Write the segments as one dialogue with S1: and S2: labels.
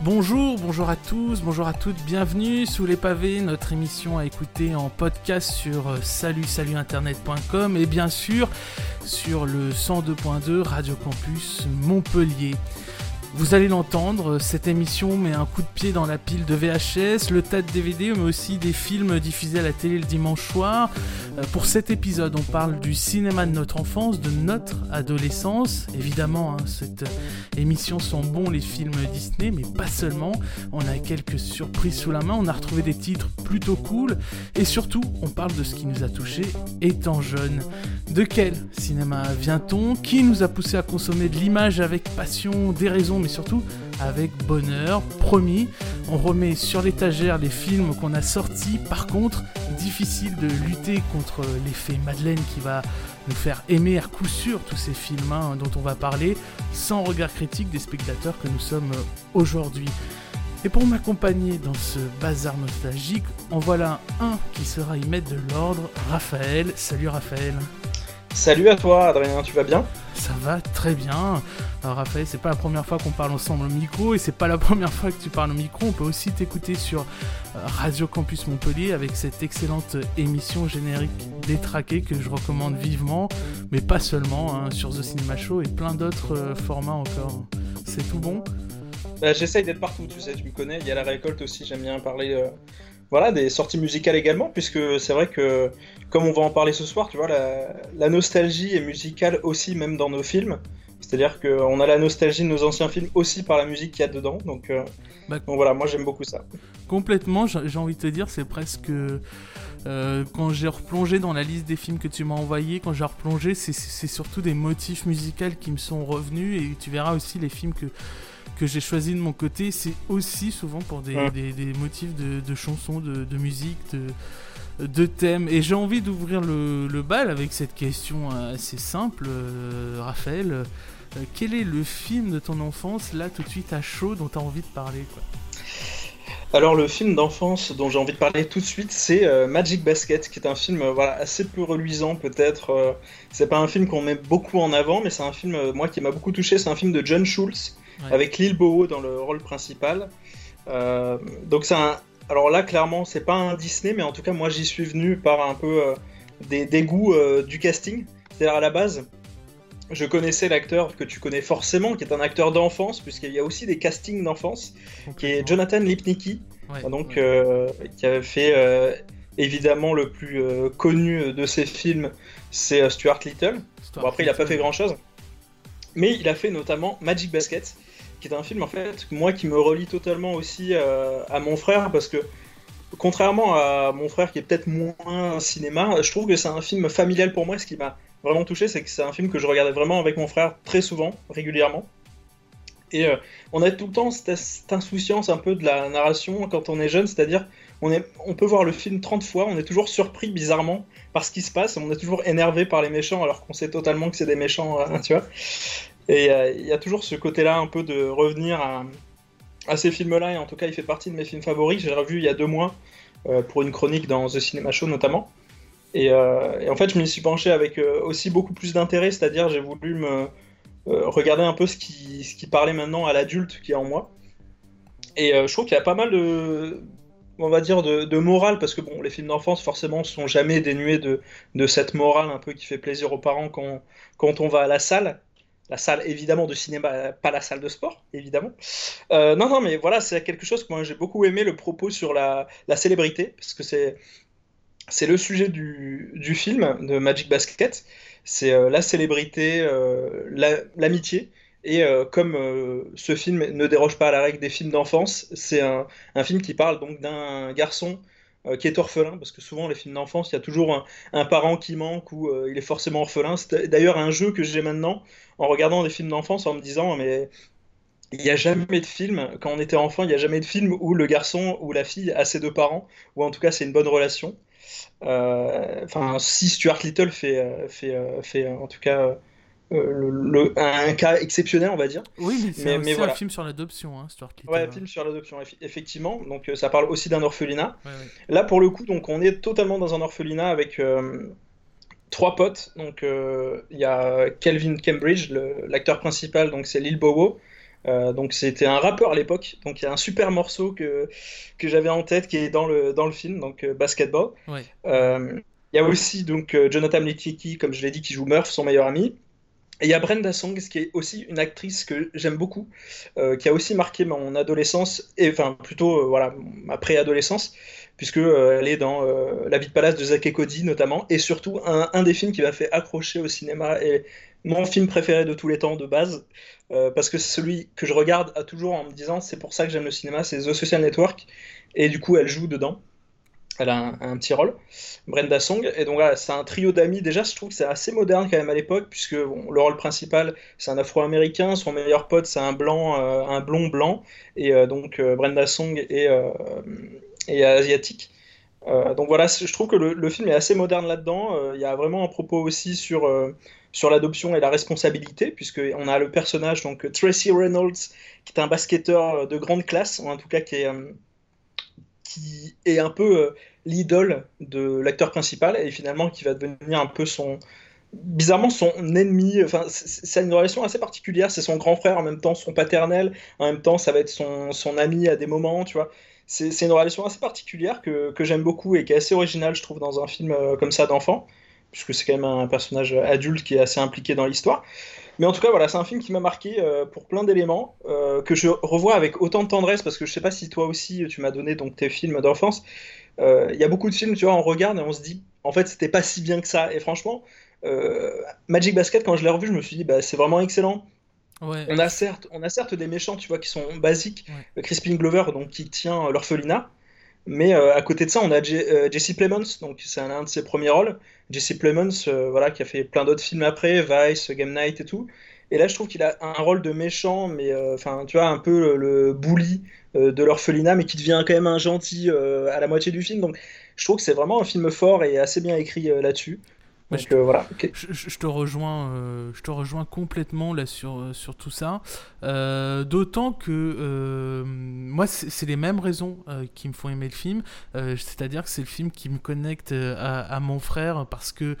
S1: Bonjour, bonjour à tous, bonjour à toutes, bienvenue sous les pavés, notre émission à écouter en podcast sur euh, salut salutinternet.com et bien sûr sur le 102.2 Radio Campus Montpellier. Vous allez l'entendre, cette émission met un coup de pied dans la pile de VHS, le tas de DVD, mais aussi des films diffusés à la télé le dimanche soir. Euh, pour cet épisode, on parle du cinéma de notre enfance, de notre adolescence. Évidemment, hein, cette émission sent bon les films Disney, mais pas seulement. On a quelques surprises sous la main, on a retrouvé des titres plutôt cool, et surtout, on parle de ce qui nous a touché étant jeune. De quel cinéma vient-on? Qui nous a poussé à consommer de l'image avec passion, des raisons, mais surtout avec bonheur. Promis, on remet sur l'étagère les films qu'on a sortis. Par contre, difficile de lutter contre l'effet Madeleine qui va nous faire aimer à coup sûr tous ces films hein, dont on va parler, sans regard critique des spectateurs que nous sommes aujourd'hui. Et pour m'accompagner dans ce bazar nostalgique, en voilà un qui sera y mettre de l'ordre, Raphaël. Salut Raphaël.
S2: Salut à toi Adrien, tu vas bien?
S1: Ça va très bien. Alors Raphaël, c'est pas la première fois qu'on parle ensemble au micro et c'est pas la première fois que tu parles au micro. On peut aussi t'écouter sur euh, Radio Campus Montpellier avec cette excellente émission générique détraquée que je recommande vivement, mais pas seulement, hein, sur The Cinema Show et plein d'autres euh, formats encore. C'est tout bon?
S2: Bah, J'essaye d'être partout, tu sais, tu me connais. Il y a la récolte aussi, j'aime bien parler. Euh, voilà, des sorties musicales également, puisque c'est vrai que, comme on va en parler ce soir, tu vois, la, nostalgie est musicale aussi, même dans nos films. C'est-à-dire qu'on a la nostalgie de nos anciens films aussi par la musique qu'il y a dedans. Donc, euh, bah, voilà, moi j'aime beaucoup ça.
S1: Complètement, j'ai envie de te dire, c'est presque. Euh, quand j'ai replongé dans la liste des films que tu m'as envoyé, quand j'ai replongé, c'est surtout des motifs musicaux qui me sont revenus et tu verras aussi les films que, que j'ai choisi de mon côté, c'est aussi souvent pour des, motifs de, chansons, de, musique, de, thèmes. Et j'ai envie d'ouvrir le, bal avec cette question assez simple, euh, Raphaël. Euh, quel est le film de ton enfance, là, tout de suite à chaud, dont tu as envie de parler
S2: Alors le film d'enfance dont j'ai envie de parler tout de suite, c'est euh, Magic Basket, qui est un film voilà, assez peu reluisant peut-être. c'est pas un film qu'on met beaucoup en avant, mais c'est un film moi qui m'a beaucoup touché. C'est un film de John Schultz, avec Lil Bowo dans le rôle principal. Euh, donc c'est un... Alors là, clairement, c'est pas un Disney, mais en tout cas, moi, j'y suis venu par un peu euh, des, goûts euh, du casting. C'est-à-dire, à la base, je connaissais l'acteur que tu connais forcément, qui est un acteur d'enfance, puisqu'il y a aussi des castings d'enfance, qui est Jonathan Lipnicki, donc, qui avait fait évidemment le plus connu de ses films, c'est Stuart Little. bon, après, il n'a pas fait grand-chose. Mais il a fait notamment Magic Basket, qui est un film en fait moi qui me relie totalement aussi euh, à mon frère parce que contrairement à mon frère qui est peut-être moins cinéma, je trouve que c'est un film familial pour moi. Ce qui m'a vraiment touché, c'est que c'est un film que je regardais vraiment avec mon frère très souvent, régulièrement. Et euh, on a tout le temps cette, insouciance un peu de la narration quand on est jeune, c'est-à-dire on, est, on peut voir le film 30 fois, on est toujours surpris bizarrement par ce qui se passe, on est toujours énervé par les méchants alors qu'on sait totalement que c'est des méchants, hein, tu vois. Et euh, il y a toujours ce côté-là un peu de revenir à, ces films-là, et en tout cas il fait partie de mes films favoris, j'ai revu il y a deux mois euh, pour une chronique dans The Cinema Show notamment. Et, euh, en fait je m'y suis penché avec aussi beaucoup plus d'intérêt, c'est-à-dire j'ai voulu me regarder un peu ce qui, parlait maintenant à l'adulte qui est en moi. Et je trouve qu'il y a pas mal de, on va dire, de, morale, parce que bon, les films d'enfance, forcément, sont jamais dénués de, cette morale un peu qui fait plaisir aux parents quand on va à la salle la salle évidemment de cinéma, pas la salle de sport, évidemment. Euh, non, non, mais voilà, c'est quelque chose que moi j'ai beaucoup aimé le propos sur la, célébrité, parce que c'est c'est le sujet du, du, film de Magic Basket, c'est euh, la célébrité, euh, l'amitié. et comme ce film ne déroge pas à la règle des films d'enfance, c'est un, un, film qui parle donc d'un garçon qui est orphelin, parce que souvent les films d'enfance, il y a toujours un, parent qui manque ou euh, il est forcément orphelin. C'est d'ailleurs un jeu que j'ai maintenant en regardant des films d'enfance en me disant mais il n'y a jamais de film, quand on était enfant, il n'y a jamais de film où le garçon ou la fille a ses deux parents, ou en tout cas c'est une bonne relation. Euh, enfin, si Stuart Little fait, fait, fait en tout cas euh, le, un cas exceptionnel, on va dire.
S1: Oui, mais c'est un film sur l'adoption, hein, Stuart Little.
S2: Ouais, un film sur l'adoption, effectivement. Donc euh, ça parle aussi d'un orphelinat. Là, pour le coup, donc on est totalement dans un orphelinat avec euh, trois potes. Donc il y a Kelvin Cambridge, l'acteur principal, donc c'est Lil Bowo. donc c'était un rappeur à l'époque, donc il y a un super morceau que, que j'avais en tête qui est dans le, dans le film, donc Basketball. Il y a aussi donc Jonathan Littiki, comme je l'ai dit, qui joue Murph, son meilleur ami. Et il y a Brenda Song, qui est aussi une actrice que j'aime beaucoup, euh, qui a aussi marqué mon adolescence, et enfin plutôt euh, voilà ma préadolescence, puisque euh, est dans La vie de palace de Zack et Cody notamment, et surtout un, un des films qui m'a fait accrocher au cinéma et mon film préféré de tous les temps de base, parce que c'est celui que je regarde à toujours en me disant c'est pour ça que j'aime le cinéma, c'est The Social Network, et du coup elle joue dedans elle a un, petit rôle, Brenda Song. Et donc voilà, c'est un trio d'amis. Déjà, je trouve que c'est assez moderne quand même à l'époque, puisque le rôle principal, c'est un Afro-américain, son meilleur pote, c'est un blanc, euh, un blond blanc, et euh, donc euh, Brenda Song est, est asiatique. donc voilà, je trouve que le, film est assez moderne là-dedans. Il y a vraiment un propos aussi sur sur l'adoption et la responsabilité, puisqu'on a le personnage, donc Tracy Reynolds, qui est un basketteur de grande classe, ou en tout cas qui est, qui est un peu euh, l'idole de l'acteur principal et finalement qui va devenir un peu son bizarrement son ennemi. Enfin c'est une relation assez particulière. C'est son grand frère en même temps son paternel en même temps ça va être son, son ami à des moments tu vois. C'est une relation assez particulière que, que j'aime beaucoup et qui est assez originale je trouve dans un film euh, comme ça d'enfant puisque c'est quand même un personnage adulte qui est assez impliqué dans l'histoire mais en tout cas, voilà, c'est un film qui m'a marqué euh, pour plein d'éléments, euh, que je revois avec autant de tendresse, parce que je sais pas si toi aussi tu m'as donné donc tes films d'enfance. Euh, il y a beaucoup de films, tu vois, on regarde et on se dit, en fait, c'était pas si bien que ça. Et franchement, Magic Basket, quand je l'ai revu, je me suis dit, bah, c'est vraiment excellent. On, a certes, on a certes des méchants, tu vois, qui sont basiques. Crispin Glover, donc qui tient l'orphelinat. Mais à côté de ça, on a Jesse Plemons, donc c'est un, de ses premiers rôles. Jesse Plemons, euh, voilà, qui a fait plein d'autres films après, Vice, Game Night et tout. Et là, je trouve qu'il a un rôle de méchant, mais euh, enfin, tu vois, un peu le, bully euh, de l'orphelinat, mais qui devient quand même un gentil à la moitié du film. Donc, je trouve que c'est vraiment un film fort et assez bien écrit là-dessus
S1: je, voilà. Je, te rejoins, euh, je te rejoins complètement là sur, euh, sur tout ça. Euh, d'autant que moi, c'est les mêmes raisons qui me font aimer le film. C'est-à-dire que c'est le film qui me connecte à, mon frère parce que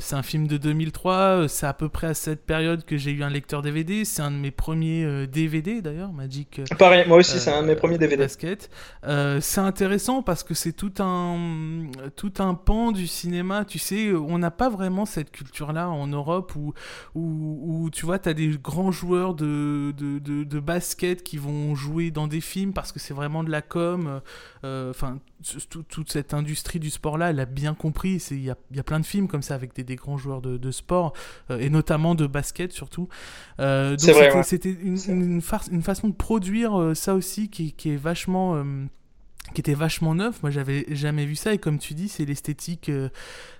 S1: c'est un film de 2003. C'est à peu près à cette période que j'ai eu un lecteur DVD. C'est un de mes premiers DVD d'ailleurs, Magic.
S2: Pareil, moi aussi, c'est un de mes premiers DVD.
S1: Basket. c'est intéressant parce que c'est tout un, tout un pan du cinéma. Tu sais, on n'a pas vraiment cette culture-là en Europe où, où, tu vois, tu as des grands joueurs de, de, de, basket qui vont jouer dans des films parce que c'est vraiment de la com. Euh, enfin, toute cette industrie du sport-là, elle a bien compris. Il y a, y a, plein de films comme ça avec des, des grands joueurs de, de sport euh, et notamment de basket surtout. Euh, donc c'était une, une, une, façon de produire ça aussi qui, qui est vachement qui était vachement neuf. Moi, j'avais jamais vu ça. Et comme tu dis, c'est l'esthétique, euh,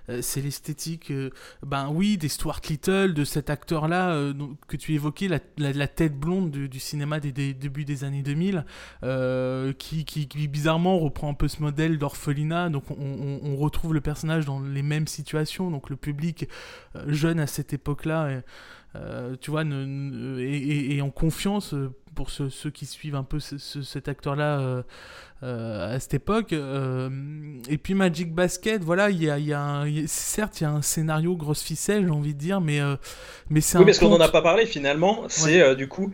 S1: euh, c'est l'esthétique, euh, ben oui, des Little, de cet acteur-là que tu évoquais, la, la, tête blonde du, cinéma des, débuts des années 2000, qui, qui, bizarrement reprend un peu ce modèle d'orphelinat. Donc, on, on, retrouve le personnage dans les mêmes situations. Donc, le public jeune à cette époque-là. Tu vois, et, en confiance pour ceux, ceux, qui suivent un peu cet acteur-là euh, à cette époque. Euh, et puis Magic Basket, voilà, il y a, y a certes, il y a un scénario grosse ficelle, j'ai envie de dire, mais, euh, mais c'est
S2: oui, parce qu'on n'en a pas parlé finalement. C'est du coup,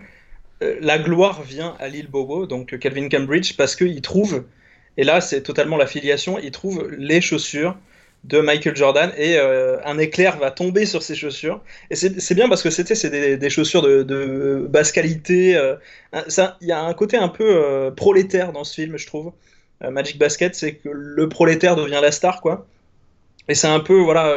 S2: la gloire vient à l'île Bobo, donc Calvin Cambridge, parce qu'il trouve, et là c'est totalement la filiation, il trouve les chaussures de Michael Jordan et euh, un éclair va tomber sur ses chaussures. Et c'est bien parce que c'était c'est des, chaussures de, basse qualité. Euh, il y a un côté un peu euh, prolétaire dans ce film, je trouve. Magic Basket, c'est que le prolétaire devient la star, quoi. Et c'est un peu voilà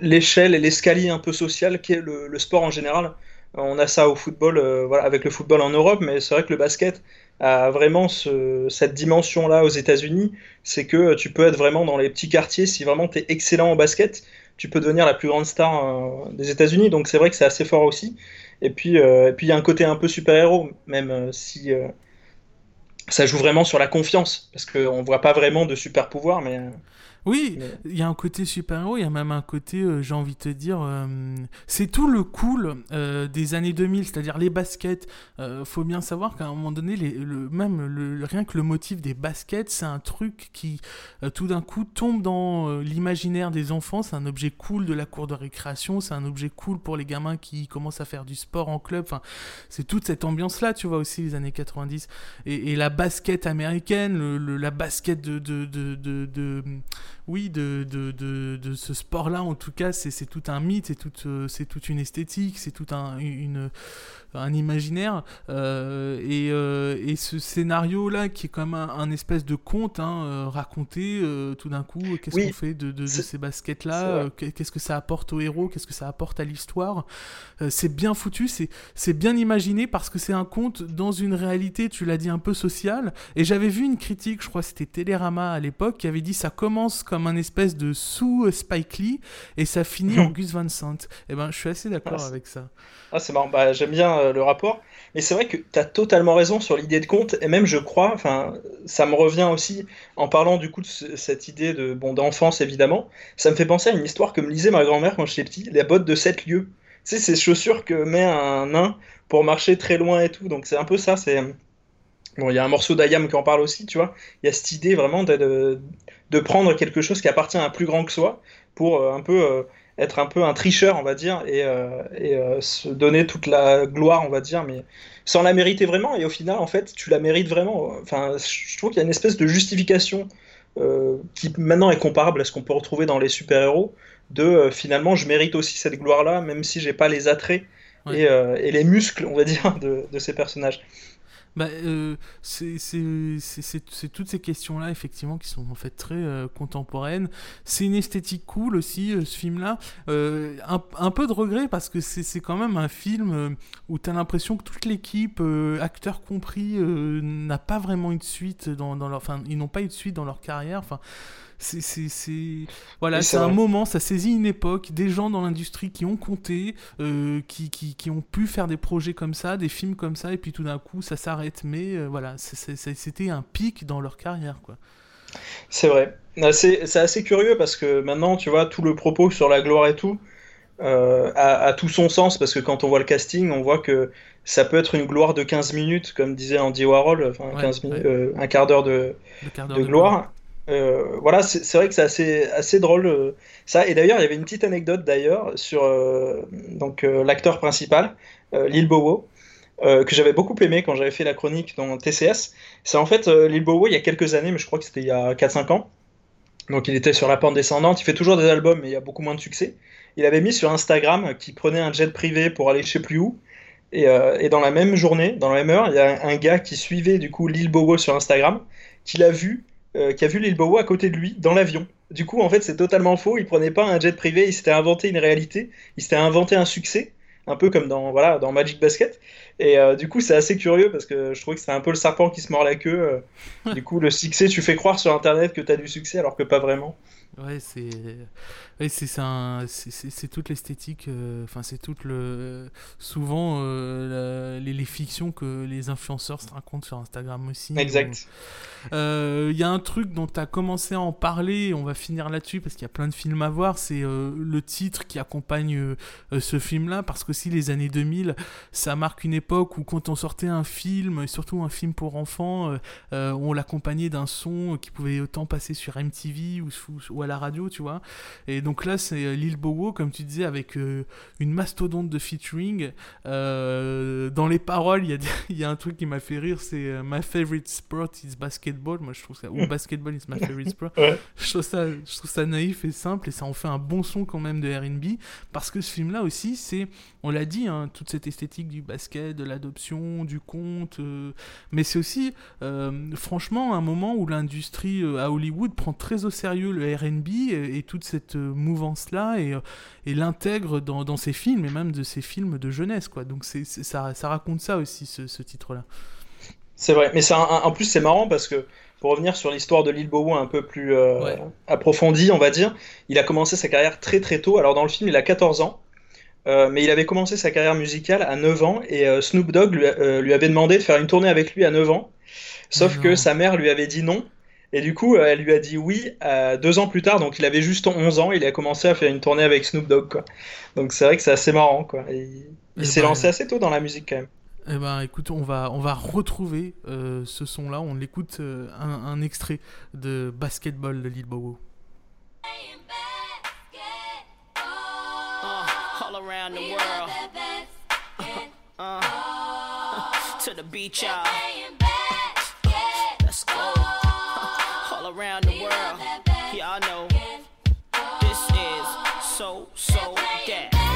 S2: l'échelle et l'escalier un peu social qui est le, sport en général. On a ça au football, voilà, avec le football en Europe, mais c'est vrai que le basket, a vraiment cette dimension-là aux États-Unis, c'est que tu peux être vraiment dans les petits quartiers, si vraiment tu es excellent en basket, tu peux devenir la plus grande star euh, des États-Unis, donc c'est vrai que c'est assez fort aussi. Et puis euh, il y a un côté un peu super-héros, même euh, si ça joue vraiment sur la confiance, parce qu'on voit pas vraiment de super pouvoir, mais
S1: Oui, il y a un côté super-héros, il y a même un côté, euh, j'ai envie de te dire, euh, c'est tout le cool euh, des années 2000, c'est-à-dire les baskets. faut bien savoir qu'à un moment donné, les, le, même le, rien que le motif des baskets, c'est un truc qui, tout d'un coup, tombe dans l'imaginaire des enfants. C'est un objet cool de la cour de récréation, c'est un objet cool pour les gamins qui commencent à faire du sport en club. Enfin, c'est toute cette ambiance-là, tu vois, aussi, les années 90. Et, la basket américaine, le, la basket de, de, de, de oui, de, ce sport-là, en tout cas, c'est tout un mythe, c'est toute, euh, toute une esthétique, c'est tout un, une, un imaginaire. Euh, et, euh, et, ce scénario-là, qui est comme un, un espèce de conte hein, raconté tout d'un coup, qu'est-ce qu'on fait de, de, ces baskets-là Qu'est-ce que ça apporte au héros Qu'est-ce que ça apporte à l'histoire C'est bien foutu, c'est bien imaginé parce que c'est un conte dans une réalité, tu l'as dit, un peu sociale. Et j'avais vu une critique, je crois que c'était Télérama à l'époque, qui avait dit ça commence comme comme un espèce de sous Spike Lee et ça finit en Gus Van Sant. Et eh ben, je suis assez d'accord ah, avec ça.
S2: Ah, c'est marrant. Bah, j'aime bien euh, le rapport. Mais c'est vrai que tu as totalement raison sur l'idée de compte. Et même, je crois, enfin, ça me revient aussi en parlant du coup de cette idée de bon d'enfance évidemment. Ça me fait penser à une histoire que me lisait ma grand-mère quand j'étais petit, les bottes de 7 lieux. Tu sais, ces chaussures que met un nain pour marcher très loin et tout. Donc c'est un peu ça. C'est Bon, il y a un morceau d'Ayam qui en parle aussi, tu vois. Il y a cette idée vraiment de, de, prendre quelque chose qui appartient à un plus grand que soi pour euh, un peu euh, être un peu un tricheur, on va dire, et, euh, et se donner toute la gloire, on va dire, mais sans la mériter vraiment. Et au final, en fait, tu la mérites vraiment. Enfin, je trouve qu'il y a une espèce de justification qui maintenant est comparable à ce qu'on peut retrouver dans les super-héros. De finalement, je mérite aussi cette gloire-là, même si j'ai pas les attraits et, et, les muscles, on va dire, de, de ces personnages
S1: bah, euh, c'est toutes ces questions-là, effectivement, qui sont en fait très euh, contemporaines. C'est une esthétique cool aussi, euh, ce film-là. Euh, un, un, peu de regret parce que c'est quand même un film où tu as l'impression que toute l'équipe, acteurs compris, n'a pas vraiment eu de suite dans, dans leur. Enfin, ils n'ont pas eu de suite dans leur carrière. Enfin c'est voilà, c'est un moment, ça saisit une époque, des gens dans l'industrie qui ont compté, euh, qui, qui, qui, ont pu faire des projets comme ça, des films comme ça, et puis tout d'un coup ça s'arrête. Mais euh, voilà, c'était un pic dans leur carrière, quoi.
S2: C'est vrai. C'est assez curieux parce que maintenant, tu vois, tout le propos sur la gloire et tout euh, a, tout son sens parce que quand on voit le casting, on voit que ça peut être une gloire de 15 minutes, comme disait Andy Warhol, enfin, 15 minutes, un quart d'heure de, de, gloire. Euh, voilà, c'est vrai que c'est assez, assez drôle euh, ça. Et d'ailleurs, il y avait une petite anecdote d'ailleurs sur euh, donc l'acteur principal, Lil Bowo, que j'avais beaucoup aimé quand j'avais fait la chronique dans TCS. C'est en fait Lil Bowo il y a quelques années, mais je crois que c'était il y a 4-5 ans. Donc il était sur la pente descendante. Il fait toujours des albums, mais il y a beaucoup moins de succès. Il avait mis sur Instagram qu'il prenait un jet privé pour aller je sais plus où. Et, et, dans la même journée, dans la même heure, il y a un gars qui suivait du coup Lil Bowo sur Instagram, qui l'a vu euh, qui a vu Bowo à côté de lui dans l'avion. Du coup, en fait, c'est totalement faux. Il prenait pas un jet privé, il s'était inventé une réalité, il s'était inventé un succès, un peu comme dans voilà dans Magic Basket. Et euh, du coup, c'est assez curieux parce que je trouvais que c'est un peu le serpent qui se mord la queue. Euh. du coup, le succès, tu fais croire sur Internet que tu as du succès alors que pas vraiment.
S1: Ouais, c'est ouais, c'est toute l'esthétique, euh, enfin c'est tout le souvent euh, les, les, fictions que les influenceurs se racontent sur Instagram aussi.
S2: Exact.
S1: Euh, il y a un truc dont tu as commencé à en parler, on va finir là-dessus parce qu'il y a plein de films à voir, c'est le titre qui accompagne ce film-là parce que si les années 2000, ça marque une époque où quand on sortait un film, et surtout un film pour enfants, on l'accompagnait d'un son qui pouvait autant passer sur MTV ou, ou la radio, tu vois. Et donc là, c'est euh, Lil Bowo, comme tu disais, avec euh, une mastodonte de featuring. Euh, dans les paroles, il y, a, y a un truc qui m'a fait rire, c'est My favorite sport is basketball. Moi, je trouve ça. Ou basketball is my favorite sport. je, trouve ça, je trouve ça naïf et simple, et ça en fait un bon son quand même de RB. Parce que ce film-là aussi, c'est, on l'a dit, hein, toute cette esthétique du basket, de l'adoption, du conte. mais c'est aussi, franchement, un moment où l'industrie à Hollywood prend très au sérieux le RB et, toute cette euh, mouvance-là et, euh, et l'intègre dans, dans, ses films et même de ses films de jeunesse. Quoi. Donc c'est, ça, ça, raconte ça aussi, ce, titre-là.
S2: C'est vrai, mais en plus c'est marrant parce que pour revenir sur l'histoire de Lil Bowo un peu plus euh, approfondie, on va dire, il a commencé sa carrière très très tôt. Alors dans le film, il a 14 ans, mais il avait commencé sa carrière musicale à 9 ans et Snoop Dogg lui, lui, avait demandé de faire une tournée avec lui à 9 ans. Sauf que sa mère lui avait dit non Et du coup, elle lui a dit oui deux ans plus tard, donc il avait juste 11 ans, il a commencé à faire une tournée avec Snoop Dogg. Quoi. Donc c'est vrai que c'est assez marrant. Quoi. il, eh s'est ben, lancé assez tôt dans la musique quand même.
S1: Eh ben, écoute, on va, on va retrouver ce son-là. On l'écoute un, un, extrait de Basketball de Lil Bowo. around the world. Uh, is so, so that.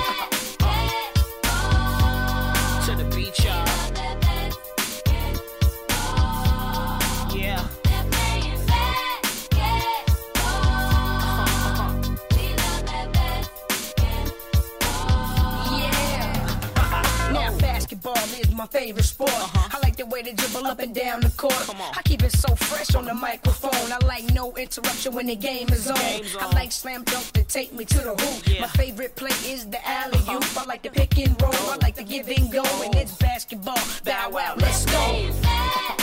S1: my favorite sport. Uh-huh. I like the way they dribble up and down the court. I keep it so fresh on the microphone. I like no interruption when the game is on. I like slam dunk to take me to the hoop. Yeah. My favorite play is the alley oop. Uh-huh. I like the pick and roll. I like the give and go. And it's basketball. Bow wow, let's go.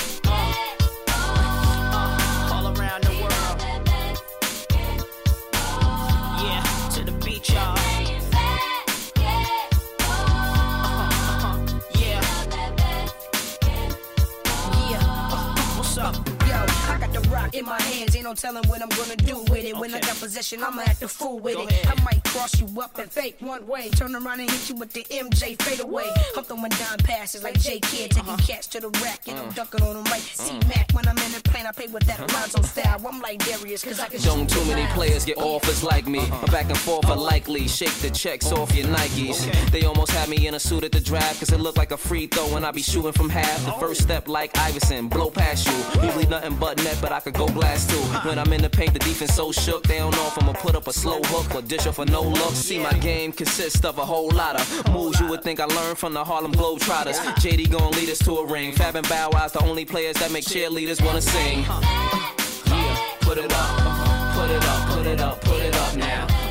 S1: No telling what I'm gonna do with it. When I got possession, I'ma have to fool with it. I might cross you up and fake one way. Turn around and hit you with the MJ fade away. I'm throwing down passes like J Kid, taking uh-huh. cats to the rack and I'm uh. dunking on them like C Mac. When I'm in the plane, I play with that Alonzo style. I'm like Darius, cause I can Don't too many players get offers like me. Uh-huh. Back and forth are likely. Shake the checks off your Nikes. They almost had me in a suit at the draft, cause it looked like a free throw when I be shooting from half. The first step like Iverson, blow past you. Usually nothing but net, but I could go blast too. When I'm in the paint, the defense so shook, they don't know if I'ma put up a slow hook or dish off a no look. See, my game consists of a whole lot of moves you would think I learned from the Harlem Globetrotters. JD gon' lead us to a ring. Fab and Bow Wow's the only players that make cheerleaders wanna sing. Yeah, put it up, put it up, put it up, put it up now.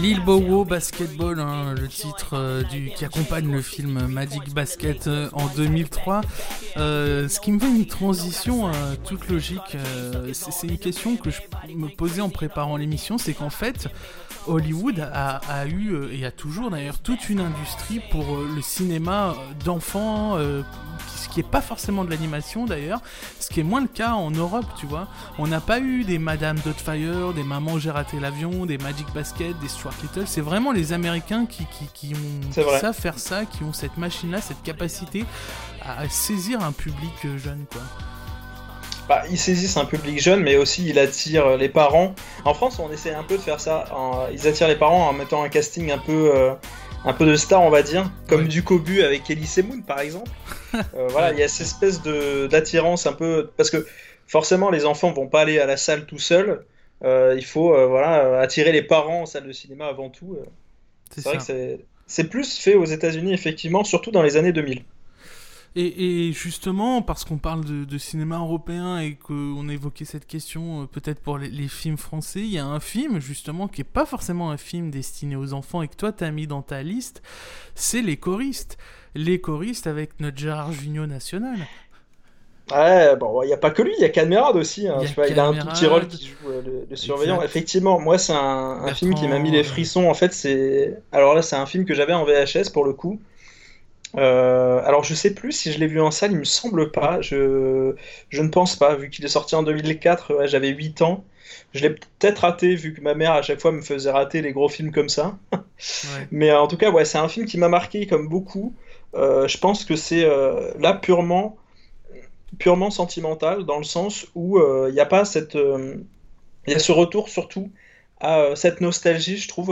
S1: Lil Bowo Basketball, hein, le titre euh, du, qui accompagne le film Magic Basket euh, en 2003. Euh, ce qui me fait une transition toute logique, c'est une question que je me posais en préparant l'émission, c'est qu'en fait, Hollywood a, a, eu, et a toujours d'ailleurs, toute une industrie pour le cinéma d'enfants ce qui est pas forcément de l'animation d'ailleurs, ce qui est moins le cas en Europe, tu vois. On n'a pas eu des Madame Dotfire, des Maman j'ai raté l'avion, des Magic Basket, des Stuart Little. C'est vraiment les Américains qui, qui, ont, savent faire ça, qui ont cette machine-là, cette capacité à, saisir un public euh, jeune, quoi.
S2: Bah, ils saisissent un public jeune, mais aussi ils attirent les parents. En France, on essaie un peu de faire ça. Ils attirent les parents en mettant un casting un peu, euh, un peu de star, on va dire, comme du Cobu avec Elise Moon, par exemple. Euh, voilà, il y a cette espèce d'attirance un peu parce que forcément les enfants vont pas aller à la salle tout seuls. Euh, il faut euh, voilà attirer les parents en salle de cinéma avant tout. c'est vrai que c'est plus fait aux États-Unis effectivement, surtout dans les années 2000.
S1: Et, justement, parce qu'on parle de, cinéma européen et qu'on évoquait cette question peut-être pour les, les, films français, il y a un film justement qui n'est pas forcément un film destiné aux enfants et que toi tu as mis dans ta liste, c'est Les choristes les choristes avec notre Gérard Jugnot national.
S2: Ouais, bon, il n'y a pas que lui, il y a Camerade aussi. Hein, il, a un petit rôle qui joue euh, le, surveillant. Effectivement, moi, c'est un, film qui m'a mis les frissons. En fait, c'est. Alors là, c'est un film que j'avais en VHS pour le coup. Euh, alors, je sais plus si je l'ai vu en salle, il me semble pas. Je, je ne pense pas, vu qu'il est sorti en 2004, j'avais 8 ans. Je l'ai peut-être raté, vu que ma mère à chaque fois me faisait rater les gros films comme ça. Mais en tout cas, ouais, c'est un film qui m'a marqué comme beaucoup. Euh, je pense que c'est euh, là purement, purement sentimental, dans le sens où il euh, n'y a pas cette. Il y a ce retour surtout à cette nostalgie, je trouve,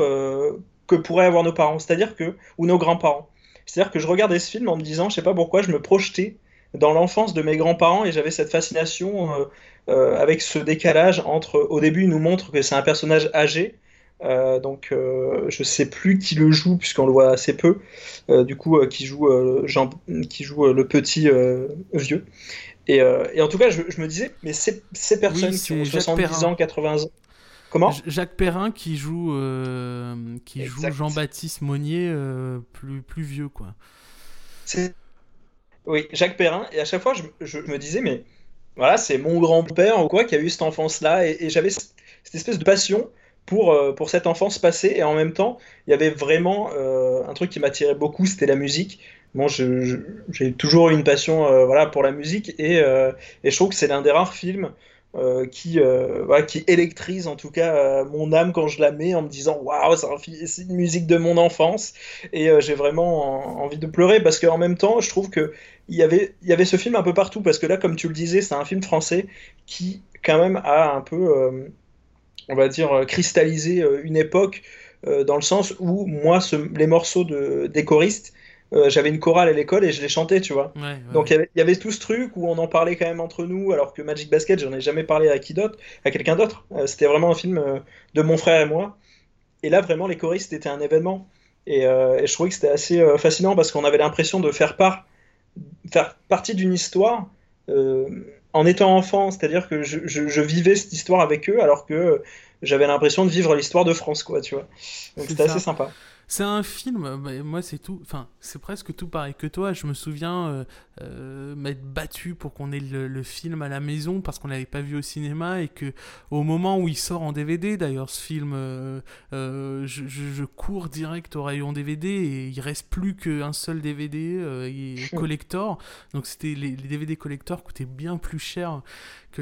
S2: que pourraient avoir nos parents, c'est-à-dire que. ou nos grands-parents. C'est-à-dire que je regardais ce film en me disant, je sais pas pourquoi, je me projetais dans l'enfance de mes grands-parents et j'avais cette fascination avec ce décalage entre. Au début, il nous montre que c'est un personnage âgé euh, donc euh, je sais plus qui le joue puisqu'on le voit assez peu. Euh, du coup, qui joue Jean, qui joue le petit vieux. Et, et, en tout cas, je, me disais, mais ces, ces personnes qui ont 70 ans, 80 ans. Comment
S1: Jacques Perrin qui joue, qui joue Jean-Baptiste Monnier plus, plus vieux, quoi.
S2: Oui, Jacques Perrin. Et à chaque fois, je, me disais, mais voilà, c'est mon grand-père ou quoi qui a eu cette enfance-là. Et, j'avais cette espèce de passion pour, euh, pour cette enfance passée. Et en même temps, il y avait vraiment euh, un truc qui m'attirait beaucoup, c'était la musique. Bon, j'ai toujours eu une passion euh, voilà, pour la musique. Et, et je trouve que c'est l'un des rares films euh, qui, euh, électrise en tout cas euh, mon âme quand je la mets en me disant waouh, c'est une musique de mon enfance. Et j'ai vraiment envie de pleurer parce qu'en même temps, je trouve que y avait y avait ce film un peu partout parce que là, comme tu le disais, c'est un film français qui quand même a un peu, on va dire, cristallisé une époque dans le sens où moi, les morceaux de, des choristes euh, j'avais une chorale à l'école et je les chantais, tu vois. Donc il y, avait tout ce truc où on en parlait quand même entre nous, alors que Magic Basket, j'en ai jamais parlé à qui d'autre, à quelqu'un d'autre. Euh, c'était vraiment un film euh, de mon frère et moi. Et là, vraiment, les choristes étaient un événement. Et, je trouvais que c'était assez fascinant parce qu'on avait l'impression de faire part, faire partie d'une histoire en étant enfant. C'est-à-dire que je, je, vivais cette histoire avec eux, alors que j'avais l'impression de vivre l'histoire de France, quoi, tu vois. Donc c'était assez sympa.
S1: C'est un film, bah, moi c'est tout, enfin c'est presque tout pareil que toi. Je me souviens euh, euh, m'être battu pour qu'on ait le, film à la maison parce qu'on l'avait pas vu au cinéma et que au moment où il sort en DVD, d'ailleurs ce film, euh, je, cours direct au rayon DVD et il reste plus qu'un seul DVD collector. Donc c'était les, les, DVD collector coûtaient bien plus cher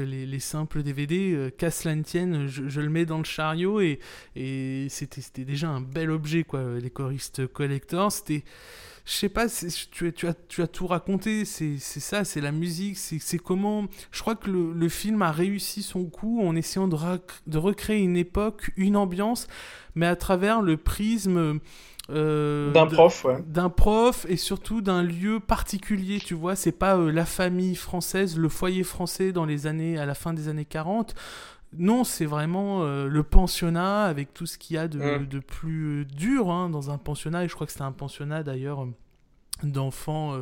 S1: les, simples DVD. Euh, qu'à ne tienne, je, le mets dans le chariot et, et c'était déjà un bel objet, quoi. Les choristes collector, c'était je sais pas, tu, tu, as, tu as tout raconté, c'est ça, c'est la musique, c'est comment... Je crois que le, le, film a réussi son coup en essayant de, de recréer une époque, une ambiance, mais à travers le prisme
S2: euh, d'un prof, ouais.
S1: D'un prof et surtout d'un lieu particulier, tu vois. C'est pas euh, la famille française, le foyer français dans les années, à la fin des années 40. Non, c'est vraiment euh, le pensionnat avec tout ce qu'il y a de, mm. de plus dur hein, dans un pensionnat. Et je crois que c'était un pensionnat d'ailleurs d'enfants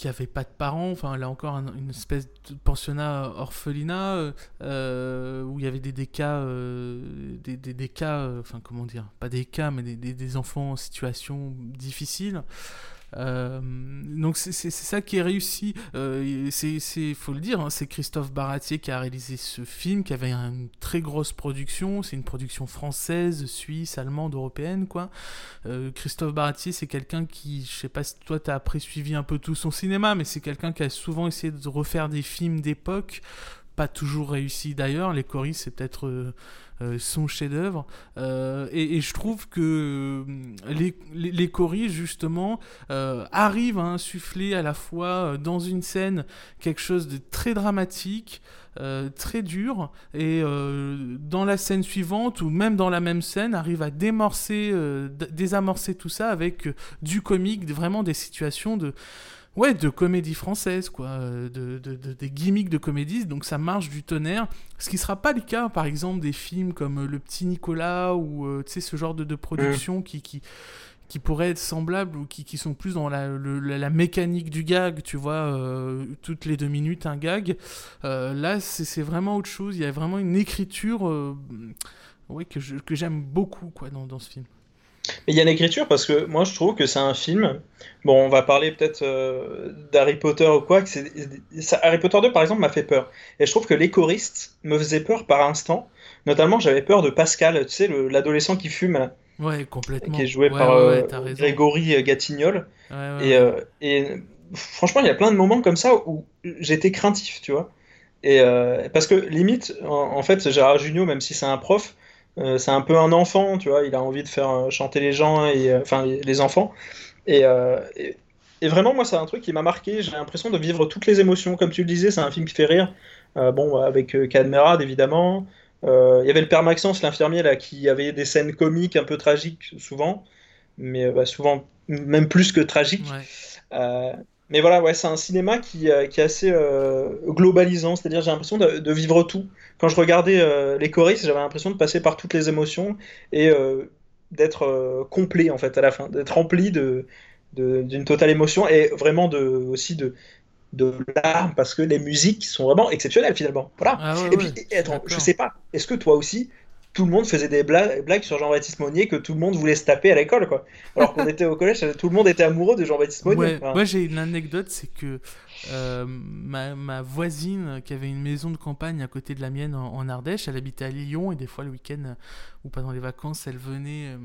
S1: qui avait pas de parents, enfin là encore une espèce de pensionnat orphelinat euh, euh, où il y avait des, des cas, euh, des, des, cas, enfin comment dire, pas des cas, mais des enfants en situation difficile. Euh, donc c'est ça qui est réussi. Euh, c'est faut le dire, hein, c'est Christophe Baratier qui a réalisé ce film, qui avait une très grosse production. C'est une production française, suisse, allemande, européenne, quoi. Euh, Christophe Baratier, c'est quelqu'un qui, je sais pas si toi t'as après suivi un peu tout son cinéma, mais c'est quelqu'un qui a souvent essayé de refaire des films d'époque, pas toujours réussi d'ailleurs. Les Coris, c'est peut-être euh, son chef-d'œuvre. Euh, et, je trouve que euh, les, les, justement, arrivent à insuffler à la fois dans une scène quelque chose de très dramatique, très dur, et dans la scène suivante, ou même dans la même scène, arrive à démorcer, désamorcer tout ça avec du comique, vraiment des situations de ouais, de comédie française, quoi, euh, de, de, des gimmicks de comédie, donc ça marche du tonnerre. Ce qui sera pas le cas, par exemple, des films comme euh, Le Petit Nicolas ou euh, ce genre de, de production qui, qui qui pourraient être semblables ou qui, qui sont plus dans la, la, mécanique du gag, tu vois, toutes les deux minutes un gag. là, c'est vraiment autre chose. Il y a vraiment une écriture ouais, que j'aime beaucoup quoi, dans, dans ce film.
S2: Mais il y a l'écriture parce que moi je trouve que c'est un film. Bon, on va parler peut-être euh, d'Harry Potter ou quoi. Que Harry Potter 2 par exemple m'a fait peur. Et je trouve que les choristes me faisaient peur par instant. Notamment, j'avais peur de Pascal, tu sais, l'adolescent qui fume.
S1: Ouais, complètement.
S2: Qui est joué par euh, Grégory Gatignol. Et, euh, et, franchement, il y a plein de moments comme ça où j'étais craintif, tu vois. Et parce que limite, en, en fait, Gérard Junio, même si c'est un prof, euh, c'est un peu un enfant, tu vois, il a envie de faire euh, chanter les gens, et, euh, enfin les, enfants. Et, et, vraiment, moi, c'est un truc qui m'a marqué. J'ai l'impression de vivre toutes les émotions. Comme tu le disais, c'est un film qui fait rire. bon, avec Cadmerade, évidemment. Il y avait le père Maxence, l'infirmier, là, qui avait des scènes comiques un peu tragiques, souvent. Mais bah, souvent, même plus que tragiques. Mais voilà, ouais, c'est un cinéma qui, euh, qui est assez euh, globalisant, c'est-à-dire j'ai l'impression de, de, vivre tout. Quand je regardais euh, les choristes, j'avais l'impression de passer par toutes les émotions et d'être complet en fait à la fin, d'être rempli de, d'une totale émotion et vraiment de, aussi de, de larmes parce que les musiques sont vraiment exceptionnelles finalement. Voilà. Ah et puis, attends, je sais pas, est-ce que toi aussi tout le monde faisait des blagues sur Jean-Baptiste Monnier que tout le monde voulait se taper à l'école, quoi. Alors qu'on était au collège, tout le monde était amoureux de Jean-Baptiste Monnier.
S1: Moi, j'ai une anecdote, c'est que euh, ma, voisine, qui avait une maison de campagne à côté de la mienne en, Ardèche, elle habitait à Lyon et des fois le week-end euh, ou pendant les vacances, elle venait. Euh,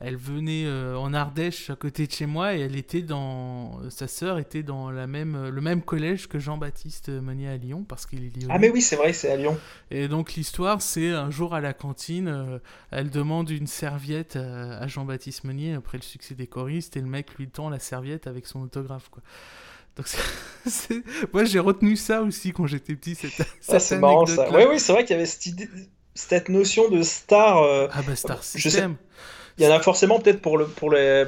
S1: elle venait en Ardèche à côté de chez moi et elle était dans sa sœur était dans la même le même collège que Jean-Baptiste Meunier à Lyon parce qu'il est lyonnais.
S2: Ah mais oui, c'est vrai, c'est à Lyon.
S1: Et donc l'histoire c'est un jour à la cantine, elle demande une serviette à, Jean-Baptiste Meunier après le succès des choristes et le mec lui tend la serviette avec son autographe quoi. Donc moi j'ai retenu ça aussi quand j'étais petit. Cette,
S2: ah, c'est marrant ça. Oui, oui, c'est vrai qu'il y avait cette, idée, cette notion de star. Euh,
S1: ah bah Star System.
S2: Il y en a forcément peut-être pour, le, pour, les,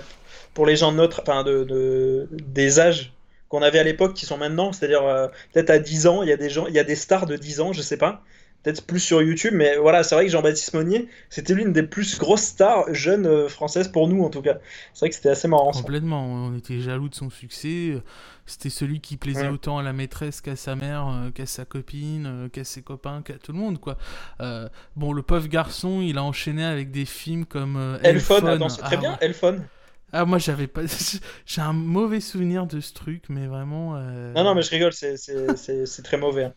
S2: pour les gens de notre, enfin de, de des âges qu'on avait à l'époque qui sont maintenant, c'est-à-dire euh, peut-être à 10 ans, il y a des gens, il y a des stars de 10 ans, je sais pas, peut-être plus sur YouTube, mais voilà, c'est vrai que Jean-Baptiste Monnier, c'était l'une des plus grosses stars jeunes euh, françaises pour nous en tout cas. C'est vrai que c'était assez marrant.
S1: Complètement, on était jaloux de son succès. C'était celui qui plaisait autant à la maîtresse qu'à sa mère, euh, qu'à sa copine, euh, qu'à ses copains, qu'à tout le monde, quoi. Euh, bon, le pauvre garçon, il a enchaîné avec des films comme
S2: Elphone. Elphone, c'est très ah, bien, Elphone.
S1: Ah, moi, j'avais pas. J'ai un mauvais souvenir de ce truc, mais vraiment.
S2: Non, non, mais je rigole, c'est très mauvais. Hein.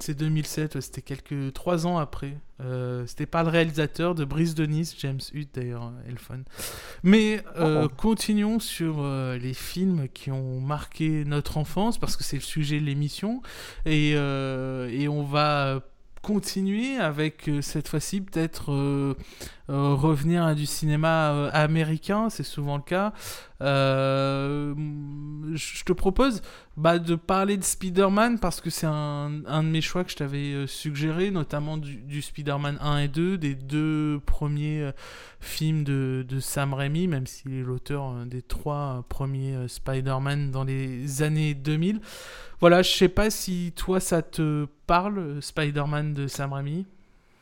S1: C'est 2007, c'était quelques trois ans après. Euh, c'était pas le réalisateur de Brise de Nice, James Hutt d'ailleurs, Elphone. Mais euh, oh. continuons sur euh, les films qui ont marqué notre enfance parce que c'est le sujet de l'émission et, et on va continuer avec euh, cette fois-ci peut-être euh, euh, revenir à du cinéma américain, c'est souvent le cas. je te propose bah, de parler de Spider-Man parce que c'est un, de mes choix que je t'avais suggéré, notamment du, Spider-Man 1 et 2, des deux premiers films de, Sam Raimi, même s'il est l'auteur des trois premiers Spider-Man dans les années 2000. Voilà, je sais pas si toi ça te parle, Spider-Man de Sam Raimi.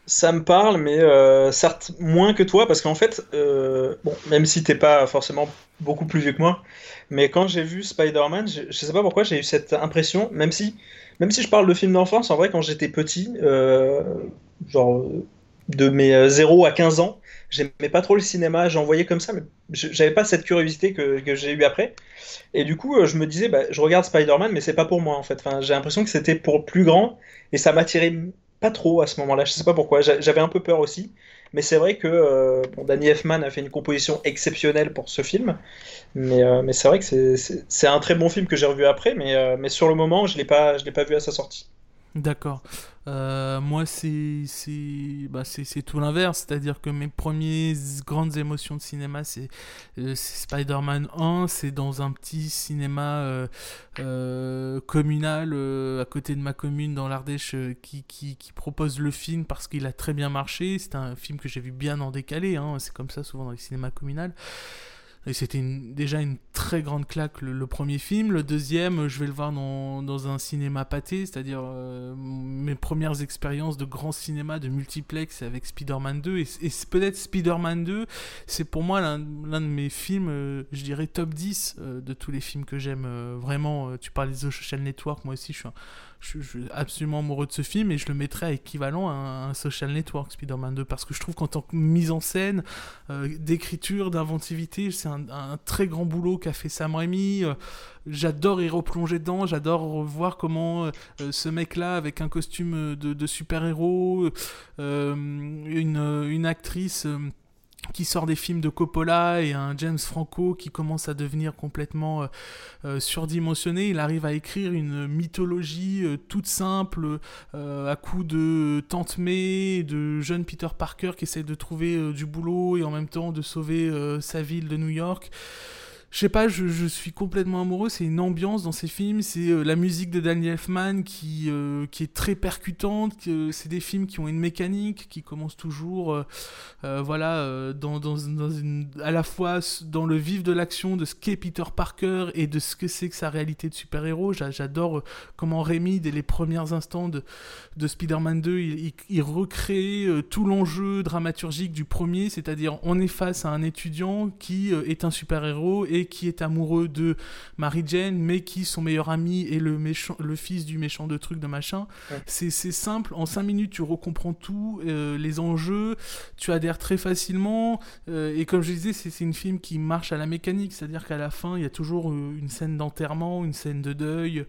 S2: Ça me parle, mais euh, certes moins que toi, parce qu'en fait, euh, bon, même si t'es pas forcément beaucoup plus vieux que moi, mais quand j'ai vu Spider-Man, je, sais pas pourquoi j'ai eu cette impression, même si, même si je parle de films d'enfance, en vrai, quand j'étais petit, euh, genre de mes 0 à 15 ans, j'aimais pas trop le cinéma, j'en voyais comme ça, mais j'avais pas cette curiosité que, j'ai eu après. Et du coup, je me disais, bah, je regarde Spider-Man, mais c'est pas pour moi en fait. J'ai l'impression que c'était pour plus grand et ça m'attirait trop à ce moment-là. Je sais pas pourquoi. J'avais un peu peur aussi. Mais c'est vrai que euh, Danny Elfman a fait une composition exceptionnelle pour ce film. Mais, euh, c'est vrai que c'est un très bon film que j'ai revu après. Mais, mais sur le moment, je ne l'ai pas vu à sa sortie.
S1: D'accord. Euh, moi, bah, c'est tout l'inverse. C'est-à-dire que mes premières grandes émotions de cinéma, c'est euh, Spider-Man 1. C'est dans un petit cinéma euh, communal à côté de ma commune dans l'Ardèche qui, qui, propose le film parce qu'il a très bien marché. C'est un film que j'ai vu bien en décalé. Hein. C'est comme ça souvent dans les cinémas communaux. C'était déjà une très grande claque le, premier film. Le deuxième, je vais le voir dans, dans un cinéma pâté, c'est-à-dire euh, mes premières expériences de grand cinéma, de multiplex avec Spider-Man 2. Et, et peut-être Spider-Man 2, c'est pour moi l'un de mes films, euh, je dirais top 10 euh, de tous les films que j'aime. vraiment, tu parles des Social Network, moi aussi je suis un je, suis absolument amoureux de ce film et je le mettrais à équivalent à un, Social Network Spider-Man 2 parce que je trouve qu'en tant que mise en scène, euh, d'écriture, d'inventivité, c'est un, très grand boulot qu'a fait Sam Raimi. Euh, j'adore y replonger dedans, j'adore voir comment euh, ce mec-là, avec un costume de, super-héros, une, une, actrice qui sort des films de Coppola et un James Franco qui commence à devenir complètement euh, euh, surdimensionné. Il arrive à écrire une mythologie euh, toute simple à coup de Tante May, de jeune Peter Parker qui essaie de trouver du boulot et en même temps de sauver sa ville de New York je sais pas, je, suis complètement amoureux. C'est une ambiance dans ces films. C'est euh, la musique de Daniel Elfman qui, euh, qui est très percutante. c'est des films qui ont une mécanique qui commence toujours, euh, voilà, à la fois dans le vif de l'action de ce qu'est Peter Parker et de ce que c'est que sa réalité de super-héros. J'adore comment Rémi, dès les premiers instants de, de Spider-Man 2, il, il recrée tout l'enjeu dramaturgique du premier, c'est-à-dire on est face à un étudiant qui est un super-héros et qui est amoureux de Mary Jane, mais qui son meilleur ami est le, méchant, le fils du méchant de truc de machin. C'est simple, en 5 minutes tu recomprends tout, euh, les enjeux, tu adhères très facilement, euh, et comme je disais, c'est une film qui marche à la mécanique, c'est-à-dire qu'à la fin il y a toujours une scène d'enterrement, une scène de deuil.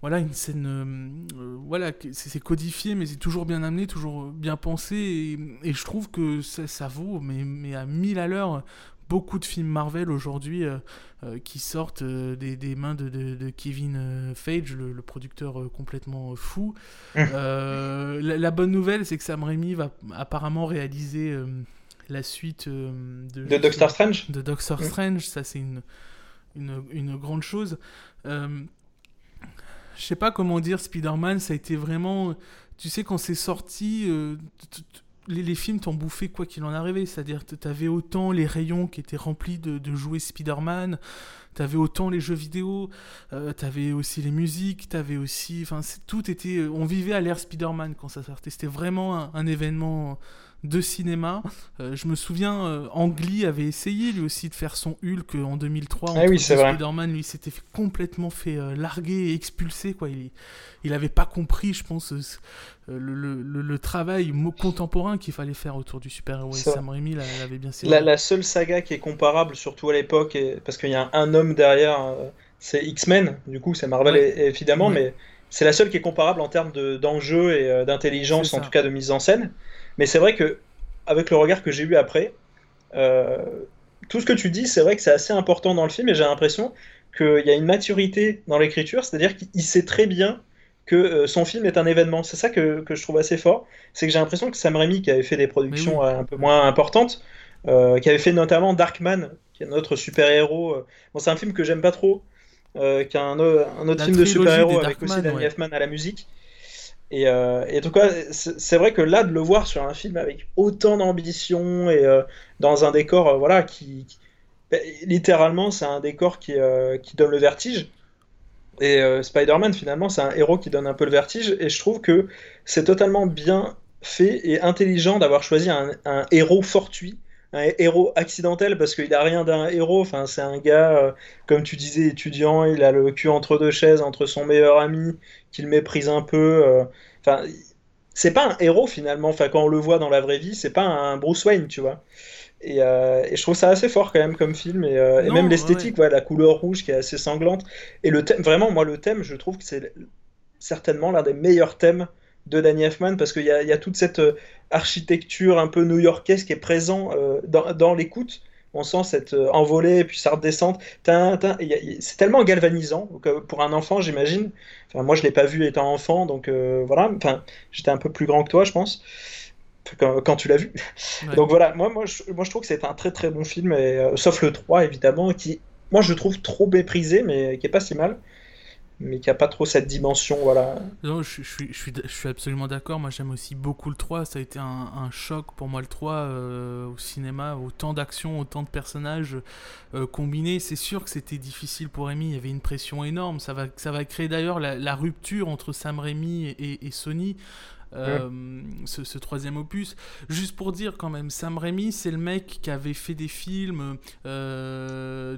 S1: Voilà une scène euh, euh, voilà c'est codifié mais c'est toujours bien amené toujours bien pensé et, je trouve que ça, vaut mais, mais à mille à l'heure beaucoup de films Marvel aujourd'hui euh, qui sortent des, mains de, Kevin Feige le, producteur complètement fou mmh. la, bonne nouvelle c'est que Sam Raimi va apparemment réaliser la suite de,
S2: de Doctor Strange
S1: de Doctor mmh. Strange ça c'est une, une, une, grande chose je sais pas comment dire, Spider-Man, ça a été vraiment. Tu sais, quand c'est sorti, euh, les, films t'ont bouffé quoi qu'il en arrivait. C'est-à-dire t'avais autant les rayons qui étaient remplis de, de jouets Spider-Man, t'avais autant les jeux vidéo, euh, t'avais aussi les musiques, t'avais aussi. Enfin, tout était. On vivait à l'ère Spider-Man quand ça sortait. C'était vraiment un événement de cinéma. Euh, je me souviens, euh, Angli avait essayé lui aussi de faire son Hulk en 2003.
S2: Ah oui, c'est vrai.
S1: Spider-Man, lui, s'était complètement fait euh, larguer et expulser. Quoi. Il, il avait pas compris, je pense, le, le, travail contemporain qu'il fallait faire autour du super-héros. Sam Raimi l'avait bien
S2: la, la, seule saga qui est comparable, surtout à l'époque, parce qu'il y a un homme derrière, c'est X-Men. Du coup, c'est Marvel évidemment, mais c'est la seule qui est comparable en termes d'enjeux et d'intelligence, en tout cas de mise en scène. Mais c'est vrai que, avec le regard que j'ai eu après, euh, tout ce que tu dis, c'est vrai que c'est assez important dans le film et j'ai l'impression qu'il y a une maturité dans l'écriture, c'est-à-dire qu'il sait très bien que euh, son film est un événement. C'est ça que, que, je trouve assez fort. C'est que j'ai l'impression que Sam Raimi, qui avait fait des productions euh, un peu moins importantes, qui avait fait notamment Darkman, qui est notre super-héros. bon, c'est un film que j'aime pas trop, qui est un, un autre film de super-héros avec aussi Danny Elfman à la musique. Et, euh, et, en tout cas, c'est vrai que là, de le voir sur un film avec autant d'ambition et euh, dans un décor, euh, voilà, qui, ben, littéralement, c'est un décor qui, qui, donne le vertige. Et Spider-Man, finalement, c'est un héros qui donne un peu le vertige. Et je trouve que c'est totalement bien fait et intelligent d'avoir choisi un, héros fortuit un héros accidentel parce qu'il a rien d'un héros. Enfin, c'est un gars, euh, comme tu disais, étudiant, il a le cul entre deux chaises, entre son meilleur ami, qu'il méprise un peu. Euh. Enfin, c'est pas un héros finalement. Enfin, quand on le voit dans la vraie vie, c'est pas un Bruce Wayne, tu vois. Et, euh, je trouve ça assez fort quand même comme film et, même l'esthétique, ouais. la couleur rouge qui est assez sanglante et le thème. Vraiment, moi, le thème, je trouve que c'est certainement l'un des meilleurs thèmes de Danny Elfman parce qu'il y, y, a toute cette euh, architecture un peu new-yorkaise qui est présent euh, dans, dans l'écoute. On sent cette euh, envolée puis ça redescend. C'est tellement galvanisant pour un enfant, j'imagine. Enfin, moi, je l'ai pas vu étant enfant, donc voilà. Enfin, j'étais un peu plus grand que toi, je pense. Quand, tu l'as vu. Donc voilà, moi, moi, je, moi je trouve que c'est un très très bon film, et, sauf le 3 évidemment, qui moi je trouve trop méprisé, mais qui est pas si mal mais qui a pas trop cette dimension, voilà.
S1: Non, je, je, suis, je, suis, absolument d'accord. Moi, j'aime aussi beaucoup le 3. Ça a été un, choc pour moi, le 3, euh, au cinéma. Autant d'action, autant de personnages euh, combinés. C'est sûr que c'était difficile pour Rémi. Il y avait une pression énorme. Ça va, ça va créer d'ailleurs la, rupture entre Sam et, et Sony. Euh, ce, troisième opus. Juste pour dire quand même, Sam Raimi, c'est le mec qui avait fait des films, euh,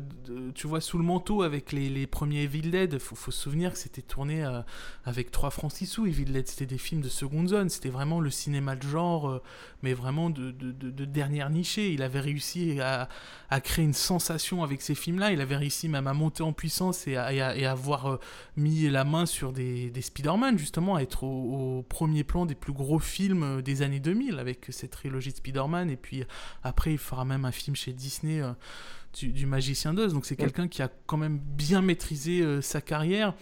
S1: tu vois, sous le manteau avec les, premiers Evil Dead. Faut, faut se souvenir que c'était tourné euh, avec 3 francs 6 sous. Evil Dead, c'était des films de seconde zone. C'était vraiment le cinéma de genre, mais vraiment de, de, dernière nichée. Il avait réussi à, créer une sensation avec ces films-là. Il avait réussi même à monter en puissance et à, avoir mis la main sur des, des Spider-Man, justement, à être au premier plan des plus gros films euh, des années 2000 avec cette trilogie de Spider-Man et puis après il fera même un film chez Disney euh, du, Magicien d'Oz donc c'est quelqu'un qui a quand même bien maîtrisé euh, sa carrière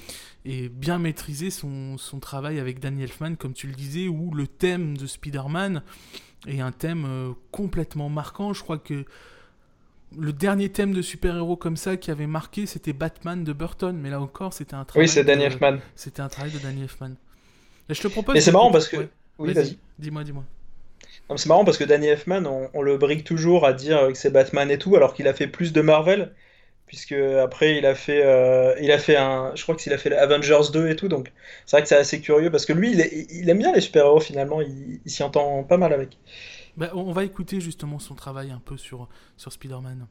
S1: et bien maîtrisé son, son, travail avec Danny Elfman comme tu le disais où le thème de Spider-Man est un thème complètement marquant je crois que le dernier thème de super-héros comme ça qui avait marqué, c'était Batman de Burton, mais là encore, c'était un travail.
S2: Oui, c'est Danny Elfman.
S1: C'était un travail de Danny Elfman. Je te propose.
S2: Et c'est marrant parce que.
S1: Oui, vas-y. dis-moi, dis-moi.
S2: C'est marrant parce que Danny Elfman, on, le brigue toujours à dire que c'est Batman et tout, alors qu'il a fait plus de Marvel, puisque après il a fait, euh, il a fait un, je crois qu'il a fait Avengers 2 et tout, donc c'est vrai que c'est assez curieux parce que lui, il, aime bien les super-héros finalement, il, s'y entend pas mal avec.
S1: Bah, on va écouter justement son travail un peu sur, sur Spider-Man.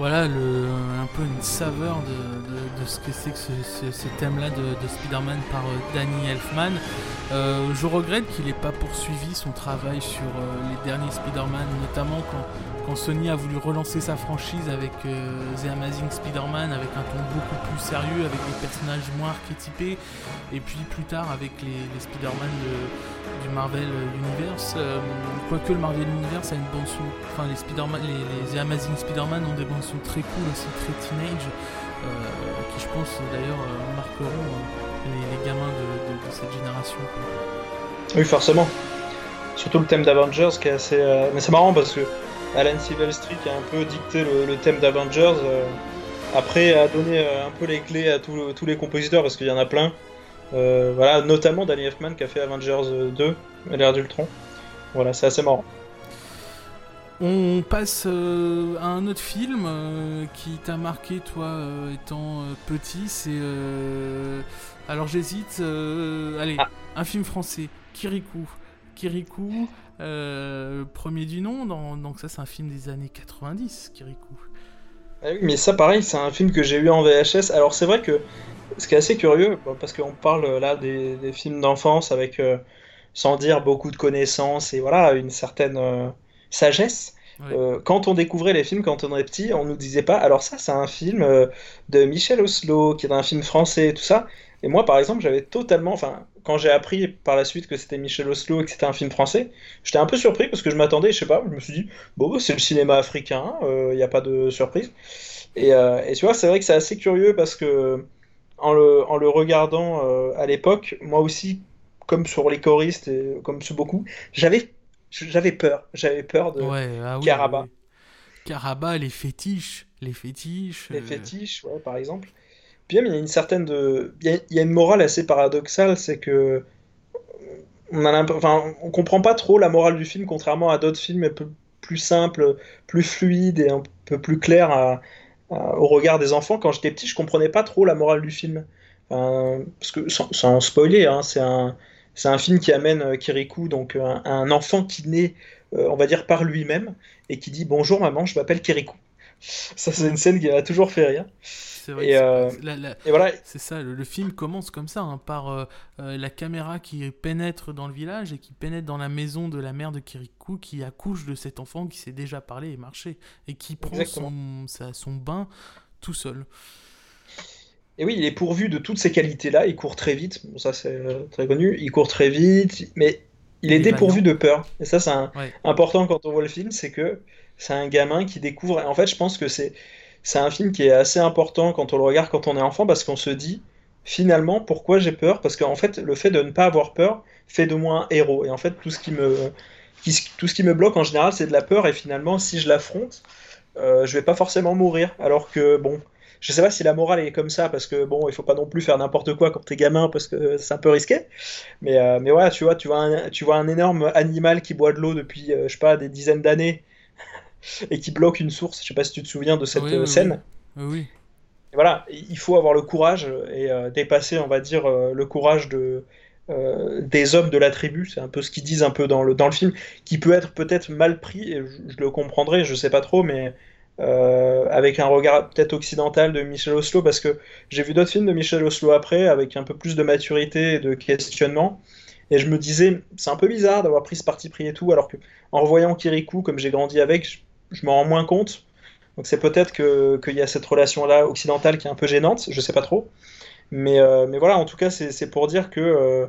S1: voilà un peu une saveur de, ce que c'est que ce, thème-là de, Spider-Man par euh, Danny Elfman. Euh, je regrette qu'il n'ait pas poursuivi son travail sur euh, les derniers Spider-Man, notamment quand Sony a voulu relancer sa franchise avec euh, The Amazing Spider-Man, avec un ton beaucoup plus sérieux, avec des personnages moins archétypés, et puis plus tard avec les, Spider-Man du Marvel Universe. Euh, quoique le Marvel Universe a une bande son, enfin les Spider-Man, les, The Amazing Spider-Man ont des bandes son très cool aussi, très teenage, euh, qui je pense d'ailleurs marqueront les, gamins de, cette génération.
S2: Oui, forcément. Surtout le thème d'Avengers qui est assez. Mais c'est marrant parce que Alan Silvestri qui a un peu dicté le, thème d'Avengers. Euh, après, a donné euh, un peu les clés à tous les compositeurs parce qu'il y en a plein. Euh, voilà, notamment Danny Elfman qui a fait Avengers 2, l'ère d'Ultron. Voilà, c'est assez marrant.
S1: On passe à un autre film qui t'a marqué, toi, étant petit. C'est. Alors j'hésite. allez, ah. un film français, Kirikou. Kirikou, euh, premier du nom, donc ça c'est un film des années 90, Kirikou.
S2: Ah oui, mais ça pareil, c'est un film que j'ai eu en VHS. Alors c'est vrai que ce qui est assez curieux, parce qu'on parle là des, films d'enfance avec, euh, sans dire beaucoup de connaissances et voilà, une certaine euh, sagesse. quand on découvrait les films quand on était petit, on nous disait pas, alors ça c'est un film de Michel Oslo, qui est un film français et tout ça. Et moi par exemple, j'avais totalement, enfin, quand j'ai appris par la suite que c'était Michel Oslo et que c'était un film français, j'étais un peu surpris parce que je m'attendais, je sais pas, je me suis dit, bon, c'est le cinéma africain, il euh, n'y a pas de surprise. Euh, et, tu vois, c'est vrai que c'est assez curieux parce que en le, en le regardant euh, à l'époque, moi aussi, comme sur les choristes et comme sur beaucoup, j'avais j'avais peur, j'avais peur de ouais, ah
S1: Caraba. les fétiches, les fétiches.
S2: Les fétiches, ouais, par exemple il y a une certaine de. Il y a, une morale assez paradoxale, c'est que. On a comprend pas trop la morale du film, contrairement à d'autres films un peu plus simples, plus fluides et un peu plus clairs au regard des enfants. Quand j'étais petit, je comprenais pas trop la morale du film. parce que, sans, spoiler, hein, c'est un, un film qui amène euh, Kirikou, donc un, enfant qui naît, euh, on va dire, par lui-même, et qui dit Bonjour maman, je m'appelle Kirikou. Ça, c'est une scène qui m'a toujours fait rire.
S1: C'est vrai. Et, euh, voilà. C'est ça, le, film commence comme ça, hein, par euh, euh, la caméra qui pénètre dans le village et qui pénètre dans la maison de la mère de Kirikou, qui accouche de cet enfant qui s'est déjà parlé et marché, et qui prend son, son bain tout seul.
S2: Et oui, il est pourvu de toutes ces qualités-là. Il court très vite. Bon, ça, c'est très connu. Il court très vite, mais il, est, dépourvu de peur. Et ça, c'est important quand on voit le film, c'est que c'est un gamin qui découvre. En fait, je pense que c'est c'est un film qui est assez important quand on le regarde quand on est enfant parce qu'on se dit finalement pourquoi j'ai peur? Parce qu'en fait le fait de ne pas avoir peur fait de moi un héros. Et en fait tout ce qui me tout ce qui me bloque en général c'est de la peur. Et finalement si je l'affronte euh, je vais pas forcément mourir. Alors que bon je sais pas si la morale est comme ça parce que bon il faut pas non plus faire n'importe quoi quand t'es gamin parce que c'est un peu risqué. Mais euh, mais voilà tu vois tu vois un, tu vois un énorme animal qui boit de l'eau depuis euh, je sais pas des dizaines d'années et qui bloque une source. Je sais pas si tu te souviens de cette euh, scène.
S1: Oui.
S2: voilà, il faut avoir le courage et euh, dépasser, on va dire, euh, le courage de, des hommes de la tribu. C'est un peu ce qu'ils disent un peu dans le, dans le film, qui peut être peut-être mal pris, et je, le comprendrai, je sais pas trop, mais avec un regard peut-être occidental de Michel Oslo, parce que j'ai vu d'autres films de Michel Oslo après, avec un peu plus de maturité et de questionnement. Et je me disais, c'est un peu bizarre d'avoir pris ce parti pris et tout, alors que en revoyant Kirikou, comme j'ai grandi avec, je m'en rends moins compte. Donc c'est peut-être qu'il y a cette relation-là occidentale qui est un peu gênante, je sais pas trop. Mais, euh, mais voilà, en tout cas, c'est pour dire que euh,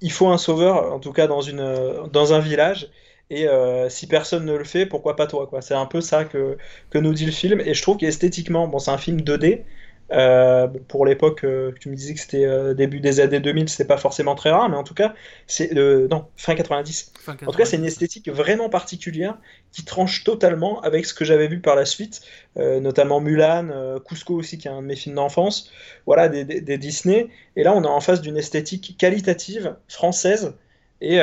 S2: il faut un sauveur, en tout cas dans, une, dans un village. Et euh, si personne ne le fait, pourquoi pas toi. C'est un peu ça que, que nous dit le film. Et je trouve qu'esthétiquement, bon, c'est un film 2D, euh, pour l'époque, euh, tu me disais que c'était euh, début des années 2000, c'était pas forcément très rare, mais en tout cas, c'est non fin 90. En tout cas, c'est une esthétique vraiment particulière qui tranche totalement avec ce que j'avais vu par la suite, notamment Mulan, Cusco aussi, qui est un de mes films d'enfance, voilà, des, des, Disney. Et là, on est en face d'une esthétique qualitative française et,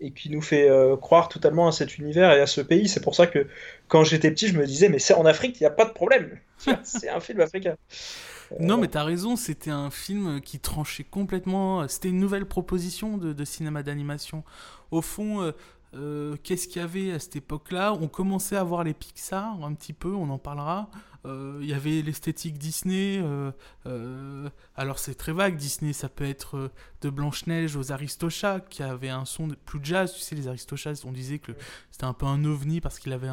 S2: et, qui nous fait croire totalement à cet univers et à ce pays. C'est pour ça que quand j'étais petit, je me disais, mais c'est en Afrique, il n'y a pas de problème. c'est un film africain.
S1: Non, mais t'as raison, c'était un film qui tranchait complètement. C'était une nouvelle proposition de, cinéma d'animation. Au fond, euh, qu'est-ce qu'il y avait à cette époque-là? On commençait à voir les Pixar un petit peu, on en parlera. Il y avait l'esthétique Disney. alors c'est très vague, Disney, ça peut être de Blanche-Neige aux Aristochats, qui avait un son plus jazz. Tu sais, les Aristochats, on disait que c'était un peu un ovni parce qu'il avait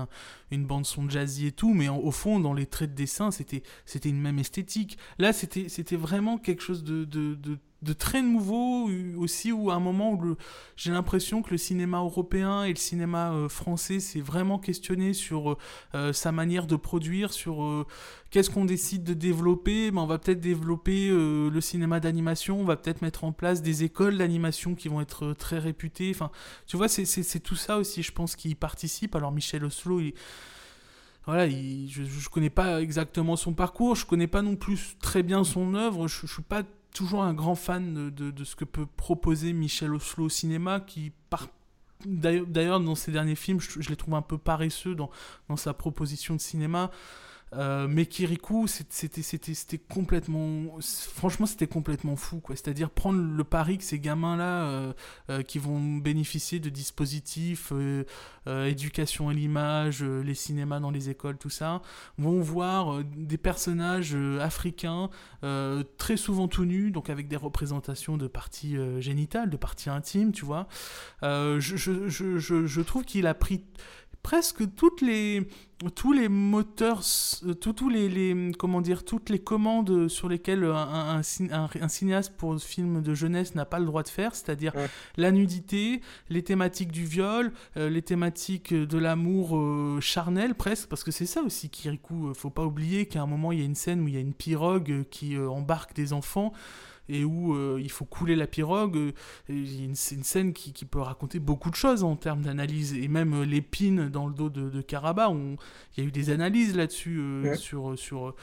S1: une bande son jazzy et tout, mais au fond, dans les traits de dessin, c'était une même esthétique. Là, c'était vraiment quelque chose de, de de très nouveau aussi, où à un moment où j'ai l'impression que le cinéma européen et le cinéma euh, français s'est vraiment questionné sur euh, euh, sa manière de produire, sur qu'est-ce qu'on décide de développer. Ben, on va peut-être développer le cinéma d'animation, on va peut-être mettre en place des écoles d'animation qui vont être très réputées. Enfin, tu vois, c'est tout ça aussi, je pense, qui participe. Alors Michel Oslo, il voilà, je ne connais pas exactement son parcours, je connais pas non plus très bien son œuvre, je, suis pas toujours un grand fan de, ce que peut proposer Michel Oslo au cinéma, qui par D'ailleurs, dans ses derniers films, je, je les trouve un peu paresseux dans, dans sa proposition de cinéma. Euh, mais Kirikou, c'était complètement. Franchement, c'était complètement fou. C'est-à-dire prendre le pari que ces gamins-là, euh, euh, qui vont bénéficier de dispositifs, éducation à l'image, les cinémas dans les écoles, tout ça, vont voir des personnages africains très souvent tout nus, donc avec des représentations de parties génitales, de parties intimes, tu vois. je trouve qu'il a pris presque toutes les tous les moteurs tous les, les, comment dire toutes les commandes sur lesquelles un, un, cinéaste pour un film de jeunesse n'a pas le droit de faire c'est-à-dire la nudité les thématiques du viol euh, les thématiques de l'amour euh, charnel presque parce que c'est ça aussi Kirikou faut pas oublier qu'à un moment il y a une scène où il y a une pirogue qui euh, embarque des enfants et où euh, il faut couler la pirogue. Euh, c'est une, scène qui, peut raconter beaucoup de choses en termes d'analyse. Et même euh, l'épine dans le dos de, de Karaba, il y a eu des analyses là-dessus sur... sur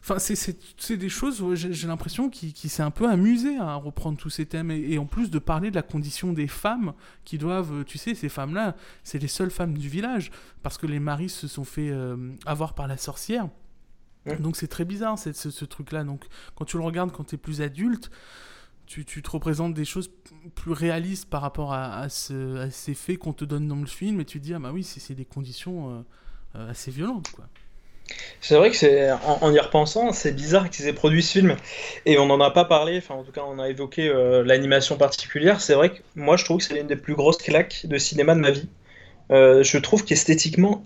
S1: Enfin, c'est des choses, j'ai l'impression, qui, qui s'est un peu amusé à reprendre tous ces thèmes. Et, en plus de parler de la condition des femmes qui doivent, tu sais, ces femmes-là, c'est les seules femmes du village, parce que les maris se sont fait avoir par la sorcière. Donc c'est très bizarre ce, ce truc-là. Donc quand tu le regardes quand tu es plus adulte, tu, tu, te représentes des choses plus réalistes par rapport à, ce, ces faits qu'on te donne dans le film et tu te dis ah bah oui c'est des conditions euh, euh, assez violentes quoi.
S2: C'est vrai que c'est en, y repensant, c'est bizarre qu'ils aient produit ce film et on n'en a pas parlé. Enfin, en tout cas, on a évoqué euh, l'animation particulière. C'est vrai que moi, je trouve que c'est l'une des plus grosses claques de cinéma de ma vie. Euh, je trouve qu'esthétiquement,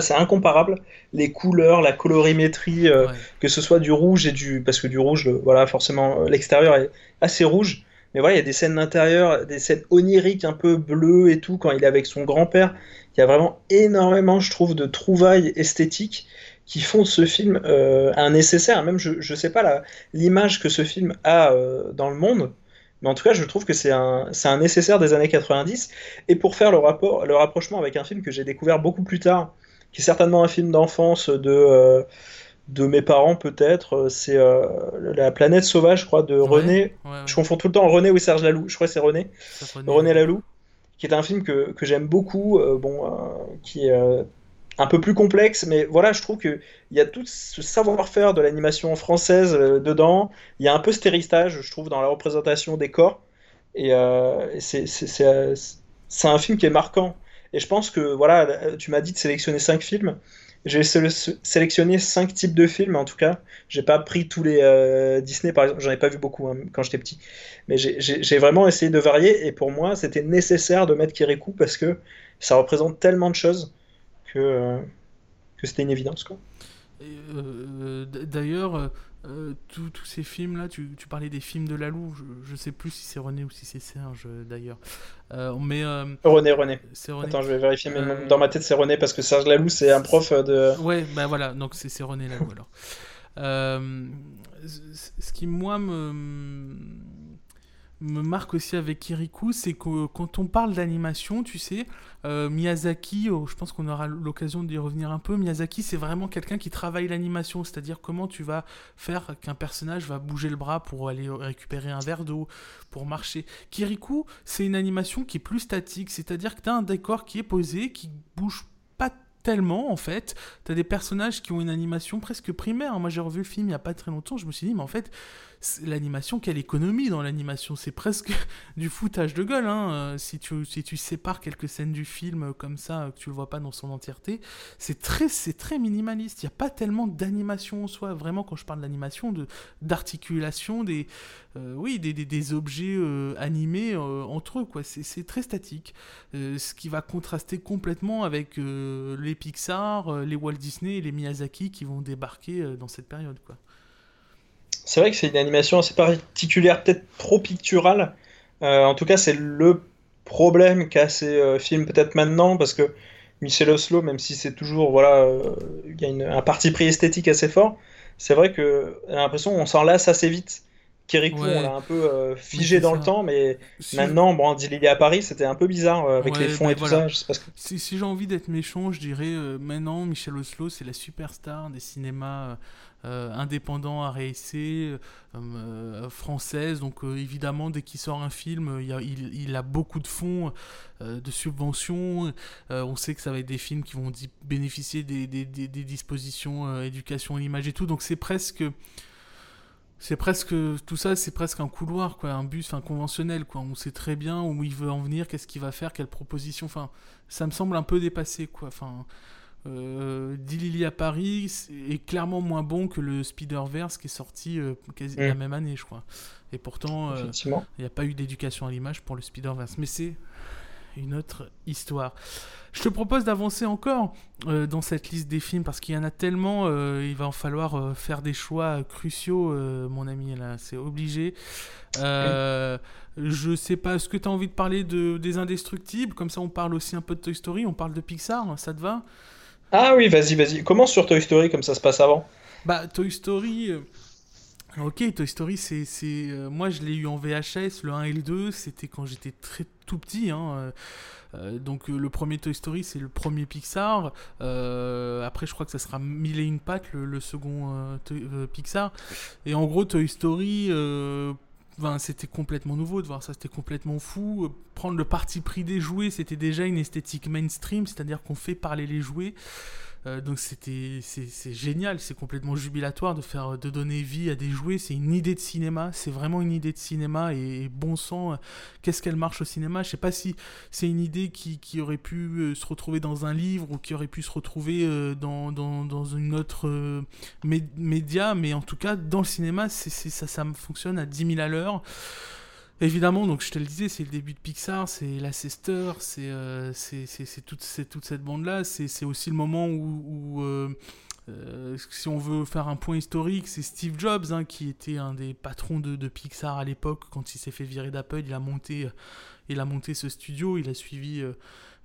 S2: c'est incomparable. Les couleurs, la colorimétrie, euh, que ce soit du rouge et du. Parce que du rouge, voilà, forcément, euh, l'extérieur est assez rouge. Mais voilà, il y a des scènes d'intérieur, des scènes oniriques un peu bleues et tout, quand il est avec son grand-père. Il y a vraiment énormément, je trouve, de trouvailles esthétiques qui font de ce film un nécessaire. Même, je ne sais pas l'image que ce film a dans le monde. Mais en tout cas, je trouve que c'est un, un nécessaire des années 90. Et pour faire le, rapport, le rapprochement avec un film que j'ai découvert beaucoup plus tard, qui est certainement un film d'enfance de, euh, de mes parents peut-être, euh, c'est euh, La planète sauvage, je crois, de René. Je confonds tout le temps René ou Serge Laloux. Je crois que c'est René. René. René Laloux, qui est un film que, que j'aime beaucoup, bon, qui est un peu plus complexe, mais voilà, je trouve qu'il y a tout ce savoir-faire de l'animation française euh, dedans. Il y a un peu ce je trouve, dans la représentation des corps. Et euh, euh, c'est un film qui est marquant. Et je pense que, voilà, tu m'as dit de sélectionner cinq films. J'ai sélectionné cinq types de films, en tout cas. J'ai pas pris tous les Disney, par exemple. J'en ai pas vu beaucoup hein, quand j'étais petit. Mais j'ai vraiment essayé de varier. Et pour moi, c'était nécessaire de mettre Kirikou parce que ça représente tellement de choses que, euh, que c'était une évidence. Quoi.
S1: Euh, D'ailleurs, euh, tous ces films-là, tu, tu, parlais des films de Lalou, je, ne sais plus si c'est René ou si c'est Serge d'ailleurs. mais
S2: René, René. René. Attends, je vais vérifier, mais dans ma tête c'est René parce que Serge Lalou c'est un prof de.
S1: Ouais, ben voilà, donc c'est René Lalou alors. ce qui moi me me marque aussi avec Kirikou, c'est que quand on parle d'animation, tu sais, euh, Miyazaki, oh, je pense qu'on aura l'occasion d'y revenir un peu, Miyazaki c'est vraiment quelqu'un qui travaille l'animation, c'est-à-dire comment tu vas faire qu'un personnage va bouger le bras pour aller récupérer un verre d'eau, pour marcher. Kirikou, c'est une animation qui est plus statique, c'est-à-dire que tu as un décor qui est posé, qui bouge pas tellement en fait. T'as des personnages qui ont une animation presque primaire. Moi j'ai revu le film il y a pas très longtemps, je me suis dit mais en fait l'animation, quelle économie dans l'animation C'est presque du foutage de gueule. Hein. Euh, si, tu, si tu sépares quelques scènes du film euh, comme ça, euh, que tu le vois pas dans son entièreté, c'est très, très minimaliste. Il n'y a pas tellement d'animation en soi. Vraiment, quand je parle d'animation, d'articulation, des, oui, des, des, des objets animés entre eux. C'est très statique. ce qui va contraster complètement avec les Pixar, les Walt Disney et les Miyazaki qui vont débarquer dans cette période. Quoi
S2: c'est vrai que c'est une animation assez particulière, peut-être trop picturale. Euh, en tout cas, c'est le problème qu'a ces euh, films peut-être maintenant, parce que Michel Oslo, même si c'est toujours, voilà, euh, il y a un parti pris esthétique assez fort, c'est vrai que l'impression qu'on s'en lasse assez vite. Kirikou, on l'a un peu figé dans le temps, mais maintenant, bon, il est à Paris, c'était un peu bizarre avec les fonds et tout ça.
S1: Si, si j'ai envie d'être méchant, je dirais maintenant, Michel Oslo, c'est la superstar des cinémas euh, indépendant à réessayer, euh, euh, française. Donc évidemment, dès qu'il sort un film, il, a beaucoup de fonds, de subventions. on sait que ça va être des films qui vont bénéficier des, dispositions éducation l'image et tout. Donc c'est presque c'est presque tout ça c'est presque un couloir quoi un bus enfin conventionnel quoi on sait très bien où il veut en venir qu'est-ce qu'il va faire quelle proposition enfin ça me semble un peu dépassé quoi enfin euh, Dilili à Paris est clairement moins bon que le Spider-Verse qui est sorti euh, quasi la mm. même année, je crois. Et pourtant, euh, il n'y a pas eu d'éducation à l'image pour le Spider-Verse. Mais c'est une autre histoire. Je te propose d'avancer encore euh, dans cette liste des films parce qu'il y en a tellement, il va en falloir faire des choix cruciaux, mon ami, là, c'est obligé. Je sais pas, est-ce que tu as envie de parler de, des Indestructibles? Comme ça, on parle aussi un peu de Toy Story, on parle de Pixar, ça te va?
S2: Ah oui, vas-y, vas-y. Commence sur Toy Story comme ça se passe avant?
S1: Bah, Toy Story. Euh, ok, Toy Story, c'est. Euh, moi, je l'ai eu en VHS, le 1 et le 2, c'était quand j'étais très tout petit. Hein. Euh, donc, le premier Toy Story, c'est le premier Pixar. après, je crois que ça sera Mille et une pattes, le, second Pixar. Et en gros, Toy Story c'était complètement nouveau de voir ça, c'était complètement fou. Prendre le parti pris des jouets, c'était déjà une esthétique mainstream, c'est-à-dire qu'on fait parler les jouets. Euh, donc c'était c'est génial, c'est complètement jubilatoire de faire de donner vie à des jouets. C'est une idée de cinéma, c'est vraiment une idée de cinéma et, bon sang, qu'est-ce qu'elle marche au cinéma? Je sais pas si c'est une idée qui, qui, aurait pu euh, se retrouver dans un livre ou qui aurait pu se retrouver euh, dans, dans, dans une autre média, mais en tout cas dans le cinéma, ça, ça fonctionne à 10 000 à l'heure. Évidemment, donc je te le disais, c'est le début de Pixar, c'est la euh, c'est c'est toute, toute cette bande-là. C'est aussi le moment où, euh, euh, si on veut faire un point historique, c'est Steve Jobs hein, qui était un des patrons de, Pixar à l'époque quand il s'est fait virer d'Apple. Il a monté, il a monté ce studio, il a suivi,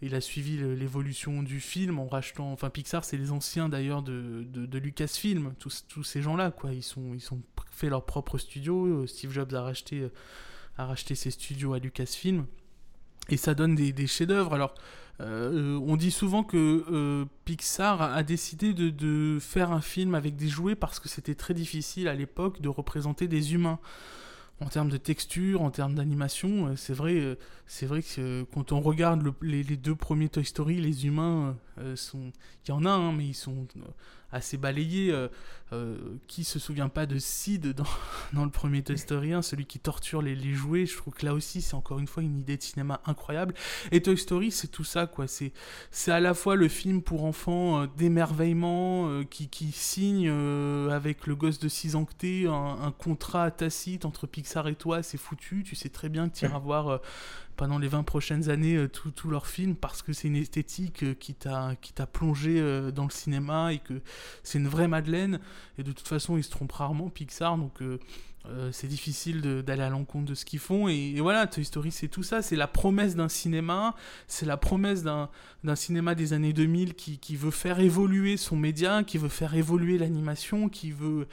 S1: il a suivi l'évolution du film en rachetant. Enfin, Pixar, c'est les anciens d'ailleurs de, de, de, Lucasfilm, tous, tous ces gens-là, quoi. Ils sont, ils sont fait leur propre studio. Steve Jobs a racheté à racheter ses studios à Lucasfilm. Et ça donne des, chefs-d'œuvre. Alors, euh, on dit souvent que euh, Pixar a décidé de, de, faire un film avec des jouets parce que c'était très difficile à l'époque de représenter des humains en termes de texture, en termes d'animation, euh, c'est vrai, c'est vrai que quand on regarde les, deux premiers Toy Story, les humains sont, il y en a, hein, mais ils sont assez balayés. Qui se souvient pas de Sid dans, dans le premier Toy Story 1, celui qui torture les, les, jouets Je trouve que là aussi, c'est encore une fois une idée de cinéma incroyable. Et Toy Story, c'est tout ça, quoi. C'est, c'est à la fois le film pour enfants d'émerveillement qui, qui signe avec le gosse de 6 ans que t'es un, un contrat tacite entre Pixar et toi, c'est foutu. Tu sais très bien que tu iras voir euh, pendant les 20 prochaines années euh, tous leurs films parce que c'est une esthétique euh, qui t'a plongé dans le cinéma et que c'est une vraie Madeleine. Et de toute façon, ils se trompent rarement, Pixar. Donc. c'est difficile d'aller à l'encontre de ce qu'ils font. Et, voilà, Toy Story, c'est tout ça. C'est la promesse d'un cinéma. C'est la promesse d'un cinéma des années 2000 qui, qui, veut faire évoluer son média, qui veut faire évoluer l'animation, qui veut,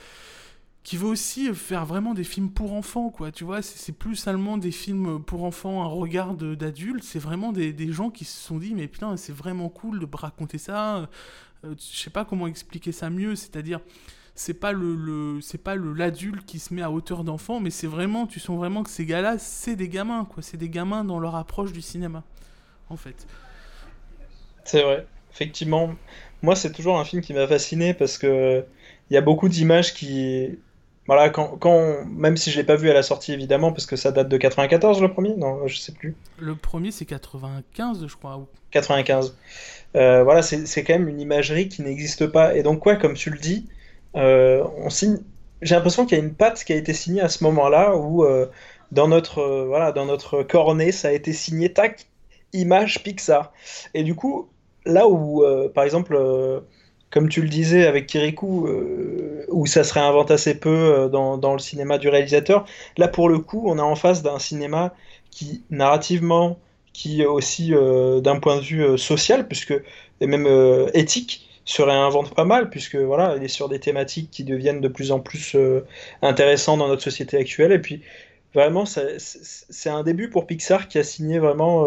S1: qui veut aussi faire vraiment des films pour enfants, quoi. Tu vois, c'est plus seulement des films pour enfants, un regard d'adultes. C'est vraiment des, gens qui se sont dit, mais putain, c'est vraiment cool de raconter ça. Euh, je sais pas comment expliquer ça mieux. C'est-à-dire, c'est pas le, c'est pas l'adulte qui se met à hauteur d'enfant, mais c'est vraiment, tu sens vraiment que ces gars-là, c'est des gamins, quoi. C'est des gamins dans leur approche du cinéma, en fait.
S2: C'est vrai. effectivement. Moi, c'est toujours un film qui m'a fasciné parce que il y a beaucoup d'images qui. Voilà, quand, quand même si je l'ai pas vu à la sortie évidemment, parce que ça date de 94 le premier, non, je sais plus.
S1: Le premier c'est 95, je crois.
S2: 95. Euh, voilà, c'est quand même une imagerie qui n'existe pas. Et donc, quoi, comme tu le dis, euh, on signe. J'ai l'impression qu'il y a une patte qui a été signée à ce moment-là où euh, dans notre voilà dans notre cornet ça a été signé tac image Pixar. Et du coup, là où par exemple comme tu le disais avec Kirikou, euh, où ça se réinvente assez peu euh, dans, le cinéma du réalisateur, là pour le coup, on est en face d'un cinéma qui, narrativement, qui aussi euh, d'un point de vue social, puisque, et même éthique, se réinvente pas mal, puisque voilà, il est sur des thématiques qui deviennent de plus en plus intéressantes dans notre société actuelle. Et puis, vraiment, c'est un début pour Pixar qui a signé vraiment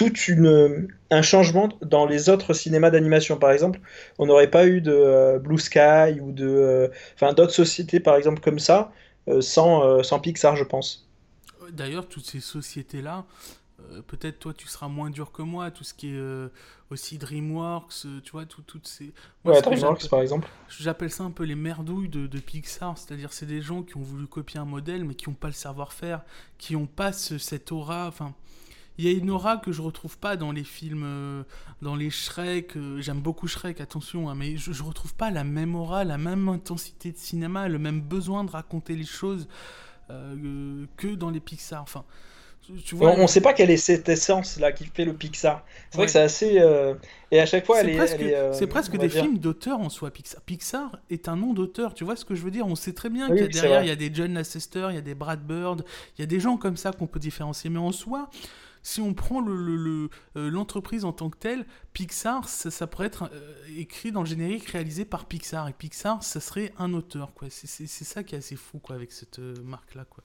S2: tout une, un changement dans les autres cinémas d'animation. Par exemple, on n'aurait pas eu de euh, Blue Sky ou de, euh, enfin d'autres sociétés, par exemple comme ça, euh, sans, sans Pixar, je pense.
S1: D'ailleurs, toutes ces sociétés-là, peut-être toi tu seras moins dur que moi, tout ce qui est aussi DreamWorks, tu vois, tout, toutes ces...
S2: ouais, DreamWorks par exemple.
S1: J'appelle ça un peu les merdouilles de, de Pixar, c'est-à-dire c'est des gens qui ont voulu copier un modèle mais qui n'ont pas le savoir-faire, qui n'ont pas ce, cette aura, enfin il y a une aura que je retrouve pas dans les films, euh, dans les Shrek. Euh, j'aime beaucoup Shrek, attention, hein, mais je, ne retrouve pas la même aura, la même intensité de cinéma, le même besoin de raconter les choses euh, que dans les Pixar. Enfin,
S2: tu vois, on ne sait pas quelle est cette essence là qui fait le Pixar. C'est vrai que c'est assez. Et à chaque fois,
S1: c'est
S2: presque,
S1: c'est presque des films d'auteur en soi. Pixar. Pixar est un nom d'auteur. Tu vois ce que je veux dire? On sait très bien qu'il y a derrière, il y a des John Lasseter, il y a des Brad Bird, il y a des gens comme ça qu'on peut différencier. Mais en soi, si on prend euh, l'entreprise le, en tant que telle, Pixar, ça, pourrait être euh, écrit dans le générique réalisé par Pixar. Et Pixar, ça serait un auteur. C'est ça qui est assez fou quoi, avec cette euh, marque-là. Quoi.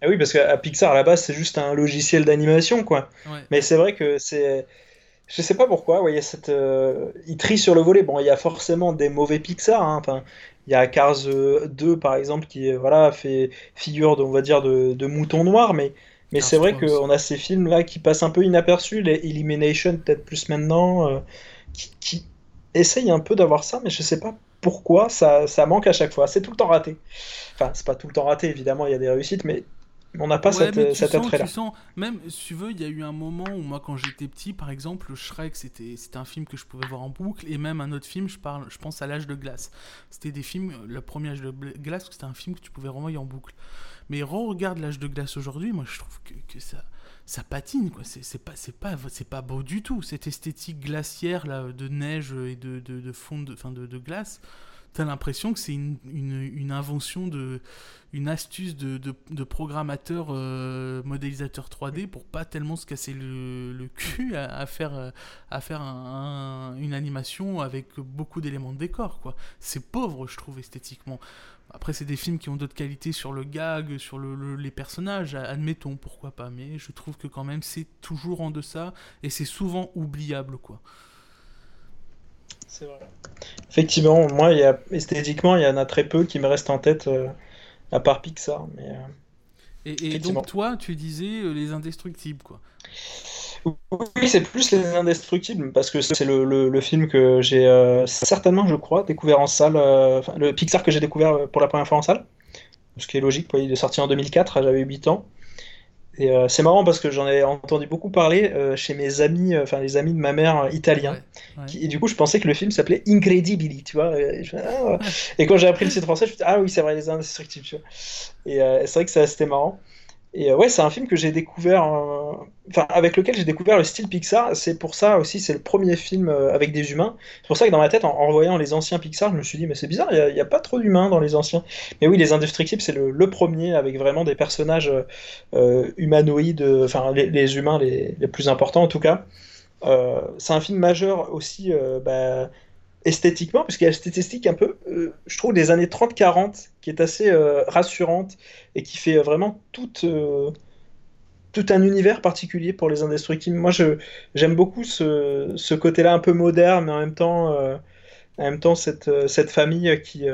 S2: Ah oui, parce qu'à Pixar, à la base, c'est juste un logiciel d'animation. quoi. Mais c'est vrai que c'est... Je sais pas pourquoi, cette, il trie sur le volet. Bon, il y a forcément des mauvais Pixar. Hein. Enfin, il y a Cars 2, par exemple, qui voilà, fait figure, de, on va dire, de, de mouton noir, mais mais c'est vrai qu'on a ces films-là qui passent un peu inaperçus, les Elimination peut-être plus maintenant, euh, qui, qui, essayent un peu d'avoir ça, mais je sais pas pourquoi ça, ça manque à chaque fois. C'est tout le temps raté. Enfin, c'est pas tout le temps raté, évidemment, il y a des réussites, mais on n'a pas cette, cet attrait-là.
S1: Même, si tu veux, il y a eu un moment où moi, quand j'étais petit, par exemple, Shrek, c'était un film que je pouvais voir en boucle, et même un autre film, je, parle, je pense à L'âge de glace. C'était des films, le premier Âge de glace, c'était un film que tu pouvais renvoyer en boucle. Mais re-regarde l'âge de glace aujourd'hui, moi je trouve que, ça, patine, quoi. C'est pas, beau du tout. Cette esthétique glaciaire de neige et de, fond de glace, t'as l'impression que c'est une, une, invention de. une astuce de, de programmateur euh, modélisateur 3D pour pas tellement se casser le, le cul à, faire, à faire une animation avec beaucoup d'éléments de décor, quoi. C'est pauvre, je trouve, esthétiquement. Après, c'est des films qui ont d'autres qualités sur le gag, sur le, les personnages, admettons, pourquoi pas. Mais je trouve que quand même, c'est toujours en deçà et c'est souvent oubliable, quoi.
S2: C'est vrai. Effectivement, moi, y a, esthétiquement, il y en a très peu qui me restent en tête, euh, à part Pixar. Mais, euh,
S1: et, et donc, toi, tu disais euh, les indestructibles, quoi.
S2: Oui, c'est plus Les Indestructibles, parce que c'est le, film que j'ai euh, certainement, je crois, découvert en salle, euh, le Pixar que j'ai découvert pour la première fois en salle, ce qui est logique, il est sorti en 2004, j'avais 8 ans. Et c'est marrant parce que j'en ai entendu beaucoup parler chez mes amis, enfin les amis de ma mère italiens. et du coup, je pensais que le film s'appelait Incredibili, tu vois. Ah, et, quand j'ai appris le titre français, je me suis dit, ah oui, c'est vrai, les indestructibles, tu vois. Et c'est vrai que c'était marrant. Et euh, ouais, c'est un film que j'ai découvert, euh, avec lequel j'ai découvert le style Pixar. C'est pour ça aussi, c'est le premier film euh, avec des humains. C'est pour ça que dans ma tête, en, revoyant les anciens Pixar, je me suis dit, mais c'est bizarre, il n'y a, pas trop d'humains dans les anciens. Mais oui, Les Indestructibles, c'est le, premier avec vraiment des personnages humanoïdes, enfin les, humains les, les, plus importants en tout cas. c'est un film majeur aussi. Bah, esthétiquement, parce qu'il y a cette esthétique un peu, euh, je trouve, des années 30-40, qui est assez euh, rassurante et qui fait vraiment tout, euh, tout un univers particulier pour les indestructibles. Moi, j'aime beaucoup ce, ce côté-là un peu moderne, mais en même temps, en même temps cette, cette famille qui,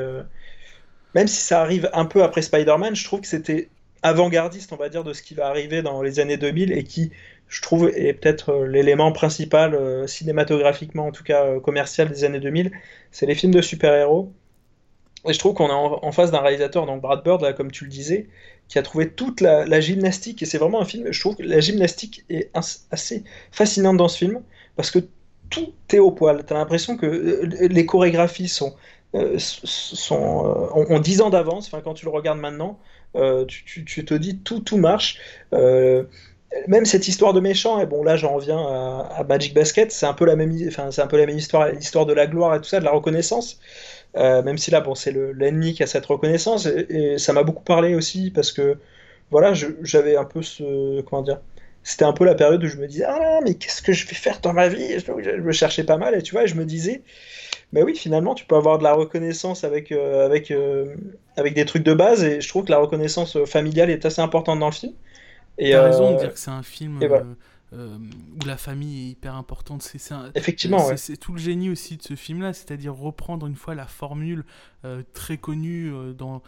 S2: même si ça arrive un peu après Spider-Man, je trouve que c'était avant-gardiste, on va dire, de ce qui va arriver dans les années 2000 et qui, je trouve, est peut-être l'élément principal, cinématographiquement en tout cas commercial des années 2000, c'est les films de super-héros. Et je trouve qu'on est en, face d'un réalisateur, donc Brad Bird, là, comme tu le disais, qui a trouvé toute la, gymnastique. Et c'est vraiment un film, je trouve que la gymnastique est assez fascinante dans ce film, parce que tout est au poil. Tu as l'impression que euh, les chorégraphies sont, euh, sont, euh, ont, 10 ans d'avance. Quand tu le regardes maintenant, tu, tu, te dis tout, tout marche même cette histoire de méchant, et bon là j'en reviens à, Magic Basket, c'est un peu la même, enfin un histoire, l'histoire de la gloire et tout ça, de la reconnaissance. Euh, même si là bon c'est l'ennemi qui a cette reconnaissance et, ça m'a beaucoup parlé aussi parce que voilà j'avais un peu ce comment dire, c'était un peu la période où je me disais ah mais qu'est-ce que je vais faire dans ma vie, je, me cherchais pas mal et tu vois je me disais mais oui finalement tu peux avoir de la reconnaissance avec euh, avec euh, avec des trucs de base et je trouve que la reconnaissance familiale est assez importante dans le film.
S1: Et T'as raison de euh, dire que c'est un film euh, euh, où la famille est hyper importante. C'est,
S2: Effectivement,
S1: c'est, tout le génie aussi de ce film-là, c'est-à-dire reprendre une fois la formule très connue dans,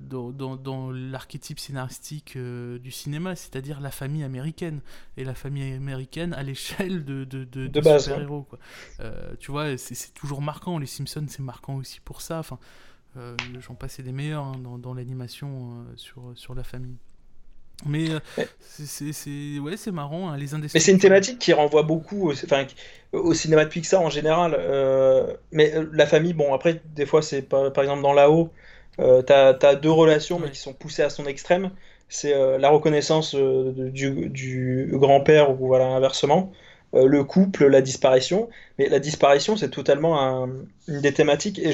S1: dans, dans, l'archétype scénaristique du cinéma, c'est-à-dire la famille américaine. Et la famille américaine à l'échelle de, de, de, de super-héros. tu vois, c'est, toujours marquant. Les Simpsons, c'est marquant aussi pour ça. Enfin, j'en passais des meilleurs hein, dans, dans l'animation sur, sur la famille. Mais euh, c'est ouais, c'est marrant, hein, les
S2: Mais c'est une thématique qui renvoie beaucoup au, enfin, au cinéma de Pixar en général. Euh, mais euh, la famille, bon, après, des fois, c'est par, par exemple dans là-haut, euh, t'as as deux relations, mais qui sont poussées à son extrême. C'est la reconnaissance du, du grand-père, ou voilà, inversement. le couple, la disparition. Mais la disparition, c'est totalement une des thématiques. Et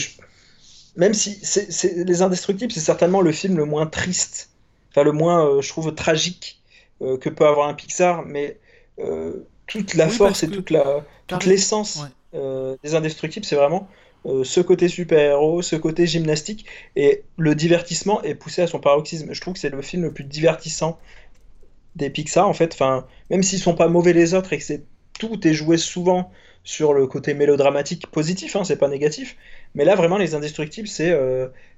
S2: même si c'est Les Indestructibles, c'est certainement le film le moins triste le moins, euh, je trouve, tragique euh, que peut avoir un Pixar, mais euh, toute la force et toute la toute l'essence des Indestructibles, c'est vraiment ce côté super-héros, ce côté gymnastique, et le divertissement est poussé à son paroxysme. Je trouve que c'est le film le plus divertissant des Pixar, en fait. Enfin, même s'ils sont pas mauvais les autres et que c'est tout est joué souvent sur le côté mélodramatique positif, hein, c'est pas négatif. Mais là, vraiment, les Indestructibles, c'est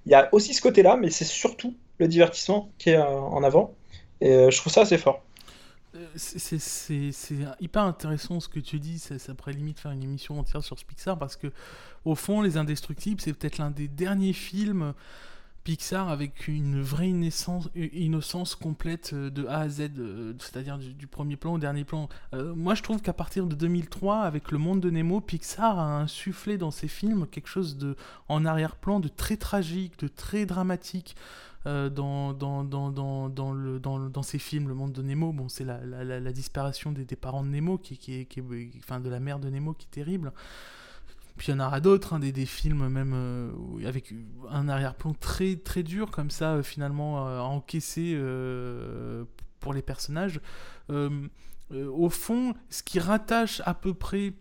S2: il y a aussi ce côté-là, mais c'est surtout le divertissement qui est euh, en avant. Et euh, je trouve ça assez fort.
S1: Euh, c'est hyper intéressant ce que tu dis, ça, pourrait limite faire une émission entière sur ce Pixar parce que au fond Les Indestructibles c'est peut-être l'un des derniers films Pixar avec une vraie innocence, innocence complète de A à Z, c'est-à-dire du, premier plan au dernier plan. moi je trouve qu'à partir de 2003 avec Le Monde de Nemo, Pixar a insufflé dans ses films quelque chose de en arrière-plan de très tragique, de très dramatique. Euh, dans, dans, dans, dans, le, dans, ces films, Le Monde de Nemo, bon, c'est la, la, la, disparition des, des, parents de Nemo, qui, qui, qui, enfin, de la mère de Nemo, qui est terrible. Puis il y en aura d'autres, hein, des, des, films même euh, avec un arrière-plan très très dur comme ça, euh, finalement à encaisser pour les personnages. au fond, ce qui rattache à peu près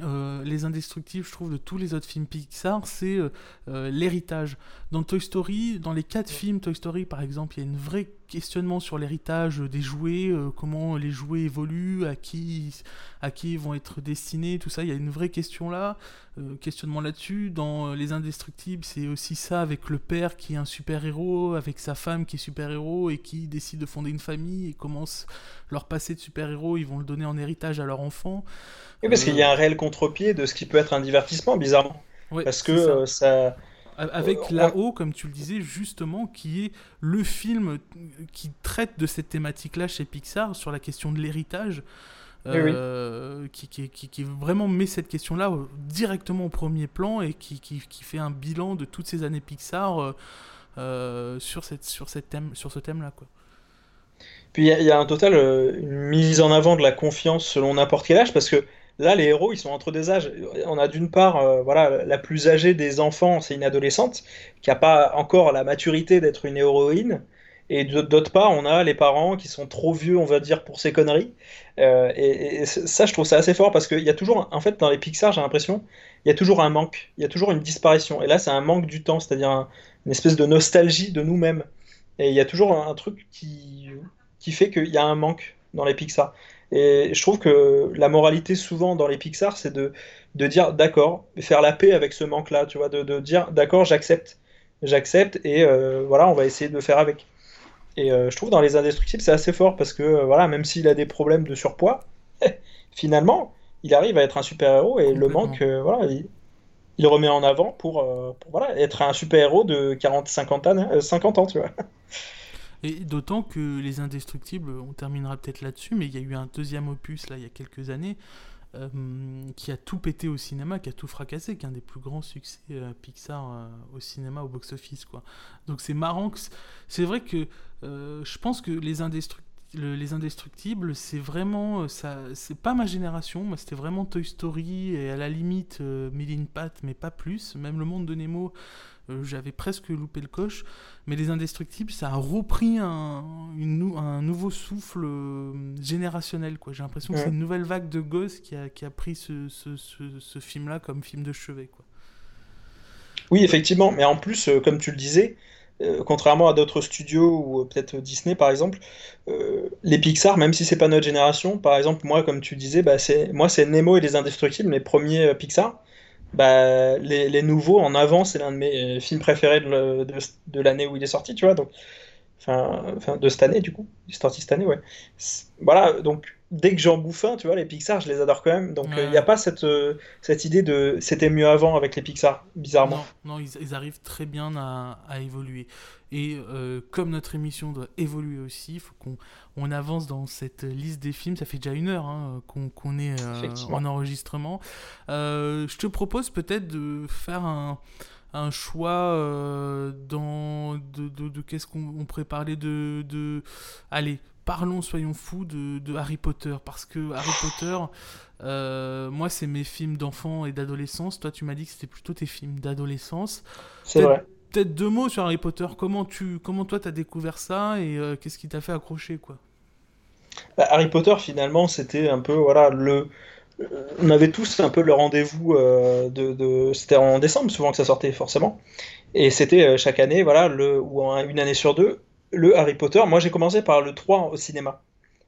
S1: euh, les indestructibles, je trouve, de tous les autres films Pixar, c'est euh, euh, l'héritage. Dans Toy Story, dans les quatre films Toy Story, par exemple, il y a une vraie questionnement sur l'héritage des jouets, euh, comment les jouets évoluent, à qui, à qui ils vont être destinés, tout ça. Il y a une vraie question là, euh, questionnement là-dessus. Dans Les Indestructibles, c'est aussi ça avec le père qui est un super-héros, avec sa femme qui est super-héros et qui décide de fonder une famille et commence leur passé de super-héros, ils vont le donner en héritage à leur enfant.
S2: Oui, parce qu'il y a un réel contre-pied de ce qui peut être un divertissement, bizarrement. parce que ça
S1: avec euh, là-haut, comme tu le disais, justement, qui est le film qui traite de cette thématique-là chez Pixar sur la question de l'héritage. Euh, qui, qui, qui, vraiment met cette question-là directement au premier plan et qui, fait un bilan de toutes ces années Pixar euh, sur, cette, sur, cette thème, sur ce thème-là. Quoi.
S2: Puis il y, y, a un total une mise en avant de la confiance selon n'importe quel âge parce que Là, les héros, ils sont entre deux âges. On a d'une part, euh, voilà, la plus âgée des enfants, c'est une adolescente qui n'a pas encore la maturité d'être une héroïne. Et d'autre part, on a les parents qui sont trop vieux, on va dire, pour ces conneries. Euh, et, ça, je trouve ça assez fort parce qu'il y a toujours, en fait, dans les Pixar, j'ai l'impression, il y a toujours un manque, il y a toujours une disparition. Et là, c'est un manque du temps, c'est-à-dire une espèce de nostalgie de nous-mêmes. Et il y a toujours un, truc qui, qui fait qu'il y a un manque dans les Pixar. Et je trouve que la moralité, souvent dans les Pixar, c'est de, de dire d'accord, faire la paix avec ce manque-là, tu vois, de, de dire d'accord, j'accepte, j'accepte, et euh, voilà, on va essayer de faire avec. Et je trouve dans Les Indestructibles, c'est assez fort parce que, voilà, même s'il a des problèmes de surpoids, finalement, il arrive à être un super-héros et le manque, voilà, il, remet en avant pour, pour, voilà, être un super-héros de 40-50 ans, 50 ans, tu vois.
S1: Et d'autant que Les Indestructibles, on terminera peut-être là-dessus, mais il y a eu un deuxième opus, là, il y a quelques années, euh, qui a tout pété au cinéma, qui a tout fracassé, qui est un des plus grands succès euh, Pixar euh, au cinéma, au box-office, quoi. Donc c'est marrant que... C'est vrai que je pense que Les Indestructibles les Indestructibles, c'est vraiment ça. C'est pas ma génération. Moi, c'était vraiment Toy Story et à la limite euh, Pat, mais pas plus. Même le monde de Nemo, euh, j'avais presque loupé le coche. Mais Les Indestructibles, ça a repris un, un nouveau souffle euh, générationnel. Quoi. J'ai l'impression que c'est une nouvelle vague de gosses qui a, qui a pris ce, ce, ce, film-là comme film de chevet. Quoi.
S2: Oui, effectivement. Mais en plus, euh, comme tu le disais, contrairement à d'autres studios ou peut-être Disney par exemple, les Pixar, même si c'est pas notre génération, par exemple moi comme tu disais, bah, moi c'est Nemo et les Indestructibles, mes premiers Pixar bah, les, nouveaux en avant, c'est l'un de mes euh, films préférés de, l'année où il est sorti, tu vois. Donc, de cette année, du coup. Il est sorti cette année, ouais. Voilà, donc dès que j'en bouffe un, tu vois, les Pixar, je les adore quand même. Donc, il n'y a pas cette, euh, cette idée de c'était mieux avant avec les Pixar, bizarrement.
S1: Non, non ils, arrivent très bien à, à évoluer. Et euh, comme notre émission doit évoluer aussi, il faut qu'on on avance dans cette liste des films. Ça fait déjà une heure hein, qu'on est euh, en enregistrement. Euh, je te propose peut-être de faire un, un choix dans de, de, qu'est-ce qu'on pourrait parler de, de allez parlons soyons fous de, de, Harry Potter parce que Harry Potter moi c'est mes films d'enfants et d'adolescence toi tu m'as dit que c'était plutôt tes films d'adolescence
S2: c'est vrai
S1: peut-être deux mots sur Harry Potter. Comment, tu, comment toi, tu as découvert ça et euh, qu'est-ce qui t'a fait accrocher quoi?
S2: Bah, Harry Potter, finalement, c'était un peu. voilà le euh, On avait tous un peu le rendez-vous euh, de. C'était en décembre, souvent que ça sortait, forcément. Et c'était chaque année, voilà, le, ou une année sur deux, le Harry Potter. Moi, j'ai commencé par le 3 au cinéma.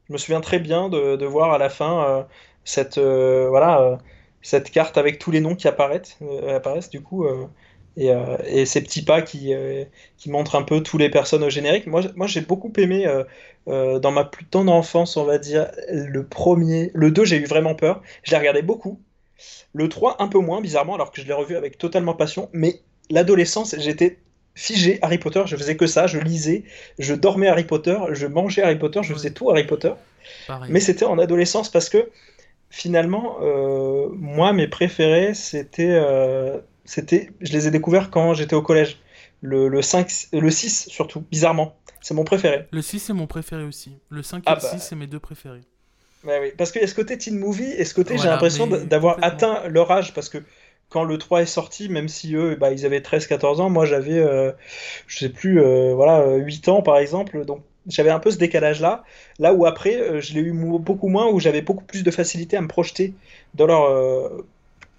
S2: Je me souviens très bien de, voir à la fin cette, voilà, cette carte avec tous les noms qui apparaissent, apparaissent du coup. Euh, et, ces petits pas qui, euh, qui, montrent un peu tous les personnes au générique. Moi, moi j'ai beaucoup aimé, euh, dans ma plus tendre enfance, on va dire, le premier. Le 2, j'ai eu vraiment peur. Je l'ai regardé beaucoup. Le 3, un peu moins, bizarrement, alors que je l'ai revu avec totalement passion. Mais l'adolescence, j'étais figé Harry Potter, je faisais que ça, je lisais, je dormais Harry Potter, je mangeais Harry Potter, je faisais tout Harry Potter. Mais c'était en adolescence parce que finalement, moi, mes préférés, c'était c'était, je les ai découverts quand j'étais au collège. Le, le, 5, le 6 surtout, bizarrement. C'est mon préféré.
S1: Le 6 c'est mon préféré aussi. Le 5 et ah le 6 bah. c'est mes deux préférés.
S2: oui. Parce qu'il y a ce côté teen movie? Et ce côté j'ai l'impression d'avoir atteint leur âge parce que quand le 3 est sorti, même si eux bah, ils avaient 13-14 ans, moi j'avais, euh, je sais plus, euh, voilà, 8 ans par exemple. Donc j'avais un peu ce décalage là. Où après, euh, je l'ai eu beaucoup moins, où j'avais beaucoup plus de facilité à me projeter dans leur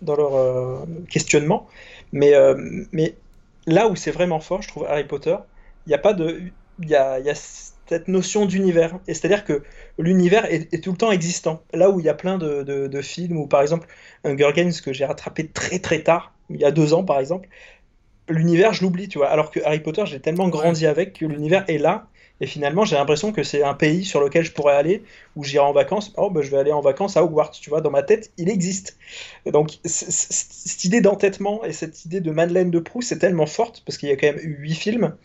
S2: dans leur euh, questionnement. Mais, euh, mais là où c'est vraiment fort, je trouve, Harry Potter, il n'y a pas de. Il y a, cette notion d'univers. Et c'est-à-dire que l'univers est, tout le temps existant. Là où il y a plein de, de, films, ou par exemple Hunger Games que j'ai rattrapé très très tard, il y a deux ans par exemple, l'univers je l'oublie, tu vois. Alors que Harry Potter, j'ai tellement grandi avec que l'univers est là et finalement, j'ai l'impression que c'est un pays sur lequel je pourrais aller, où j'irai en vacances. Oh, ben, je vais aller en vacances à Hogwarts, tu vois, dans ma tête, il existe. donc, cette idée d'entêtement et cette idée de Madeleine de Proust, c'est tellement forte, parce qu'il y a quand même eu huit films.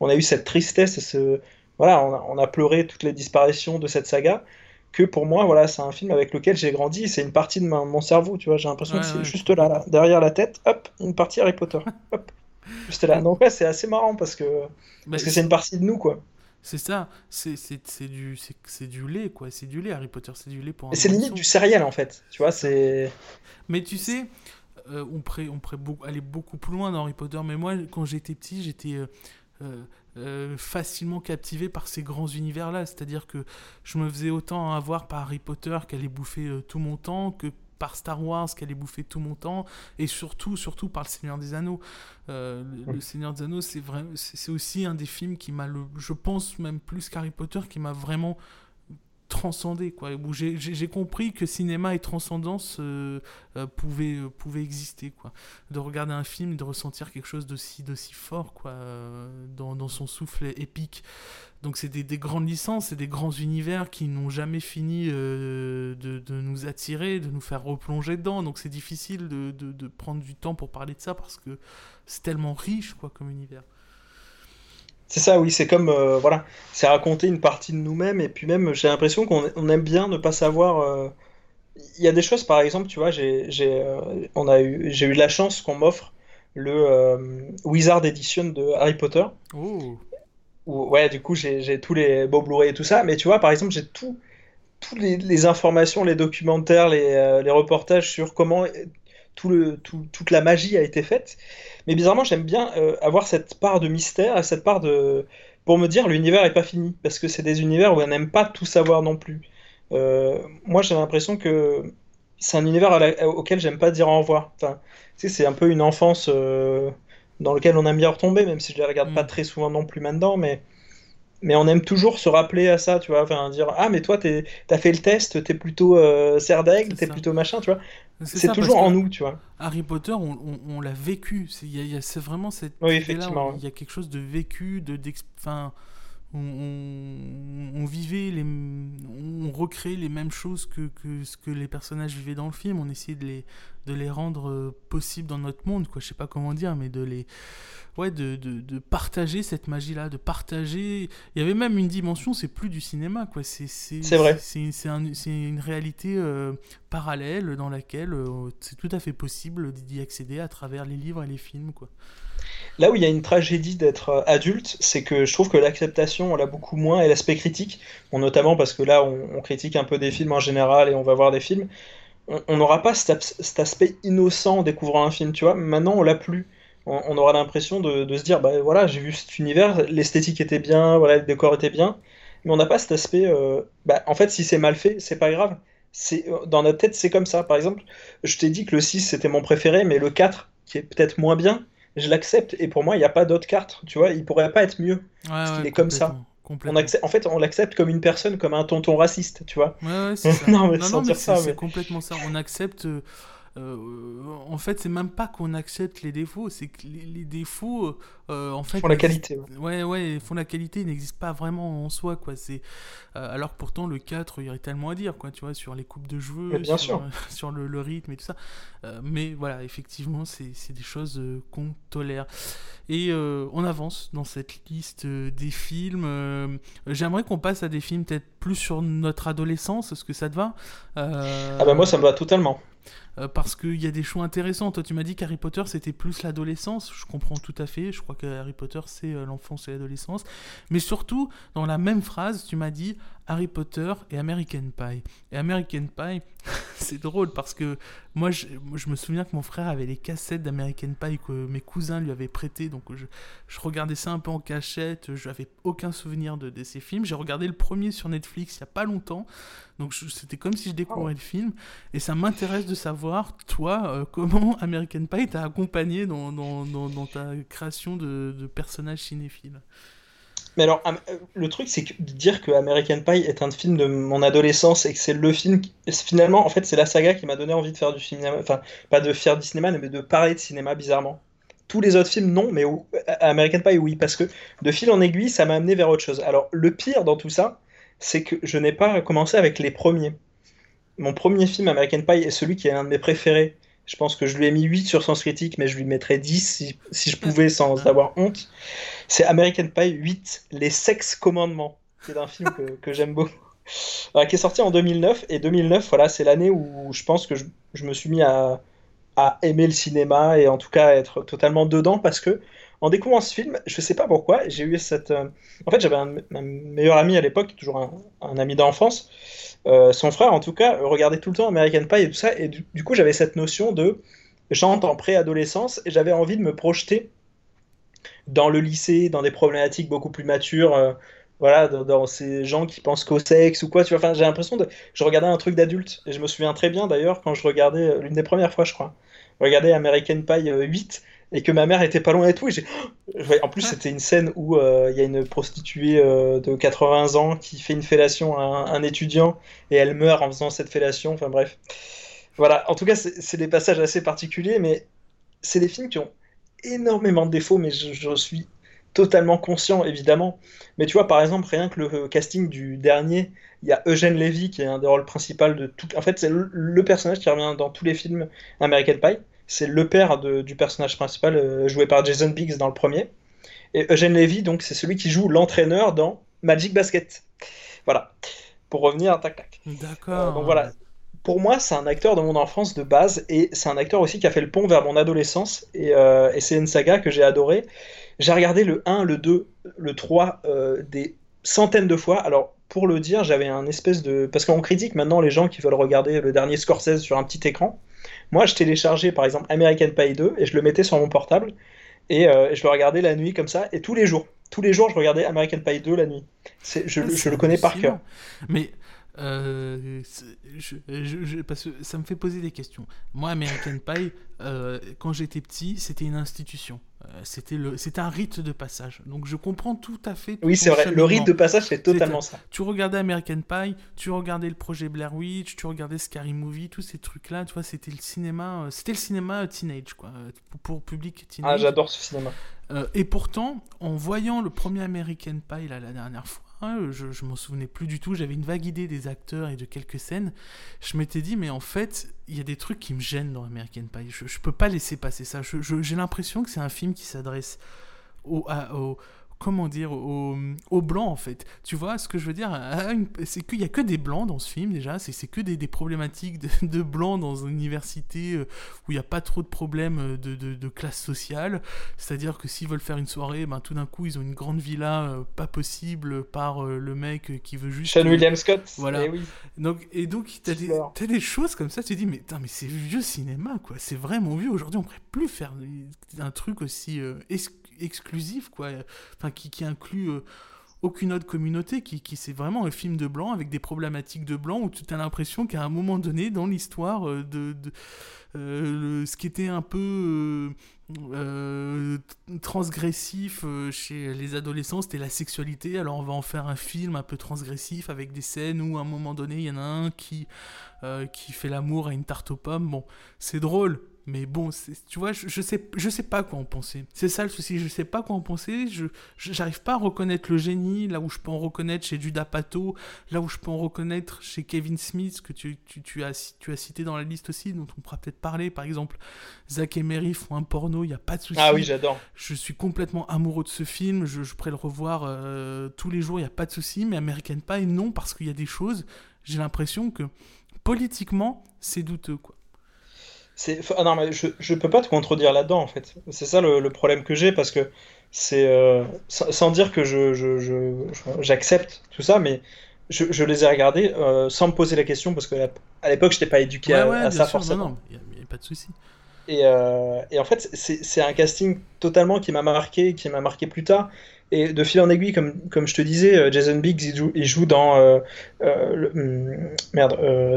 S2: On a eu cette tristesse ce. Voilà, on a, pleuré toutes les disparitions de cette saga que pour moi, voilà, c'est un film avec lequel j'ai grandi, c'est une partie de mon cerveau, tu vois, j'ai l'impression que c'est juste là, là, derrière la tête, hop, une partie Harry Potter, hop, juste là. Donc ouais, c'est assez marrant parce que parce que c'est une partie de nous, quoi.
S1: C'est ça, c'est du, du lait, quoi. C'est du lait, Harry Potter, c'est du lait pour
S2: C'est limite du céréal, en fait. Tu vois, c'est...
S1: Mais tu sais, euh, on pourrait, on pourrait aller beaucoup plus loin dans Harry Potter, mais moi, quand j'étais petit, j'étais... Euh, euh, facilement captivé par ces grands univers-là. C'est-à-dire que je me faisais autant avoir par Harry Potter qu'elle allait bouffer tout mon temps, que par Star Wars qu'elle allait bouffer tout mon temps, et surtout, surtout par Le Seigneur des Anneaux. Euh, le, Seigneur des Anneaux, c'est c'est aussi un des films qui m'a, je pense même plus qu'Harry Potter, qui m'a vraiment transcender quoi. Où j'ai compris que cinéma et transcendance euh, euh, pouvaient, euh, pouvaient exister quoi. De regarder un film de ressentir quelque chose d'aussi d'aussi fort quoi dans, dans, son souffle épique. Donc c'est des, des, grandes licences c'est des grands univers qui n'ont jamais fini de, de, nous attirer de nous faire replonger dedans. Donc c'est difficile de, de, prendre du temps pour parler de ça parce que c'est tellement riche quoi comme univers
S2: c'est ça, oui, c'est comme, euh, voilà, c'est raconter une partie de nous-mêmes, et puis même, j'ai l'impression qu'on aime bien ne pas savoir. Euh, il y a des choses, par exemple, tu vois, j'ai euh, eu, eu de la chance qu'on m'offre le Wizard Edition de Harry Potter. Oh. ouais, du coup, j'ai tous les beaux Blu-ray et tout ça, mais tu vois, par exemple, j'ai tout, toutes les, informations, les documentaires, les, les reportages sur comment tout le, tout, toute la magie a été faite. Mais bizarrement, j'aime bien euh, avoir cette part de mystère et cette part de. pour me dire l'univers n'est pas fini. Parce que c'est des univers où on n'aime pas tout savoir non plus. Euh, moi, j'ai l'impression que c'est un univers auquel j'aime pas dire au revoir. Enfin, tu sais, c'est un peu une enfance euh, dans laquelle on aime bien retomber, même si je ne les regarde pas mm. très souvent non plus maintenant. Mais mais on aime toujours se rappeler à ça, tu vois, enfin dire ah mais toi t'as fait le test, t'es plutôt euh, serre d'aigle, t'es plutôt machin, tu vois. C'est toujours en nous, tu vois.
S1: Harry Potter, on, on, l'a vécu, c'est vraiment cette
S2: oui, effectivement.
S1: il y a quelque chose de vécu, de enfin on, vivait les, on recréait les mêmes choses que, que, ce que les personnages vivaient dans le film. On essayait de les, de les rendre euh, possibles dans notre monde, quoi. Je sais pas comment dire, mais de les, ouais, de, de, de partager cette magie-là, de partager. Il y avait même une dimension, c'est plus du cinéma, quoi. C'est, c'est,
S2: vrai.
S1: C'est, c'est, une réalité euh, parallèle dans laquelle euh, c'est tout à fait possible d'y accéder à travers les livres et les films, quoi.
S2: Là où il y a une tragédie d'être euh, adulte, c'est que je trouve que l'acceptation, on l'a beaucoup moins, et l'aspect critique, notamment parce que là, on, critique un peu des films en général et on va voir des films, on n'aura pas cet, aspect innocent en découvrant un film, tu vois. Maintenant, on l'a plus. On, aura l'impression de, se dire, bah voilà, j'ai vu cet univers, l'esthétique était bien, voilà, le décor était bien, mais on n'a pas cet aspect, euh, bah, en fait, si c'est mal fait, c'est pas grave. C'est, euh, dans notre tête, c'est comme ça. Par exemple, je t'ai dit que le 6 c'était mon préféré, mais le 4, qui est peut-être moins bien, je l'accepte. Et pour moi, il n'y a pas d'autre carte. Tu vois, il pourrait pas être mieux. parce qu'il est comme ça. On accepte, en fait, on l'accepte comme une personne, comme un tonton raciste, tu vois.
S1: Ouais, ouais, c'est ça. non, mais, non, mais c'est complètement ça. On accepte. Euh, en fait, c'est même pas qu'on accepte les défauts, c'est que les, défauts, euh, en fait,
S2: font la qualité.
S1: Ouais, ouais, font la qualité, ils n'existent pas vraiment en soi, quoi. C'est euh, alors que pourtant le 4, il y aurait tellement à dire, quoi, tu vois, sur les coupes de cheveux,
S2: bien
S1: sur,
S2: sûr.
S1: sur le, le, rythme et tout ça. mais voilà, effectivement, c'est des choses qu'on tolère. Et on avance dans cette liste des films. J'aimerais qu'on passe à des films peut-être plus sur notre adolescence, est-ce que ça te va?
S2: Ah bah moi ça me va totalement.
S1: Euh, parce qu'il y a des choix intéressants. Toi, tu m'as dit qu'Harry Potter, c'était plus l'adolescence. Je comprends tout à fait. Je crois que Harry Potter, c'est euh, l'enfance et l'adolescence. Mais surtout, dans la même phrase, tu m'as dit Harry Potter et American Pie. Et American Pie, c'est drôle parce que moi je, me souviens que mon frère avait les cassettes d'American Pie que mes cousins lui avaient prêté, donc je, regardais ça un peu en cachette, je n'avais aucun souvenir de, ces films. J'ai regardé le premier sur Netflix il n'y a pas longtemps, donc c'était comme si je découvrais le film, et ça m'intéresse de savoir, toi, euh, comment American Pie t'a accompagné dans, ta création de, personnages cinéphiles?
S2: Mais alors, euh, le truc, c'est de dire que American Pie est un film de mon adolescence et que c'est le film. Finalement, en fait, c'est la saga qui m'a donné envie de faire du cinéma. Enfin, pas de faire du cinéma, mais de parler de cinéma, bizarrement. Tous les autres films, non, mais American Pie, oui, parce que de fil en aiguille, ça m'a amené vers autre chose. Alors, le pire dans tout ça, c'est que je n'ai pas commencé avec les premiers. Mon premier film, American Pie, est celui qui est un de mes préférés. Je pense que je lui ai mis 8 sur Sens Critique, mais je lui mettrais 10 si, je pouvais sans avoir honte. C'est American Pie 8, Les Sex Commandements, qui est un film que, j'aime beaucoup. qui est sorti en 2009. Et 2009, voilà, c'est l'année où je pense que je, me suis mis à, aimer le cinéma et en tout cas à être totalement dedans parce que en découvrant ce film, je sais pas pourquoi, j'ai eu cette. Euh, en fait, j'avais un, meilleur ami à l'époque, toujours un ami d'enfance, euh, son frère, en tout cas, regardait tout le temps American Pie et tout ça, et du, coup, j'avais cette notion de j'entre en préadolescence et j'avais envie de me projeter dans le lycée, dans des problématiques beaucoup plus matures, euh, voilà, dans, ces gens qui pensent qu'au sexe ou quoi, tu. Enfin, j'ai l'impression de. Je regardais un truc d'adulte, et je me souviens très bien d'ailleurs quand je regardais, euh, l'une des premières fois, je crois, regarder American Pie 8, et que ma mère était pas loin et tout. Et en plus, c'était une scène où euh, il y a une prostituée euh, de 80 ans qui fait une fellation à un, étudiant et elle meurt en faisant cette fellation. Enfin bref. Voilà, en tout cas, c'est des passages assez particuliers, mais c'est des films qui ont énormément de défauts, mais je, suis totalement conscient, évidemment. Mais tu vois, par exemple, rien que le casting du dernier, il y a Eugène Levy qui est un des rôles principaux de tout. En fait, c'est le, personnage qui revient dans tous les films American Pie. C'est le père du personnage principal, euh, joué par Jason Biggs dans le premier. Et Eugène Levy, donc, c'est celui qui joue l'entraîneur dans Magic Basket. Voilà. Pour revenir, tac tac.
S1: D'accord. Euh,
S2: donc voilà. Pour moi, c'est un acteur de mon enfance de base et c'est un acteur aussi qui a fait le pont vers mon adolescence. Et, euh, et c'est une saga que j'ai adorée. J'ai regardé le 1, le 2, le 3 des centaines de fois. Alors, pour le dire, j'avais un espèce de. Parce qu'on critique maintenant les gens qui veulent regarder le dernier Scorsese sur un petit écran. Moi, je téléchargeais par exemple American Pie 2 et je le mettais sur mon portable et, euh, je le regardais la nuit comme ça et tous les jours. Tous les jours, je regardais American Pie 2 la nuit. Je, ah, je le connais par cœur.
S1: Mais euh, je, parce que ça me fait poser des questions. Moi, American Pie, euh, quand j'étais petit, c'était une institution. Euh, c'était le, c'était un rite de passage. Donc je comprends tout à fait.
S2: Oui, c'est vrai. Le rite de passage, c'est totalement ça.
S1: Tu regardais American Pie, tu regardais le projet Blair Witch, tu regardais Scary Movie, tous ces trucs-là. Tu vois, c'était le cinéma, c'était le cinéma teenage, quoi, pour, public teenage.
S2: Ah, j'adore ce cinéma.
S1: et pourtant, en voyant le premier American Pie là, la dernière fois je, je m'en souvenais plus du tout, j'avais une vague idée des acteurs et de quelques scènes. Je m'étais dit, mais en fait, il y a des trucs qui me gênent dans American Pie. Je, je peux pas laisser passer ça. J'ai l'impression que c'est un film qui s'adresse au, au, comment dire, aux, blancs en fait. Tu vois ce que je veux dire? C'est qu'il n'y a que des blancs dans ce film déjà, c'est que des, problématiques de, blancs dans une université euh, où il n'y a pas trop de problèmes euh, de, classe sociale. C'est-à-dire que s'ils veulent faire une soirée, ben, tout d'un coup ils ont une grande villa euh, pas possible par le mec qui veut juste...
S2: Sean William Scott?
S1: Voilà. Et, eh donc, et donc tu as, as, des choses comme ça, tu te dis mais, mais c'est vieux cinéma quoi, c'est vraiment vieux. Aujourd'hui on ne pourrait plus faire un truc aussi exclusif, quoi. Enfin, qui, inclut euh, aucune autre communauté, qui, qui c'est vraiment un film de blanc avec des problématiques de blanc où tu as l'impression qu'à un moment donné dans l'histoire euh, de, euh, ce qui était un peu transgressif chez les adolescents, c'était la sexualité. Alors on va en faire un film un peu transgressif avec des scènes où à un moment donné il y en a un qui, qui fait l'amour à une tarte aux pommes. Bon, c'est drôle, mais bon, tu vois, je, je, sais, je sais pas quoi en penser. C'est ça le souci, je sais pas quoi en penser. Je j'arrive pas à reconnaître le génie là où je peux en reconnaître chez Judah Pato, là où je peux en reconnaître chez Kevin Smith que tu, tu, tu as, tu as cité dans la liste aussi, dont on pourra peut-être parler. Par exemple, Zach et Mary font un porno, il y a pas de souci.
S2: Ah oui, j'adore.
S1: Je suis complètement amoureux de ce film. Je, je pourrais le revoir euh, tous les jours, il y a pas de souci. Mais American Pie, non, parce qu'il y a des choses. J'ai l'impression que politiquement, c'est douteux, quoi.
S2: Ah non, mais je, je peux pas te contredire là-dedans, en fait. C'est ça le, problème que j'ai, parce que c'est. Euh, sans, dire que je, j'accepte tout ça, mais je, les ai regardés euh, sans me poser la question, parce qu'à à l'époque, je n'étais pas éduqué à, ça forcément.
S1: Non, il n'y a, pas de souci.
S2: Et, euh, et, en fait, c'est un casting totalement qui m'a marqué, qui m'a marqué plus tard. Et de fil en aiguille, comme, comme je te disais, euh, Jason Biggs, il joue, dans euh, euh, hum, merde,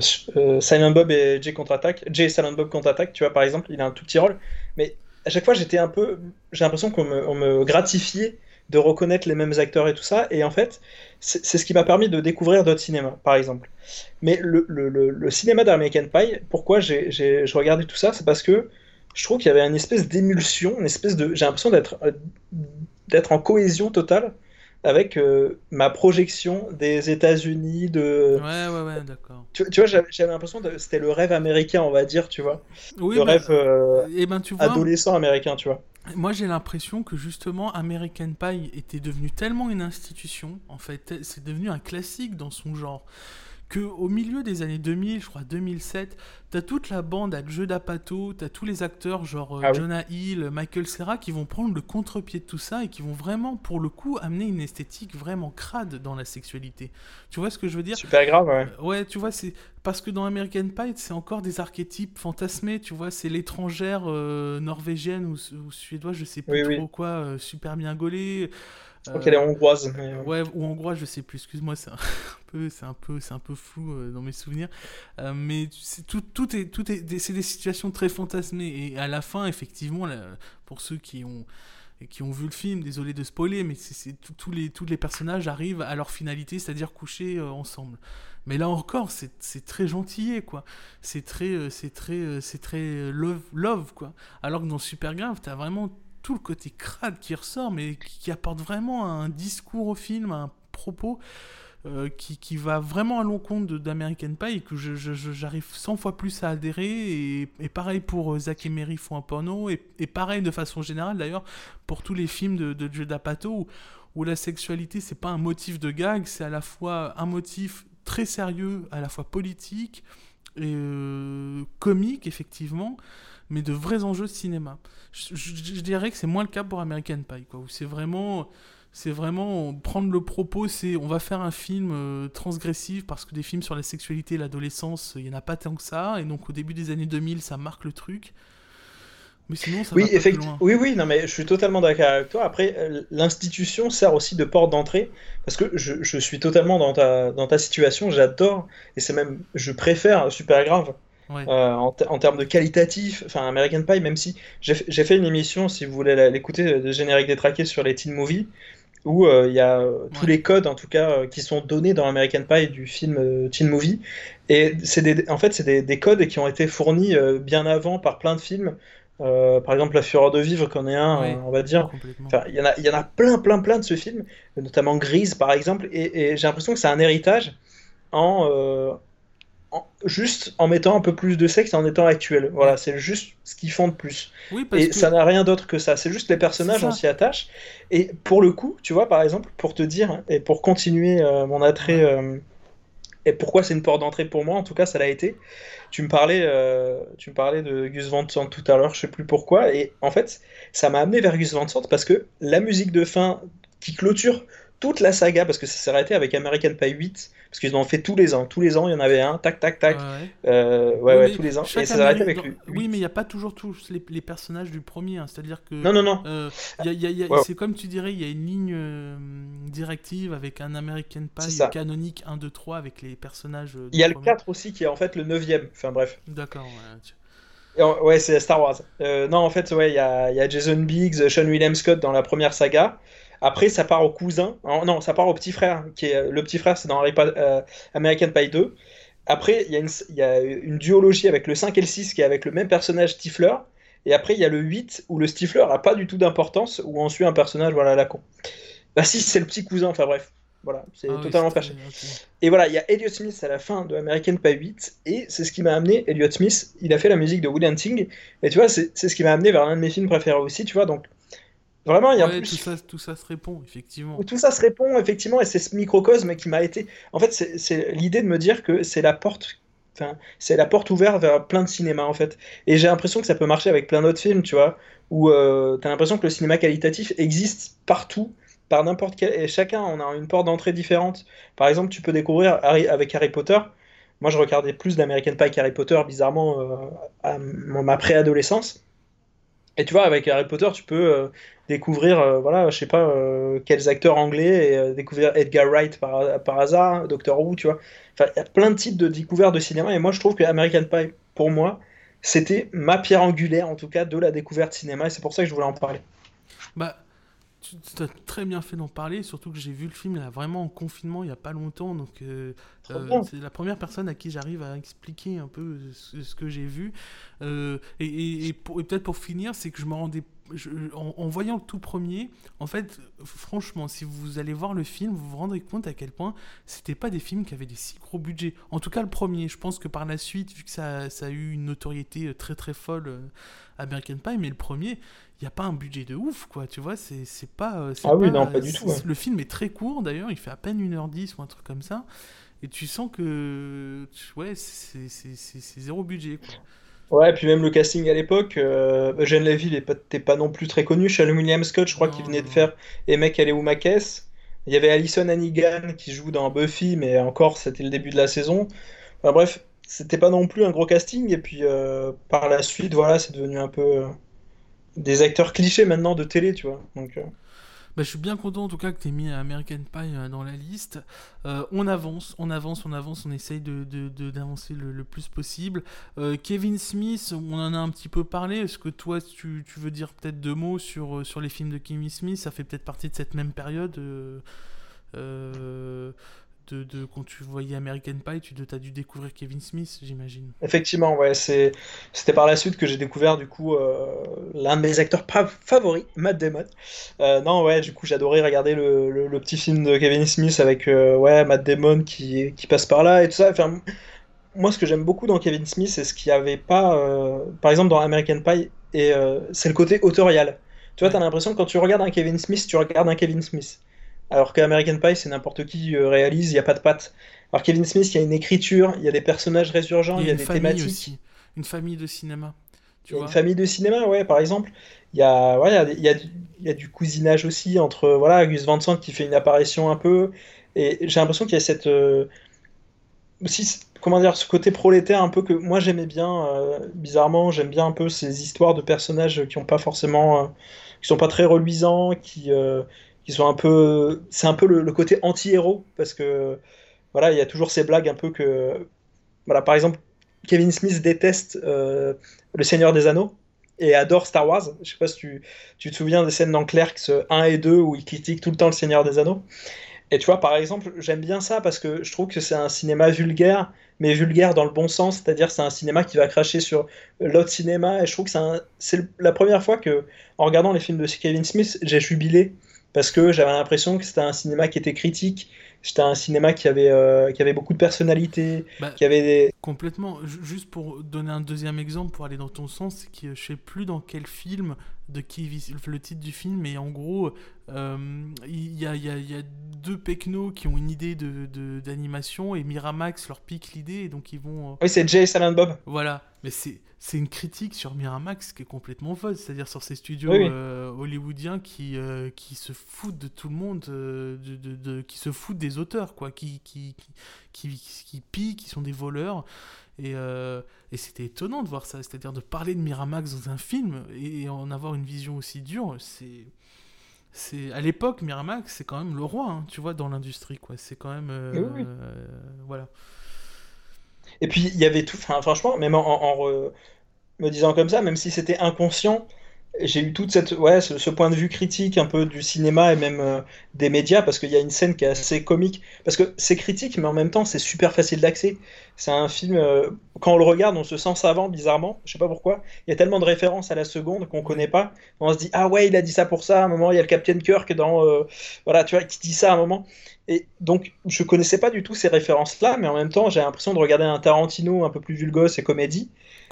S2: Silent Bob et Jay contre-attaque. Jay Silent Bob contre-attaque, tu vois, par exemple, il a un tout petit rôle. Mais à chaque fois, j'étais un peu. J'ai l'impression qu'on me, gratifiait de reconnaître les mêmes acteurs et tout ça. Et en fait, c'est ce qui m'a permis de découvrir d'autres cinémas, par exemple. Mais le, le, le, cinéma d'American Pie, pourquoi j'ai je regardais tout ça C'est parce que je trouve qu'il y avait une espèce d'émulsion, une espèce de. J'ai l'impression d'être d'être en cohésion totale avec euh, ma projection des États-Unis de.
S1: Ouais, ouais, ouais, d'accord.
S2: Tu, vois, j'avais l'impression que c'était le rêve américain, on va dire, tu vois. Oui, le rêve euh, eh ben, tu vois, adolescent américain, tu vois.
S1: Moi, j'ai l'impression que justement, American Pie était devenu tellement une institution, en fait, c'est devenu un classique dans son genre que au milieu des années 2000, je crois 2007, t'as toute la bande avec Jeu d'Apato, t'as tous les acteurs genre euh, ah Jonah Hill, Michael Serra qui vont prendre le contre-pied de tout ça et qui vont vraiment, pour le coup, amener une esthétique vraiment crade dans la sexualité. Tu vois ce que je veux dire?
S2: Super grave, ouais.
S1: Euh, ouais, tu vois, c'est parce que dans American Pie, c'est encore des archétypes fantasmés, tu vois, c'est l'étrangère euh, norvégienne ou, suédoise, je sais plus trop quoi, super bien gaulée
S2: Je crois qu'elle est hongroise.
S1: Ouais, ou hongroise, je sais plus. Excuse-moi, c'est un peu, c'est un peu, c'est un peu flou dans mes souvenirs. mais tout, tout est, tout est, c'est des situations très fantasmées. Et à la fin, effectivement, pour ceux qui ont qui ont vu le film, désolé de spoiler, mais c'est tous les, tous les personnages arrivent à leur finalité, c'est-à-dire coucher ensemble. Mais là encore, c'est très gentil, quoi. C'est très, euh, c'est très, euh, c'est très euh, love, love, quoi. Alors que dans Supergrave, t'as vraiment tout le côté crade qui ressort, mais qui, apporte vraiment un discours au film, un propos qui, qui, va vraiment à l'encontre d'American Pie et que j'arrive 100 fois plus à adhérer. Et, pareil pour Zack et Mary font porno, et, pareil de façon générale d'ailleurs pour tous les films de, de Judd où, la sexualité c'est pas un motif de gag, c'est à la fois un motif très sérieux, à la fois politique et euh, comique, effectivement, mais de vrais enjeux de cinéma. Je, dirais que c'est moins le cas pour American Pie, quoi, où c'est vraiment c'est vraiment prendre le propos, c'est on va faire un film euh, transgressif parce que des films sur la sexualité et l'adolescence, il n'y en a pas tant que ça, et donc au début des années 2000, ça marque le truc. Mais sinon, ça
S2: oui, effectivement. Oui, oui, non, mais je suis totalement d'accord avec toi. Après, euh, l'institution sert aussi de porte d'entrée parce que je, je, suis totalement dans ta, dans ta situation. J'adore et c'est même, je préfère super grave. Euh, en, en, termes de qualitatif, enfin American Pie, même si j'ai fait une émission, si vous voulez l'écouter, de générique détraqué sur les teen movies, où euh, il y a tous les codes en tout cas qui sont donnés dans American Pie du film teen movie. Et c'est en fait c'est des, des, codes qui ont été fournis bien avant par plein de films. Euh, par exemple, La Fureur de Vivre, qu'on est un, euh, on va dire. Il y, en a, y en a plein, plein, plein de ce film, notamment Grise, par exemple, et, j'ai l'impression que c'est un héritage euh, en, juste en mettant un peu plus de sexe en étant actuel. Voilà, c'est juste ce qu'ils font de plus. et ça n'a rien d'autre que ça. C'est juste les personnages, on s'y attache. Et pour le coup, tu vois, par exemple, pour te dire, et pour continuer mon attrait et pourquoi c'est une porte d'entrée pour moi, en tout cas ça l'a été. Tu me parlais, euh, tu me parlais de Gus Van Sant tout à l'heure, je sais plus pourquoi, et en fait ça m'a amené vers Gus Van Sant parce que la musique de fin qui clôture toute la saga, parce que ça s'est arrêté avec American Pie 8, parce qu'ils ont fait tous les ans. Tous les ans, il y en avait un, tac, tac, tac. Ouais, euh, ouais, tous les ans. Et ça s'est arrêté avec lui.
S1: Oui, mais il n'y a pas toujours tous les, personnages du premier. Hein. C'est-à-dire que.
S2: Non, non, non.
S1: Euh, C'est comme tu dirais, il y a une ligne euh, directive avec un American Pie canonique 1, 2, 3 avec les personnages. Euh,
S2: il y a le 4 aussi qui est en fait le 9 Enfin, bref.
S1: D'accord,
S2: ouais. Ouais, c'est Star Wars. non, en fait, ouais, il y a Jason Biggs, Sean William Scott dans la première saga. Après, ça part au cousin. Non, ça part au petit frère. Qui est... Le petit frère, c'est dans euh, American Pie 2. Après, il y, a une... y, a une duologie avec le 5 et le 6 qui est avec le même personnage Stifler. Et après, il y a le 8 où le Stifler a pas du tout d'importance, où on suit un personnage, voilà, la con. Bah, si, c'est le petit cousin, enfin bref. Voilà, c'est ah totalement oui, Et voilà, il y a Elliot Smith à la fin de American Pie 8, et c'est ce qui m'a amené, Elliot Smith, il a fait la musique de Wood Hunting, et tu vois, c'est ce qui m'a amené vers l'un de mes films préférés aussi, tu vois, donc Vraiment, il y a
S1: plus... tout, ça, tout ça se répond, effectivement.
S2: Tout ça se répond, effectivement, et c'est ce microcosme qui m'a été. En fait, c'est l'idée de me dire que c'est la porte. Enfin, c'est la porte ouverte vers plein de cinéma en fait. Et j'ai l'impression que ça peut marcher avec plein d'autres films, tu vois, où euh, t'as l'impression que le cinéma qualitatif existe partout, par n'importe quel. Et chacun, on a une porte d'entrée différente. Par exemple, tu peux découvrir Harry... avec Harry Potter. Moi, je regardais plus d'American Pie qu'Harry Potter, bizarrement, euh, à ma préadolescence. Et tu vois, avec Harry Potter, tu peux euh, découvrir, euh, voilà, je sais pas, euh, quels acteurs anglais, et découvrir Edgar Wright par, par hasard, Doctor Who, tu vois. Enfin, il y a plein de types de découvertes de cinéma, et moi, je trouve que American Pie, pour moi, c'était ma pierre angulaire, en tout cas, de la découverte cinéma, et c'est pour ça que je voulais en parler.
S1: Bah, tu as très bien fait d'en parler, surtout que j'ai vu le film là, vraiment en confinement il n'y a pas longtemps. Donc, euh, euh, c'est la première personne à qui j'arrive à expliquer un peu ce, que j'ai vu. Euh, et, et, peut-être pour finir, c'est que je me rendais. En, voyant le tout premier, en fait, franchement, si vous allez voir le film, vous vous rendrez compte à quel point c'était pas des films qui avaient des si gros budgets. En tout cas, le premier. Je pense que par la suite, vu que ça, ça a eu une notoriété très très folle, American Pie, mais le premier il n'y a pas un budget de ouf, quoi, tu vois, c'est pas... Euh,
S2: ah oui, non, pas du tout.
S1: Le film est très court, d'ailleurs, il fait à peine 1h10 ou un truc comme ça, et tu sens que, ouais, c'est zéro budget, quoi.
S2: Ouais, puis même le casting à l'époque, euh, Eugène Levy n'était pas, non plus très connu, Shalom William Scott, je crois qu'il venait de faire Et mec, elle est où ma caisse Il y avait Alison Hannigan qui joue dans Buffy, mais encore, c'était le début de la saison. Enfin, bref, c'était pas non plus un gros casting, et puis euh, par la suite, voilà, c'est devenu un peu des acteurs clichés maintenant de télé, tu vois. Donc, euh.
S1: Bah, je suis bien content en tout cas que tu aies mis American Pie euh, dans la liste. Euh, on avance, on avance, on avance, on essaye d'avancer de, le, plus possible. Euh, Kevin Smith, on en a un petit peu parlé. Est-ce que toi, tu, tu veux dire peut-être deux mots sur, sur les films de Kevin Smith? Ça fait peut-être partie de cette même période de, quand tu voyais American Pie, tu as dû découvrir Kevin Smith, j'imagine.
S2: Effectivement, ouais, c'était par la suite que j'ai découvert du coup euh, l'un de mes acteurs favoris, Matt Damon. Euh, non, ouais, du coup j'adorais regarder le, petit film de Kevin Smith avec euh, ouais Matt Damon qui, qui passe par là et tout ça. Enfin, moi, ce que j'aime beaucoup dans Kevin Smith, c'est ce qu'il n'y avait pas, par exemple dans American Pie, et c'est le côté autorial. Tu vois, tu as l'impression que quand tu regardes un Kevin Smith, tu regardes un Kevin Smith. Alors qu'American Pie, c'est n'importe qui euh, réalise, il n'y a pas de patte. Alors Kevin Smith, il y a une écriture, il y a des personnages résurgents, il y a, des thématiques. Aussi.
S1: Une famille de cinéma.
S2: Tu vois une famille de cinéma, ouais, par exemple. Il y a, ouais, il y a, il y a, du cousinage aussi entre voilà, Gus Van Sant qui fait une apparition un peu. Et j'ai l'impression qu'il y a cette. Euh, aussi, comment dire, ce côté prolétaire un peu que moi j'aimais bien. Euh, bizarrement, j'aime bien un peu ces histoires de personnages qui ont pas forcément. qui sont pas très reluisants, qui sont un peu. C'est un peu le, côté anti-héros, parce que voilà, il y a toujours ces blagues un peu que. Voilà, par exemple, Kevin Smith déteste euh, Le Seigneur des Anneaux et adore Star Wars. Je sais pas si tu, tu te souviens des scènes dans Clerks 1 et 2 où il critique tout le temps Le Seigneur des Anneaux. Et tu vois, par exemple, j'aime bien ça parce que je trouve que c'est un cinéma vulgaire, mais vulgaire dans le bon sens, c'est-à-dire c'est un cinéma qui va cracher sur l'autre cinéma. Et je trouve que c'est la première fois que, en regardant les films de Kevin Smith, j'ai jubilé parce que j'avais l'impression que c'était un cinéma qui était critique, c'était un cinéma qui avait, euh, qui avait beaucoup de personnalité, bah, qui avait des...
S1: Complètement. Juste pour donner un deuxième exemple, pour aller dans ton sens, c'est que je sais plus dans quel film, de qui le titre du film, mais en gros, euh, il y, a, y, a, y, a, deux pecnos qui ont une idée d'animation de, et Miramax leur pique l'idée et donc ils vont.
S2: Euh, oui, c'est Jay Silent Bob.
S1: Voilà, mais c'est c'est une critique sur Miramax qui est complètement folle, c'est-à-dire sur ces studios euh, hollywoodiens qui, qui se foutent de tout le monde, de, de, qui se foutent des auteurs, quoi, qui, qui, qui, qui, qui pillent, qui sont des voleurs. Et, et c'était étonnant de voir ça, c'est-à-dire de parler de Miramax dans un film et en avoir une vision aussi dure, c'est c'est à l'époque Miramax c'est quand même le roi hein, tu vois dans l'industrie quoi. C'est quand même euh, euh, voilà.
S2: Et puis il y avait tout franchement même en, me disant comme ça même si c'était inconscient j'ai eu toute cette ouais ce, point de vue critique un peu du cinéma et même euh, des médias parce qu'il y a une scène qui est assez comique. Parce que c'est critique mais en même temps c'est super facile d'accès. C'est un film euh, quand on le regarde on se sent savant bizarrement. Je sais pas pourquoi. Il y a tellement de références à la seconde qu'on connaît pas. On se dit ah ouais il a dit ça pour ça à un moment il y a le Captain Kirk dans euh, voilà tu vois qui dit ça à un moment. Et donc je connaissais pas du tout ces références là mais en même temps j'ai l'impression de regarder un Tarantino un peu plus vulgose et comédie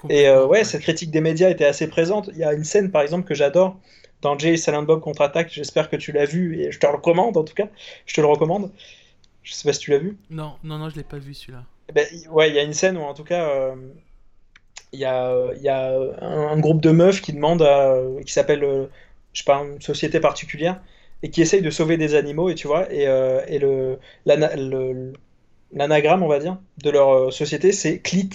S2: et euh, ouais, cette critique des médias était assez présente. Il y a une scène, par exemple, que j'adore dans Jay Silent Bob contre-attaque. J'espère que tu l'as vu et je te le recommande en tout cas. Je te le recommande. Je sais pas si tu l'as vu.
S1: Non, non, non, je l'ai pas vu celui-là.
S2: Eh ben, ouais, il y a une scène où en tout cas. Euh, il y, a, il y a un, groupe de meufs qui demande à, qui s'appelle je sais pas une société particulière et qui essaye de sauver des animaux et tu vois et, euh, et le l'anagramme on va dire de leur société c'est clit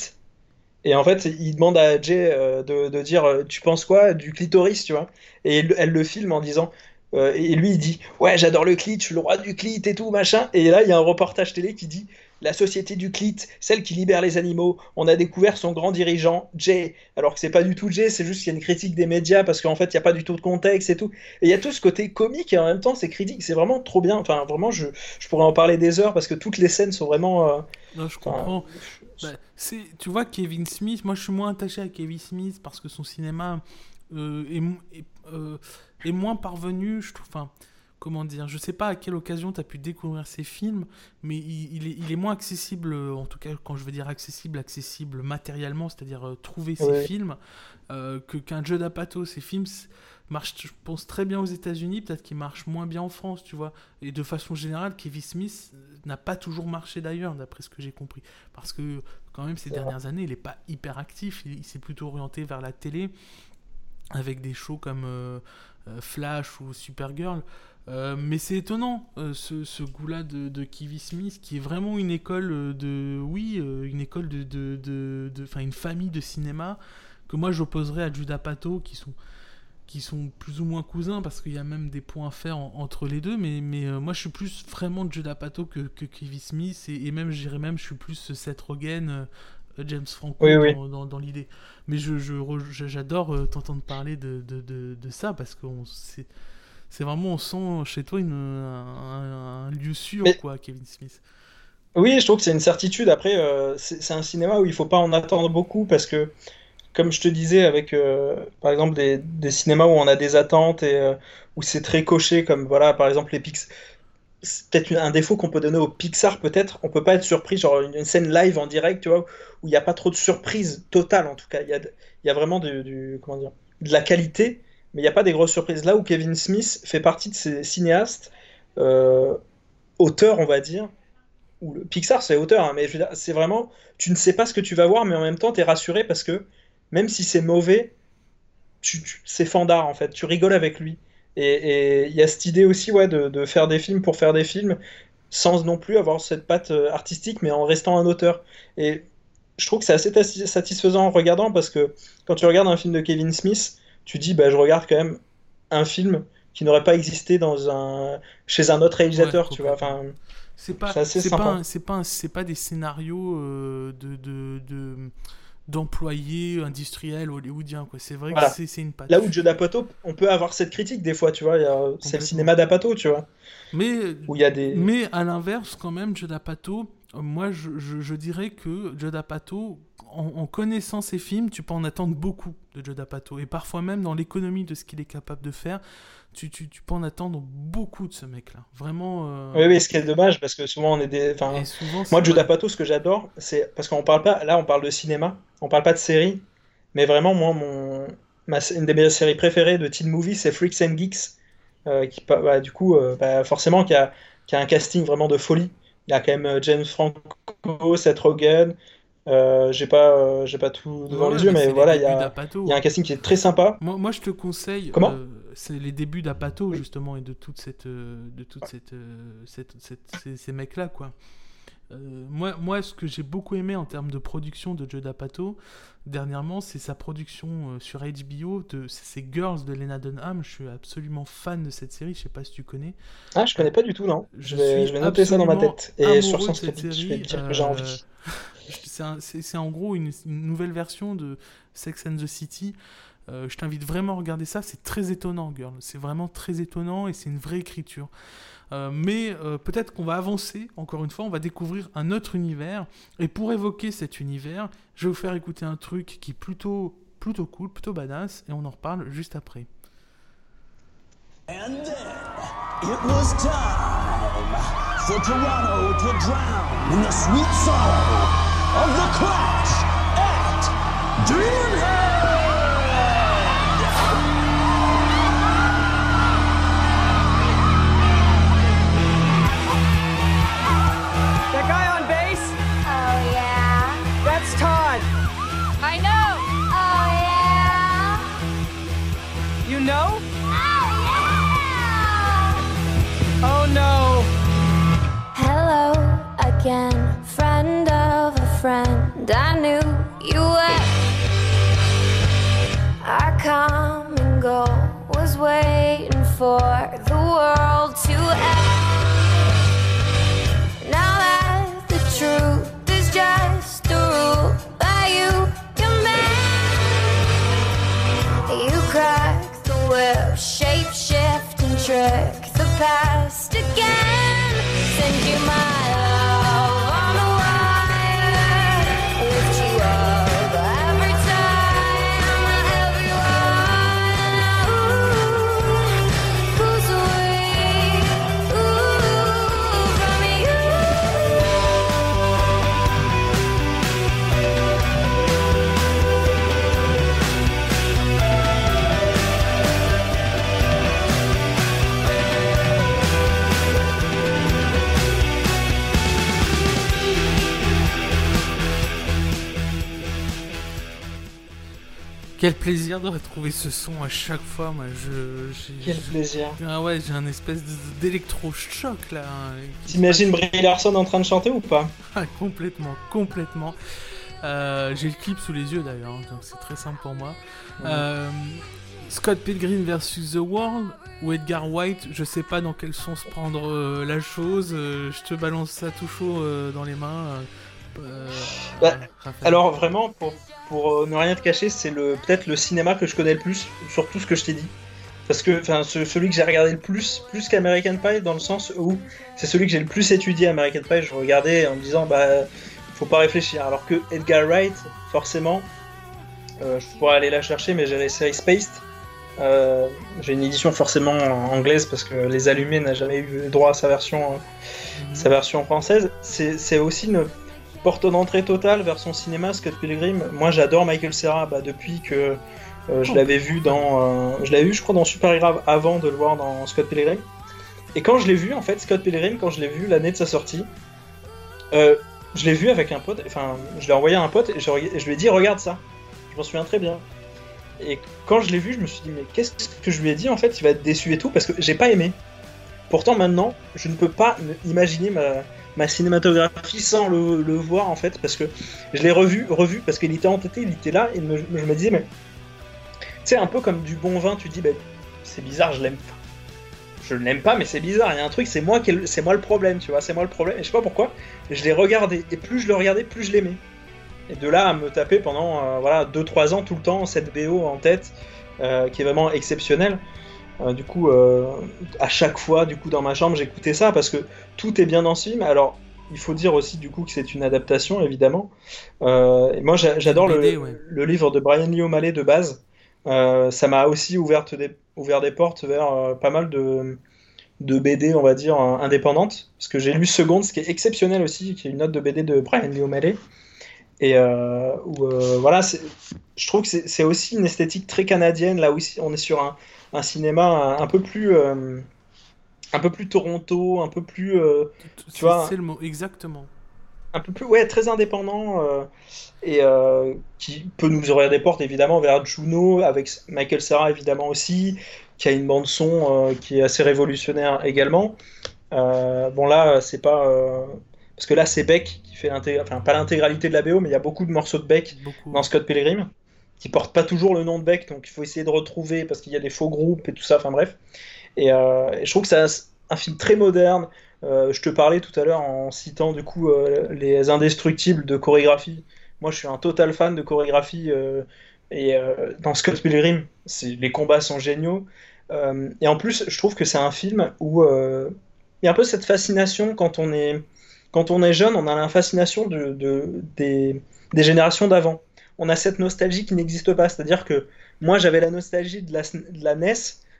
S2: et en fait, il demande à Jay euh, de, dire euh, Tu penses quoi du clitoris, tu vois? Et elle, le filme en disant euh, Et lui, il dit Ouais, j'adore le clit, je suis le roi du clit et tout, machin. Et là, il y a un reportage télé qui dit La société du clit, celle qui libère les animaux, on a découvert son grand dirigeant, Jay. Alors que c'est pas du tout Jay, c'est juste qu'il y a une critique des médias parce qu'en fait, il n'y a pas du tout de contexte et tout. Et il y a tout ce côté comique et en même temps, c'est critique. C'est vraiment trop bien. Enfin, vraiment, je, je, pourrais en parler des heures parce que toutes les scènes sont vraiment.
S1: non, je comprends. Bah, c'est, tu vois, Kevin Smith, moi je suis moins attaché à Kevin Smith parce que son cinéma euh, est, euh, est, moins parvenu, je trouve. Enfin, comment dire, je sais pas à quelle occasion tu as pu découvrir ses films, mais il, est, il, est, moins accessible, en tout cas quand je veux dire accessible, accessible matériellement, c'est-à-dire euh, trouver ses films, que, qu'un Judd Apatow. Ses films marchent, je pense, très bien aux États-Unis, peut-être qu'il marche moins bien en France, tu vois. Et de façon générale, Kevin Smith n'a pas toujours marché d'ailleurs, d'après ce que j'ai compris. Parce que quand même ces dernières années, il n'est pas hyper actif, il, s'est plutôt orienté vers la télé, avec des shows comme euh, euh, Flash ou Supergirl. Euh, mais c'est étonnant ce, goût-là de, de Kevin Smith, qui est vraiment une école de, oui, une école de, de, de, une famille de cinéma que moi j'opposerais à Judah Pato, qui sont qui sont plus ou moins cousins parce qu'il y a même des points à faire entre les deux. Mais, mais euh, moi, je suis plus vraiment Judd Apatow que, que Kevin Smith et, même, je dirais même, je suis plus Seth Rogen, euh, James Franco dans, dans, l'idée. Mais je, j'adore je, t'entendre parler de, de, de, ça parce que c'est, vraiment, on sent chez toi une, un, lieu sûr, quoi, Kevin Smith.
S2: Oui, je trouve que c'est une certitude. Après, c'est un cinéma où il faut pas en attendre beaucoup parce que comme je te disais, avec euh, par exemple des, cinémas où on a des attentes et euh, où c'est très coché, comme voilà, par exemple les Pixar. C'est peut-être un défaut qu'on peut donner au Pixar, peut-être. On peut pas être surpris, genre une, scène live en direct, tu vois, où il n'y a pas trop de surprise totale, en tout cas. Il y a, y a, vraiment du, comment dire, de la qualité, mais il n'y a pas des grosses surprises. Là où Kevin Smith fait partie de ces cinéastes, euh, auteurs, on va dire, le Pixar c'est auteur, hein, mais c'est vraiment, tu ne sais pas ce que tu vas voir, mais en même temps, tu es rassuré parce que même si c'est mauvais, c'est fandard en fait, tu rigoles avec lui. Et il y a cette idée aussi ouais, de, faire des films pour faire des films, sans non plus avoir cette patte euh, artistique, mais en restant un auteur. Et je trouve que c'est assez satisfaisant en regardant, parce que quand tu regardes un film de Kevin Smith, tu dis, bah, je regarde quand même un film qui n'aurait pas existé dans un... chez un autre réalisateur, tu vois. Enfin,
S1: c'est pas, c'est pas, pas, pas, des scénarios euh, de, de d'employés industriels hollywoodiens. Quoi. C'est vrai que c'est, une patte.
S2: Là où Joe D'Apato, on peut avoir cette critique des fois, tu vois. C'est le cinéma d'Apato, tu vois.
S1: Mais, où y a des... mais à l'inverse, quand même, Joe D'Apato, moi je, je, dirais que Joe D'Apato, en, connaissant ses films, tu peux en attendre beaucoup de Joe D'Apato. Et parfois même dans l'économie de ce qu'il est capable de faire, tu, tu, tu, peux en attendre beaucoup de ce mec-là. Vraiment. Euh,
S2: oui, oui, ce qui est dommage, parce que souvent on est des. Enfin, moi, Joe D'Apato, ce que j'adore, c'est. Parce qu'on parle pas. Là, on parle de cinéma, on parle pas de série. Mais vraiment, moi, mon... Ma... une des meilleures séries préférées de teen movie, c'est Freaks and Geeks. Euh, qui, bah, du coup, euh, bah, forcément, qui a... qui a un casting vraiment de folie. Il y a quand même James Franco, Seth Rogen, euh, j'ai pas, euh, j'ai pas tout devant les yeux, mais, voilà, il y, a, y, a un casting qui est très sympa.
S1: Moi, moi je te conseille.
S2: Comment?
S1: euh, C'est les débuts d'Apato, justement, et de toute cette, de toute cette, cette, cette ces, mecs-là, quoi. Moi, moi, ce que j'ai beaucoup aimé en termes de production de Joe D'Apato, dernièrement, c'est sa production sur HBO de ces Girls de Lena Dunham. Je suis absolument fan de cette série. Je sais pas si tu connais.
S2: Ah, je connais pas du tout, non. Je, vais, je vais noter ça dans ma tête. Et sur son script, je vais dire que j'ai envie.
S1: C'est en gros une, nouvelle version de Sex and the City. Euh, je t'invite vraiment à regarder ça. C'est très étonnant, Girl. C'est vraiment très étonnant et c'est une vraie écriture. Euh, mais euh, peut-être qu'on va avancer, encore une fois, on va découvrir un autre univers. Et pour évoquer cet univers, je vais vous faire écouter un truc qui est plutôt, plutôt cool, plutôt badass, et on en reparle juste après. And then, it was time for Toronto to drown in the sweet of the!
S3: Oh!
S4: No.
S3: Hello again friend, of a friend. I knew you were. Our common goal was waiting for the world to end. Now that the truth is just a rule that you command, you crack the whip, shape shift and trick past again.
S1: Quel plaisir de retrouver ce son à chaque fois. Moi, je,
S2: Quel plaisir.
S1: Ah ouais, j'ai un espèce d'électrochoc là.
S2: T'imagines Brie Larson en train de chanter ou pas?
S1: Ah, Complètement, complètement. Euh, j'ai le clip sous les yeux d'ailleurs, donc c'est très simple pour moi. Euh, Scott Pilgrim versus The World ou Edgar White, je sais pas dans quel sens prendre euh, la chose. je te balance ça tout chaud dans les mains. Euh,
S2: Bah. Alors vraiment, pour, pour euh, ne rien te cacher, c'est le peut-être le cinéma que je connais le plus sur tout ce que je t'ai dit. Parce que enfin, ce- celui que j'ai regardé le plus, plus qu'American Pie, dans le sens où c'est celui que j'ai le plus étudié. American Pie, je regardais en me disant, bah, faut pas réfléchir. Alors que Edgar Wright, forcément, euh, je pourrais aller la chercher, mais j'ai la série Spaced. Euh, j'ai une édition forcément anglaise parce que Les Allumés n'a jamais eu droit à sa version, euh,
S1: Mhm.
S2: sa version française. C'est c'est aussi une porte d'entrée totale vers son cinéma, Scott Pilgrim. Moi, j'adore Michael Cera bah, depuis que euh, je l'avais vu dans, euh, je l'avais vu, je crois, dans Super Grave avant de le voir dans Scott Pilgrim. Et quand je l'ai vu, en fait, Scott Pilgrim, quand je l'ai vu l'année de sa sortie, euh, je l'ai vu avec un pote. Enfin, je l'ai envoyé à un pote et je, je lui ai dit, regarde ça. Je m'en souviens très bien. Et quand je l'ai vu, je me suis dit, mais qu'est-ce que je lui ai dit En fait, il va être déçu et tout parce que j'ai pas aimé. Pourtant, maintenant, je ne peux pas imaginer ma, ma cinématographie sans le, voir en fait parce que je l'ai revu, revu parce qu'il était entêté, il était là et je me disais mais sais un peu comme du bon vin, tu dis ben c'est bizarre, je l'aime pas. Je l'aime pas mais c'est bizarre, il y a un truc, c'est moi qui c'est moi le problème, tu vois, c'est moi le problème et je sais pas pourquoi, je l'ai regardé et plus je le regardais, plus je l'aimais. Et de là à me taper pendant euh, voilà 2-3 ans tout le temps cette BO en tête euh, qui est vraiment exceptionnelle. Euh, du coup, euh, à chaque fois, du coup, dans ma chambre, j'écoutais ça parce que tout est bien dans ce film. Alors, il faut dire aussi, du coup, que c'est une adaptation, évidemment. Euh, et moi, j'a- j'adore le,
S1: BD, ouais.
S2: le livre de Brian Lee O'Malley de base. Ça m'a aussi ouvert des, ouvert des portes vers pas mal de, de BD, on va dire, euh, indépendantes. Parce que j'ai lu Seconde, ce qui est exceptionnel aussi, qui est une note de BD de Brian Lee O'Malley. Et où, voilà, je trouve que c'est c'est aussi une esthétique très canadienne. Là aussi, on est sur un, un cinéma un, peu plus, euh, un peu plus Toronto, un peu plus, euh,
S1: C'est-
S2: vois-
S1: C'est le mot, exactement.
S2: un peu plus, ouais, très indépendant euh, et euh, qui peut nous ouvrir des portes évidemment vers Juno avec Michael Cera évidemment aussi, qui a une bande son qui est assez révolutionnaire également. Bon là, c'est pas parce que là c'est Beck qui fait l'intégralité, enfin pas l'intégralité de la BO, mais il y a beaucoup de morceaux de Beck
S1: Beaucoup.
S2: dans Scott Pilgrim, qui porte pas toujours le nom de Beck, donc il faut essayer de retrouver parce qu'il y a des faux groupes et tout ça, enfin bref. Et, euh, je trouve que c'est un film très moderne. Euh, je te parlais tout à l'heure en citant du coup euh, les indestructibles de chorégraphie. Moi, je suis un total fan de chorégraphie et dans Scott Pilgrim, les combats sont géniaux. Et en plus, je trouve que c'est un film où il y a un peu cette fascination quand on est quand on est jeune, on a la fascination de, de- des, des générations d'avant. On a cette nostalgie qui n'existe pas. C'est-à-dire que moi, j'avais la nostalgie de la, NES,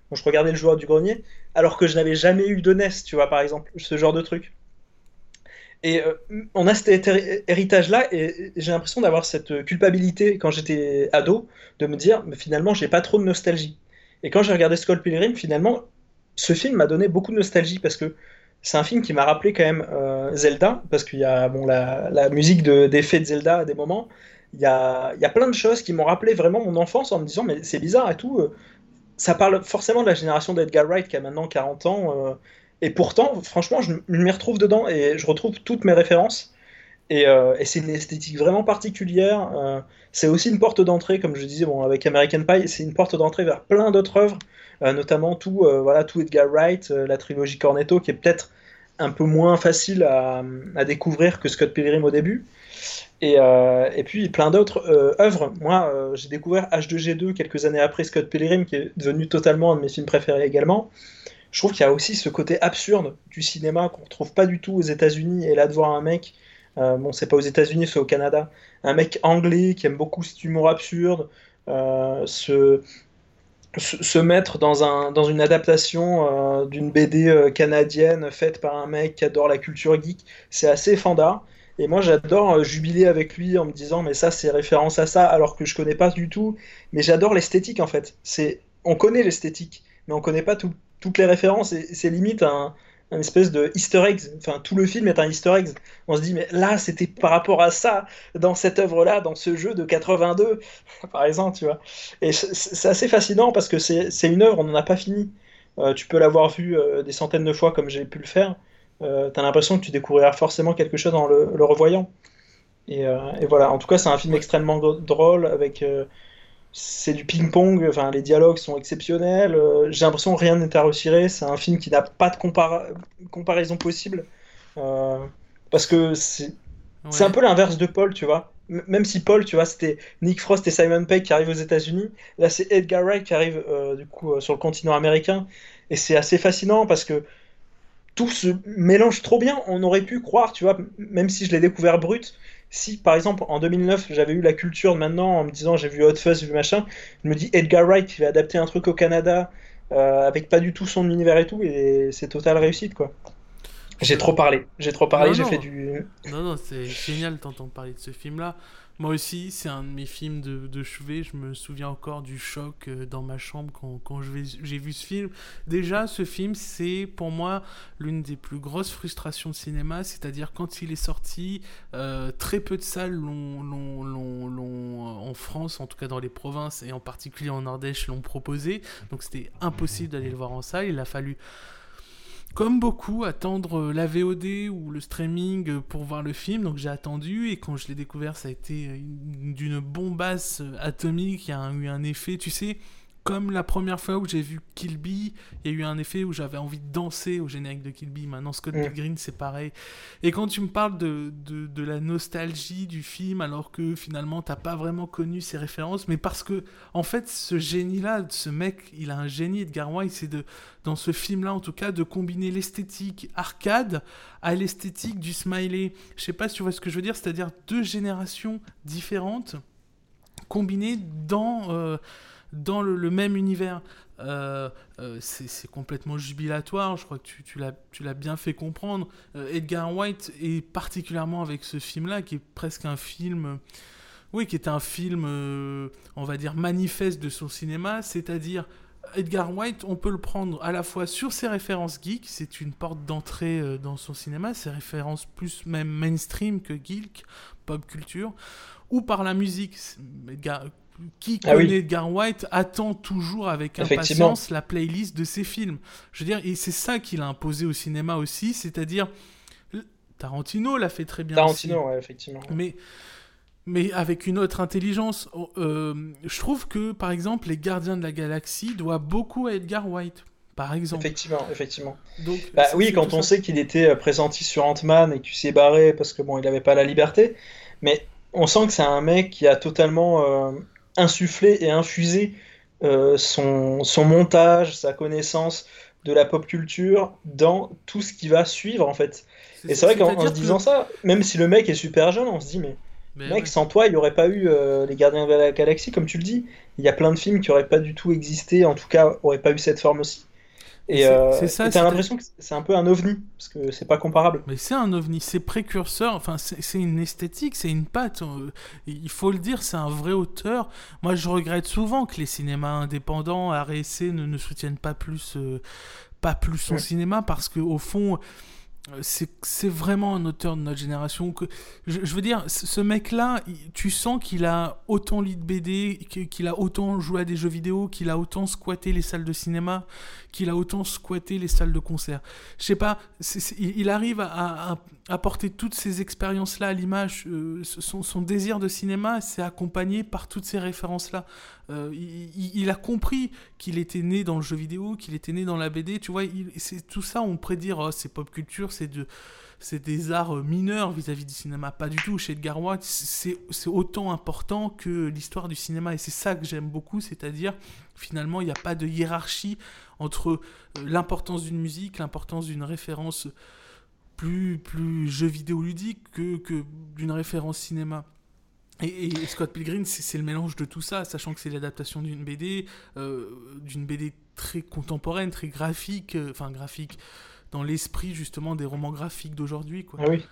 S2: quand je regardais le joueur du grenier, alors que je n'avais jamais eu de NES, tu vois, par exemple, ce genre de truc. Et euh, on a cet héri- héritage-là, et j'ai l'impression d'avoir cette culpabilité quand j'étais ado, de me dire, mais finalement, j'ai pas trop de nostalgie. Et quand j'ai regardé Skull Pilgrim, finalement, ce film m'a donné beaucoup de nostalgie parce que c'est un film qui m'a rappelé quand même euh, Zelda, parce qu'il y a bon, la, musique de- d'effet de, Zelda à des moments. Il y a, y a plein de choses qui m'ont rappelé vraiment mon enfance en me disant, mais c'est bizarre et tout. euh, Ça parle forcément de la génération d'Edgar Wright qui a maintenant 40 ans. euh, et pourtant, franchement, je, je m'y retrouve dedans et je retrouve toutes mes références. Et, euh, c'est une esthétique vraiment particulière. c'est aussi une porte d'entrée, comme je disais, bon, avec American Pie, c'est une porte d'entrée vers plein d'autres œuvres, notamment tout, voilà, tout Edgar Wright, la trilogie Cornetto, qui est peut-être un peu moins facile à découvrir que Scott Pilgrim au début. Et, euh, et puis plein d'autres euh, œuvres. Moi, euh, j'ai découvert H2G2 quelques années après Scott Pilgrim, qui est devenu totalement un de mes films préférés également. Je trouve qu'il y a aussi ce côté absurde du cinéma qu'on retrouve pas du tout aux États-Unis. Et là, de voir un mec, bon, c'est pas aux États-Unis, c'est au Canada, un mec anglais qui aime beaucoup cet humour absurde, se, mettre dans, un, dans une adaptation d'une BD canadienne faite par un mec qui adore la culture geek, c'est assez fandard. Et moi, j'adore euh, jubiler avec lui en me disant, mais ça, c'est référence à ça, alors que je connais pas du tout. Mais j'adore l'esthétique, en fait. C'est, on connaît l'esthétique, mais on connaît pas tout- toutes les références. Et c'est limite un, un espèce de easter eggs. Enfin, tout le film est un easter eggs. On se dit, mais là, c'était par rapport à ça, dans cette œuvre-là, dans ce jeu de 82, par exemple, tu vois. Et c'est assez fascinant parce que c'est c'est une œuvre, on n'en a pas fini. Euh, tu peux l'avoir vu euh, des centaines de fois comme j'ai pu le faire. Euh, T'as l'impression que tu découvriras forcément quelque chose en le, le revoyant. Et, euh, et voilà, en tout cas, c'est un film extrêmement drôle avec euh, c'est du ping-pong, enfin les dialogues sont exceptionnels. euh, J'ai l'impression que rien n'est à retirer. C'est un film qui n'a pas de compara- comparaison possible. Parce que c'est
S1: Ouais.
S2: un peu l'inverse de Paul, tu vois. M- Même si Paul, tu vois, c'était Nick Frost et Simon Pegg qui arrivent aux États-Unis, là c'est Edgar Wright qui arrive du coup sur le continent américain. Et c'est assez fascinant parce que tout se mélange trop bien. On aurait pu croire, tu vois, même si je l'ai découvert brut, si par exemple en 2009 j'avais eu la culture de maintenant en me disant j'ai vu Hot Fuzz, vu machin, je me dis Edgar Wright qui va adapter un truc au Canada euh, avec pas du tout son univers et tout, et c'est totale réussite quoi. J'ai trop parlé, j'ai trop parlé, j'ai fait du.
S1: Non, non, c'est génial d'entendre parler de ce film-là. Moi aussi, c'est un de mes films de, de chevet. Je me souviens encore du choc euh, dans ma chambre quand, quand j'ai vu ce film. Déjà, ce film, c'est pour moi l'une des plus grosses frustrations de cinéma. C'est-à-dire, quand il est sorti, euh, très peu de salles l'ont, euh, en France, en tout cas dans les provinces, et en particulier en Ardèche, l'ont proposé. Donc, c'était impossible d'aller le voir en salle. Il a fallu comme beaucoup, attendre la VOD ou le streaming pour voir le film. Donc j'ai attendu et quand je l'ai découvert, ça a été une- d'une bombasse atomique. Il y a eu un effet, tu sais, comme la première fois où j'ai vu Kill Bill, il y a eu un effet où j'avais envie de danser au générique de Kill Bill. Maintenant, Scott
S2: Mm.
S1: Pilgrim, c'est pareil. Et quand tu me parles de, de, de la nostalgie du film, alors que finalement, t'as pas vraiment connu ses références, mais parce que, en fait, ce génie-là, ce mec, il a un génie, Edgar Wright, c'est de, dans ce film-là, en tout cas, de combiner l'esthétique arcade à l'esthétique du smiley. Je sais pas si tu vois ce que je veux dire, c'est-à-dire deux générations différentes combinées dans, euh, dans le, même univers. Euh, euh, c'est complètement jubilatoire, je crois que tu, l'as bien fait comprendre. Euh, Edgar White, et particulièrement avec ce film-là, qui est presque un film... oui, qui est un film, on va dire, manifeste de son cinéma, c'est-à-dire Edgar White, on peut le prendre à la fois sur ses références geek, c'est une porte d'entrée dans son cinéma, ses références plus même mainstream que geek, pop culture, ou par la musique. Edgar- qui
S2: Ah
S1: connaît
S2: oui.
S1: Edgar White attend toujours avec impatience la playlist de ses films. Je veux dire, et c'est ça qu'il a imposé au cinéma aussi, c'est-à-dire Tarantino l'a fait très bien.
S2: Tarantino, ouais, effectivement.
S1: Mais, mais avec une autre intelligence. Oh, euh, je trouve que, par exemple, Les Gardiens de la Galaxie doivent beaucoup à Edgar White, par exemple.
S2: Effectivement, effectivement.
S1: Donc,
S2: Bah oui, quand on
S1: ça.
S2: sait qu'il était euh, pressenti sur Ant-Man et qu'il s'est barré parce que bon, il n'avait pas la liberté, mais on sent que c'est un mec qui a totalement euh, insufflé et infusé euh, son, son montage, sa connaissance de la pop culture dans tout ce qui va suivre en fait. Et c'est vrai qu'en se disant
S1: que-
S2: ça, même si le mec est super jeune, on se dit mais
S1: Mais
S2: mec,
S1: ouais.
S2: sans toi, il n'y aurait pas eu euh, les Gardiens de la Galaxie, comme tu le dis. Il y a plein de films qui n'auraient pas du tout existé, en tout cas, n'auraient pas eu cette forme aussi. Et
S1: C'est-
S2: euh,
S1: ça,
S2: t'as l'impression que c'est un peu un ovni, parce que c'est pas comparable.
S1: Mais c'est un ovni, c'est précurseur, enfin c'est une esthétique, c'est une patte. Il faut le dire, c'est un vrai auteur. Moi je regrette souvent que les cinémas indépendants, RSC, ne, ne soutiennent pas plus, euh, pas plus son
S2: Ouais.
S1: cinéma parce que au fond, c'est c'est vraiment un auteur de notre génération. Je, veux dire, ce mec-là, tu sens qu'il a autant lu de BD, qu'il a autant joué à des jeux vidéo, qu'il a autant squatté les salles de cinéma, qu'il a autant squatté les salles de concert. Je sais pas, il arrive à, apporter toutes ces expériences-là à l'image. euh, son désir de cinéma, c'est accompagné par toutes ces références-là. Euh, il, a compris qu'il était né dans le jeu vidéo, qu'il était né dans la BD. Tu vois, c'est tout ça. On pourrait dire, oh, c'est pop culture, c'est de c'est des arts euh, mineurs vis-à-vis du cinéma. Pas du tout. Chez Edgar Wright, c'est autant important que l'histoire du cinéma. Et c'est ça que j'aime beaucoup, c'est-à-dire, finalement, il n'y a pas de hiérarchie entre euh, l'importance d'une musique, l'importance d'une référence plus, jeu vidéo ludique que, que d'une référence cinéma. Et, Scott Pilgrim, c'est le mélange de tout ça, sachant que c'est l'adaptation d'une BD, euh, d'une BD très contemporaine, très graphique, euh, enfin graphique, dans l'esprit justement des romans graphiques d'aujourd'hui.
S2: Ah oui.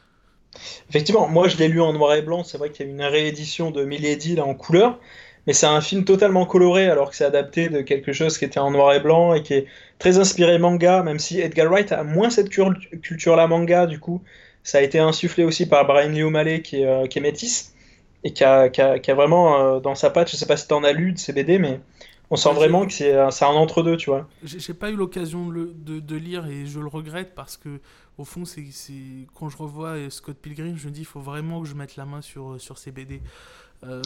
S2: Effectivement, moi je l'ai lu en noir et blanc, c'est vrai qu'il y a une réédition de Milady là en couleur, mais c'est un film totalement coloré alors que c'est adapté de quelque chose qui était en noir et blanc et qui est très inspiré manga, même si Edgar Wright a moins cette culture-là manga du coup. Ça a été insufflé aussi par Brian Lee O'Malley qui euh, est métis et qui a, qui a- qui a vraiment euh, dans sa patte, je sais pas si t'en as lu de ces BD, mais on sent vraiment que c'est un, entre-deux, tu vois.
S1: J'ai pas eu l'occasion de, le- de- de lire et je le regrette parce que au fond, c'est quand je revois Scott Pilgrim, je me dis il faut vraiment que je mette la main sur, sur ces BD. Euh,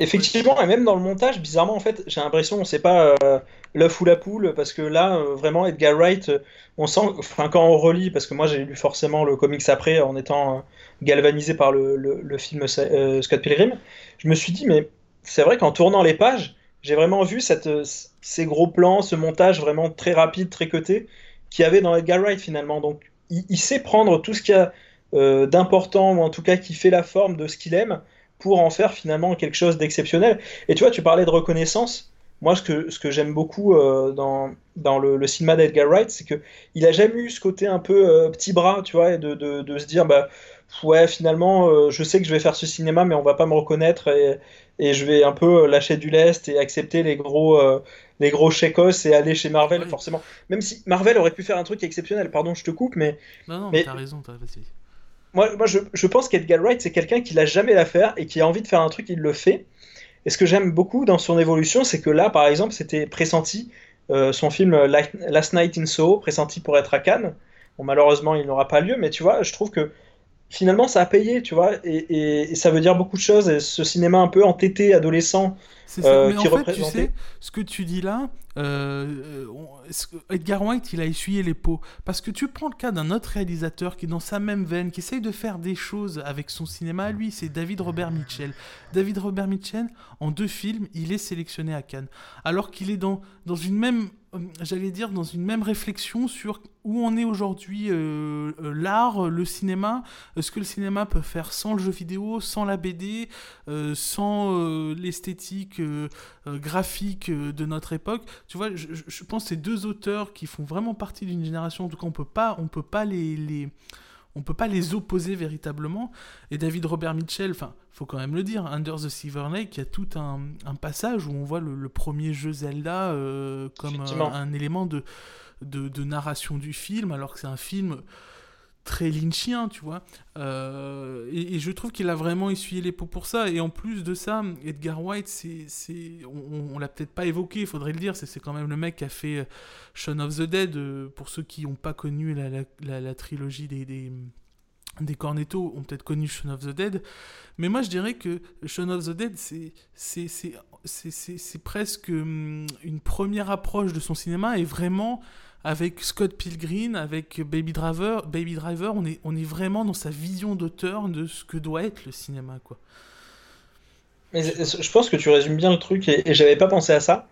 S2: Effectivement, et même dans le montage, bizarrement, en fait, j'ai l'impression, on sait pas euh, l'œuf ou la poule, parce que là, euh, vraiment, Edgar Wright, euh, on sent, enfin, quand on relit, parce que moi j'ai lu forcément le comics après, en étant euh, galvanisé par le, film Scott Pilgrim, je me suis dit, mais c'est vrai qu'en tournant les pages, j'ai vraiment vu ces gros plans, ce montage vraiment très rapide, très coté, qu'il y avait dans Edgar Wright finalement. Donc, il, il sait prendre tout ce qu'il y a d'important, ou en tout cas qui fait la forme de ce qu'il aime, pour en faire finalement quelque chose d'exceptionnel. Et tu vois, tu parlais de reconnaissance. Moi, ce que, ce que j'aime beaucoup euh, dans, dans le, le cinéma d'Edgar Wright, c'est que il a jamais eu ce côté un peu euh, petit bras, tu vois, et de, de, de se dire, bah, ouais, finalement, euh, je sais que je vais faire ce cinéma, mais on va pas me reconnaître, et, et je vais un peu lâcher du lest et accepter les gros, les gros chèques et aller chez Marvel, forcément. Même si Marvel aurait pu faire un truc exceptionnel, pardon, je te coupe, mais
S1: Non, non,
S2: Mais-
S1: mais t'as raison, t'as.
S2: Moi, je, je pense qu'Edgar Wright, c'est quelqu'un qui l'a jamais la faire et qui a envie de faire un truc, il le fait. Et ce que j'aime beaucoup dans son évolution, c'est que là, par exemple, c'était pressenti, euh, son film euh, La- Last Night in Soho, pressenti pour être à Cannes. Bon, malheureusement, il n'aura pas lieu, mais tu vois, je trouve que finalement, ça a payé, tu vois, et, et- et ça veut dire beaucoup de choses. Et ce cinéma un peu entêté, adolescent,
S1: C'est ça.
S2: euh,
S1: mais en fait, tu sais, ce que tu dis là, euh, Edgar White, il a essuyé les pots. Parce que tu prends le cas d'un autre réalisateur qui est dans sa même veine, qui essaye de faire des choses avec son cinéma à lui, c'est David Robert Mitchell. David Robert Mitchell, en deux films, il est sélectionné à Cannes. Alors qu'il est dans, dans une même, euh, j'allais dire, dans une même réflexion sur où on est aujourd'hui, euh, l'art, le cinéma, ce que le cinéma peut faire sans le jeu vidéo, sans la BD, euh, sans euh, l'esthétique euh, euh, graphique euh, de notre époque. Tu vois, je, pense que c'est deux auteurs qui font vraiment partie d'une génération. En tout cas, on peut pas, on peut pas les, les on peut pas les opposer véritablement. Et David Robert Mitchell, enfin, faut quand même le dire, Under the Silver Lake, il y a tout un, un passage où on voit le, le premier jeu Zelda euh, comme un, élément de, de, de narration du film, alors que c'est un film très lynchien, tu vois. Euh, et, je trouve qu'il a vraiment essuyé les pots pour ça. Et en plus de ça, Edgar White, on, on l'a peut-être pas évoqué, il faudrait le dire, c'est, quand même le mec qui a fait euh, Shaun of the Dead, euh, pour ceux qui n'ont pas connu la, la, trilogie des, des, Cornetto, ont peut-être connu Shaun of the Dead. Mais moi, je dirais que Shaun of the Dead, c'est- c'est presque hum, une première approche de son cinéma et vraiment avec Scott Pilgrim, avec Baby Driver, Baby Driver, on est, on est vraiment dans sa vision d'auteur de ce que doit être le cinéma, quoi.
S2: Mais je pense que tu résumes bien le truc et, et j'avais pas pensé à ça.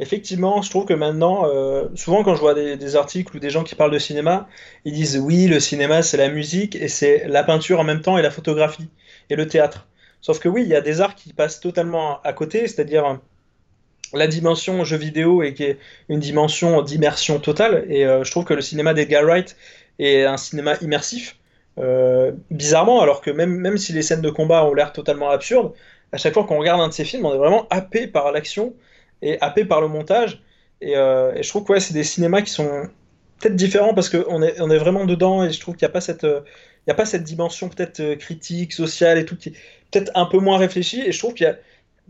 S2: Effectivement, je trouve que maintenant, euh, souvent quand je vois des, des articles ou des gens qui parlent de cinéma, ils disent oui, le cinéma c'est la musique et c'est la peinture en même temps et la photographie et le théâtre. Sauf que oui, il y a des arts qui passent totalement à côté, c'est-à-dire la dimension jeu vidéo et qui est une dimension d'immersion totale. Et euh, je trouve que le cinéma d'Edgar Wright est un cinéma immersif. Euh, bizarrement, alors que même, même si les scènes de combat ont l'air totalement absurdes, à chaque fois qu'on regarde un de ces films, on est vraiment happé par l'action et happé par le montage. Et, euh, je trouve que ouais, c'est des cinémas qui sont peut-être différents parce qu'on est, on est vraiment dedans et je trouve qu'il n'y a pas cette, il y a pas cette dimension peut-être critique, sociale et tout qui est peut-être un peu moins réfléchie. Et je trouve qu'il y a,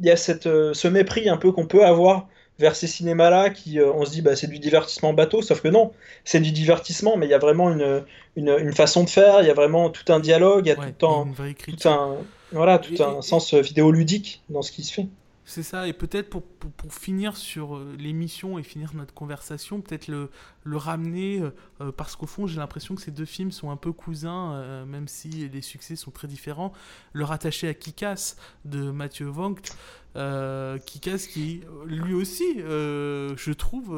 S2: y a cette, euh, ce mépris un peu qu'on peut avoir vers ces cinémas-là qui, euh, on se dit, bah, c'est du divertissement bateau, sauf que non, c'est du divertissement, mais il y a vraiment une, une, une façon de faire, il y a vraiment tout un dialogue, il y a
S1: Ouais,
S2: tout un, tout un, voilà, tout
S1: Et-
S2: un
S1: et-
S2: sens euh, vidéoludique dans ce qui se fait.
S1: C'est ça, et peut-être pour, pour, finir sur euh, l'émission et finir notre conversation, peut-être le, le ramener, euh, euh, parce qu'au fond j'ai l'impression que ces deux films sont un peu cousins, même si les succès sont très différents, le rattacher à Kikas de Mathieu Vangt, euh, Kikas qui lui aussi, je trouve,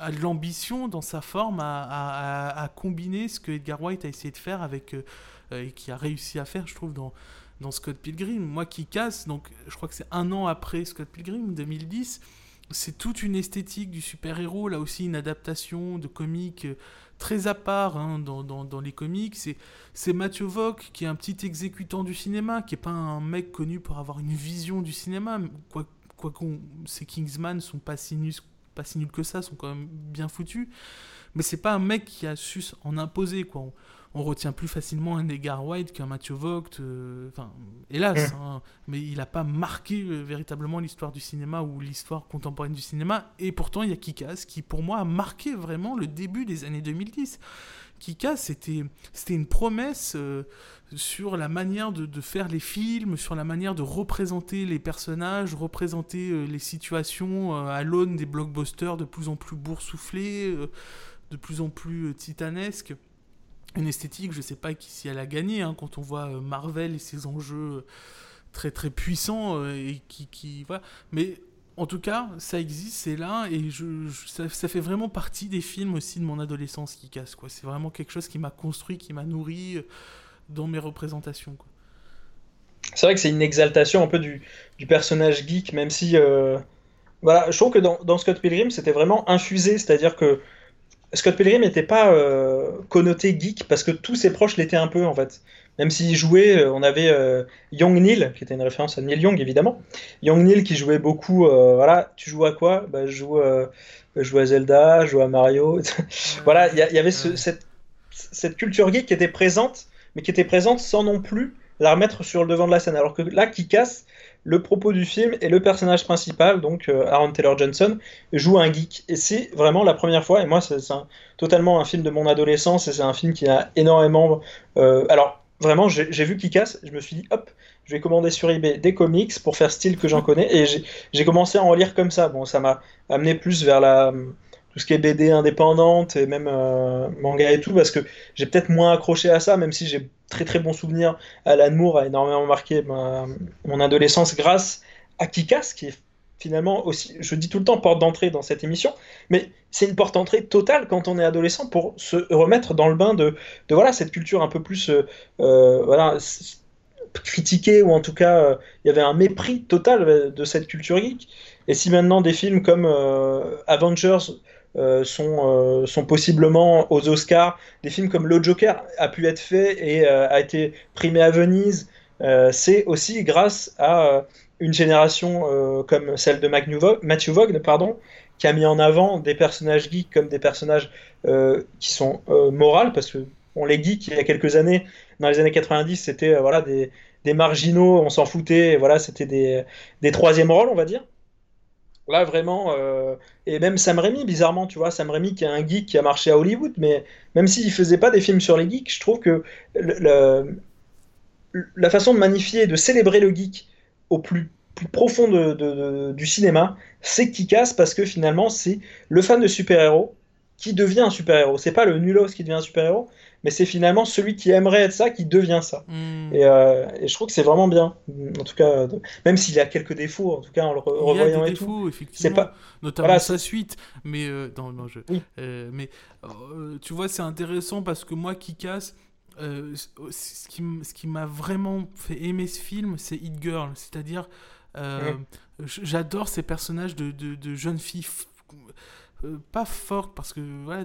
S1: a de l'ambition dans sa forme à, à- à- combiner ce que Edgar White a essayé de faire avec, et qui a réussi à faire, je trouve, dans dans Scott Pilgrim. Moi qui casse, donc je crois que c'est un an après Scott Pilgrim, 2010, c'est toute une esthétique du super-héros, là aussi une adaptation de comics très à part hein, dans, dans, les comics. C'est, Mathieu Vogt qui est un petit exécutant du cinéma, qui est pas un mec connu pour avoir une vision du cinéma, quoi, quoi qu'on, ces Kingsman sont pas si nuls pas si nuls que ça, sont quand même bien foutus. Mais c'est pas un mec qui a su en imposer, quoi. On retient plus facilement un Edgar White qu'un Mathieu Vogt. euh, Enfin, hélas, hein, mais il n'a pas marqué euh, véritablement l'histoire du cinéma ou l'histoire contemporaine du cinéma. Et pourtant, il y a Kikas qui, pour moi, a marqué vraiment le début des années 2010. Kika, c'était c'était une promesse euh, sur la manière de, de, faire les films, sur la manière de représenter les personnages, représenter euh, les situations euh, à l'aune des blockbusters de plus en plus boursouflés, de plus en plus titanesques. Une esthétique, je sais pas qui si elle a gagné, hein, quand on voit Marvel et ses enjeux très très puissants et qui, qui voilà. Mais en tout cas, ça existe, c'est là, et je, ça, fait vraiment partie des films aussi de mon adolescence qui casse. Quoi. C'est vraiment quelque chose qui m'a construit, qui m'a nourri euh, dans mes représentations. Quoi.
S2: C'est vrai que c'est une exaltation un peu du, du personnage geek, même si. Euh, voilà, je trouve que dans Scott Pilgrim, c'était vraiment infusé, c'est-à-dire que Scott Pilgrim n'était pas euh, connoté geek parce que tous ses proches l'étaient un peu en fait. Même s'il jouait, euh, on avait euh, Young Neil, qui était une référence à Neil Young évidemment. Young Neil qui jouait beaucoup. voilà, tu joues à quoi? Bah, je, joue, je joue à Zelda, je joue à Mario. voilà, il y, avait cette, cette, culture geek qui était présente, mais qui était présente sans non plus la remettre sur le devant de la scène. Alors que là, qui casse, le propos du film et le personnage principal, donc euh, Aaron Taylor Johnson, joue un geek. Et c'est vraiment la première fois, et moi c'est totalement un film de mon adolescence, et c'est un film qui a énormément... Euh, alors vraiment, j'ai vu qui casse, je me suis dit, hop, je vais commander sur eBay des comics pour faire style que j'en connais, et j'ai commencé à en lire comme ça. Bon, ça m'a amené plus vers la tout ce qui est BD indépendante et même euh, manga et tout, parce que j'ai peut-être moins accroché à ça, même si j'ai très très bons souvenirs. Alan Moore a énormément marqué mon adolescence grâce à Kikas, qui est finalement aussi, je dis tout le temps, porte d'entrée dans cette émission, mais c'est une porte d'entrée totale quand on est adolescent pour se remettre dans le bain de, de voilà, cette culture un peu plus euh, euh voilà, critiquée, ou en tout cas, il y avait un mépris total de cette culture geek. Et si maintenant des films comme Avengers euh, sont, euh, sont possiblement aux Oscars. Des films comme Le Joker a pu être fait et euh, a été primé à Venise. c'est aussi grâce à une génération comme celle de Matthew Vaughn, pardon, qui a mis en avant des personnages geeks comme des personnages qui sont moraux, parce que on les geeks il y a quelques années, dans les années 90, c'était voilà des, des, marginaux, on s'en foutait, voilà, c'était des, des troisièmes rôles, on va dire. Là, vraiment, euh, et même Sam Raimi, bizarrement, tu vois, Sam Raimi qui est un geek qui a marché à Hollywood, mais même s'il faisait pas des films sur les geeks, je trouve que la façon de magnifier, de célébrer le geek au plus, profond du cinéma, c'est qui casse parce que finalement, c'est le fan de super-héros qui devient un super-héros. C'est pas le nulos qui devient un super-héros, mais c'est finalement celui qui aimerait être ça qui devient ça. Hmm. Euh, et, je trouve que c'est vraiment bien. En tout cas, même s'il y a quelques défauts, en tout cas en le revoyant
S1: Il y a des défauts, effectivement. C'est pas notamment sa suite, mais euh, dans, dans jeu. Euh, mais tu vois, c'est intéressant parce que moi qui casse. ce qui, m'a vraiment fait aimer ce film, c'est Hit Girl. C'est-à-dire, j'adore ces personnages de, de, de jeunes filles euh, pas forte parce que voilà,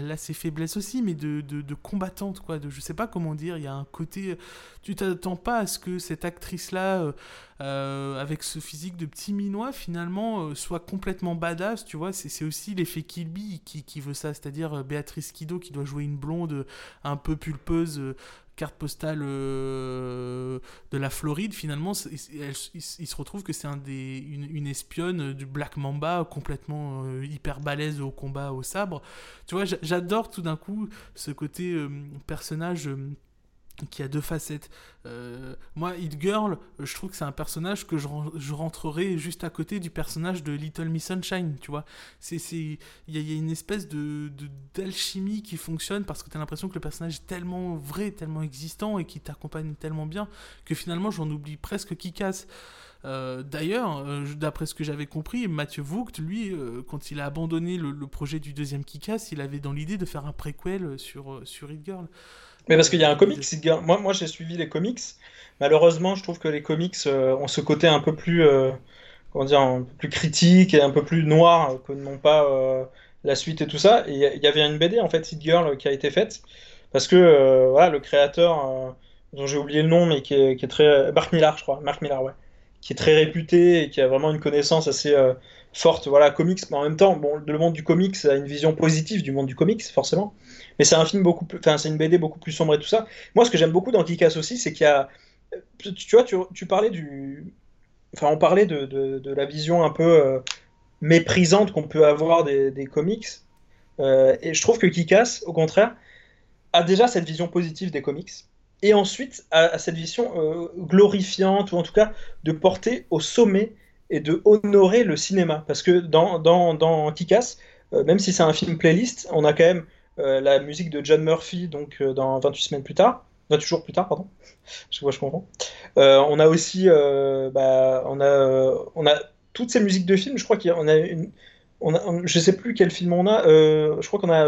S1: elle a ses faiblesses aussi, mais de, de, combattante quoi. De je sais pas comment dire. Il y a un côté, tu t'attends pas à ce que cette actrice là, euh, euh, avec ce physique de petit minois finalement, soit complètement badass. Tu vois, c'est aussi l'effet Kilby qui, qui veut ça, c'est-à-dire Béatrice Kido qui doit jouer une blonde un peu pulpeuse carte postale euh, de la Floride, finalement, il, se retrouve que c'est une, espionne du Black Mamba complètement euh, hyper balèze au combat au sabre. Tu vois, j'adore tout d'un coup ce côté euh, personnage qui a deux facettes. Euh, moi, Hit Girl, je trouve que c'est un personnage que je, je, rentrerai juste à côté du personnage de Little Miss Sunshine, tu vois. Il y, y, a une espèce de, d'alchimie qui fonctionne parce que tu as l'impression que le personnage est tellement vrai, tellement existant et qui t'accompagne tellement bien que finalement j'en oublie presque qui casse. Euh, d'ailleurs, euh, d'après ce que j'avais compris, Mathieu Vogt, lui, quand il a abandonné le, projet du deuxième Kick-Ass, il avait dans l'idée de faire un préquel sur, sur Hit Girl.
S2: Mais parce qu'il y a un comics, moi, moi j'ai suivi les comics. Malheureusement, je trouve que les comics euh, ont ce côté un peu plus, euh, comment dire, un peu plus critique et un peu plus noir que n'ont pas euh, la suite et tout ça. Et il y avait une BD en fait, Hit Girl, qui a été faite parce que voilà, le créateur dont j'ai oublié le nom, mais qui est, qui est, très Mark Millar, je crois, Mark Millar, ouais, qui est très réputé et qui a vraiment une connaissance assez forte, voilà, comics, mais en même temps, bon, le monde du comics a une vision positive du monde du comics, forcément. Mais c'est un film beaucoup plus, enfin, c'est une BD beaucoup plus sombre et tout ça. Moi, ce que j'aime beaucoup dans Kick-Ass aussi, c'est qu'il y a, tu vois, tu, parlais du, enfin, on parlait de, de, la vision un peu euh, méprisante qu'on peut avoir des, des comics. Euh, et je trouve que Kick-Ass, au contraire, a déjà cette vision positive des comics, et ensuite a, cette vision euh, glorifiante, ou en tout cas de porter au sommet et de honorer le cinéma. Parce que dans, dans, dans Kick-Ass, euh, même si c'est un film playlist, on a quand même la musique de John Murphy, donc dans 28 semaines plus tard, 28 jours plus tard, pardon, je vois, je comprends. on a aussi, bah, on, a, on a toutes ces musiques de films, je crois qu'on a une... On a, je sais plus quel film on a, je crois qu'on a,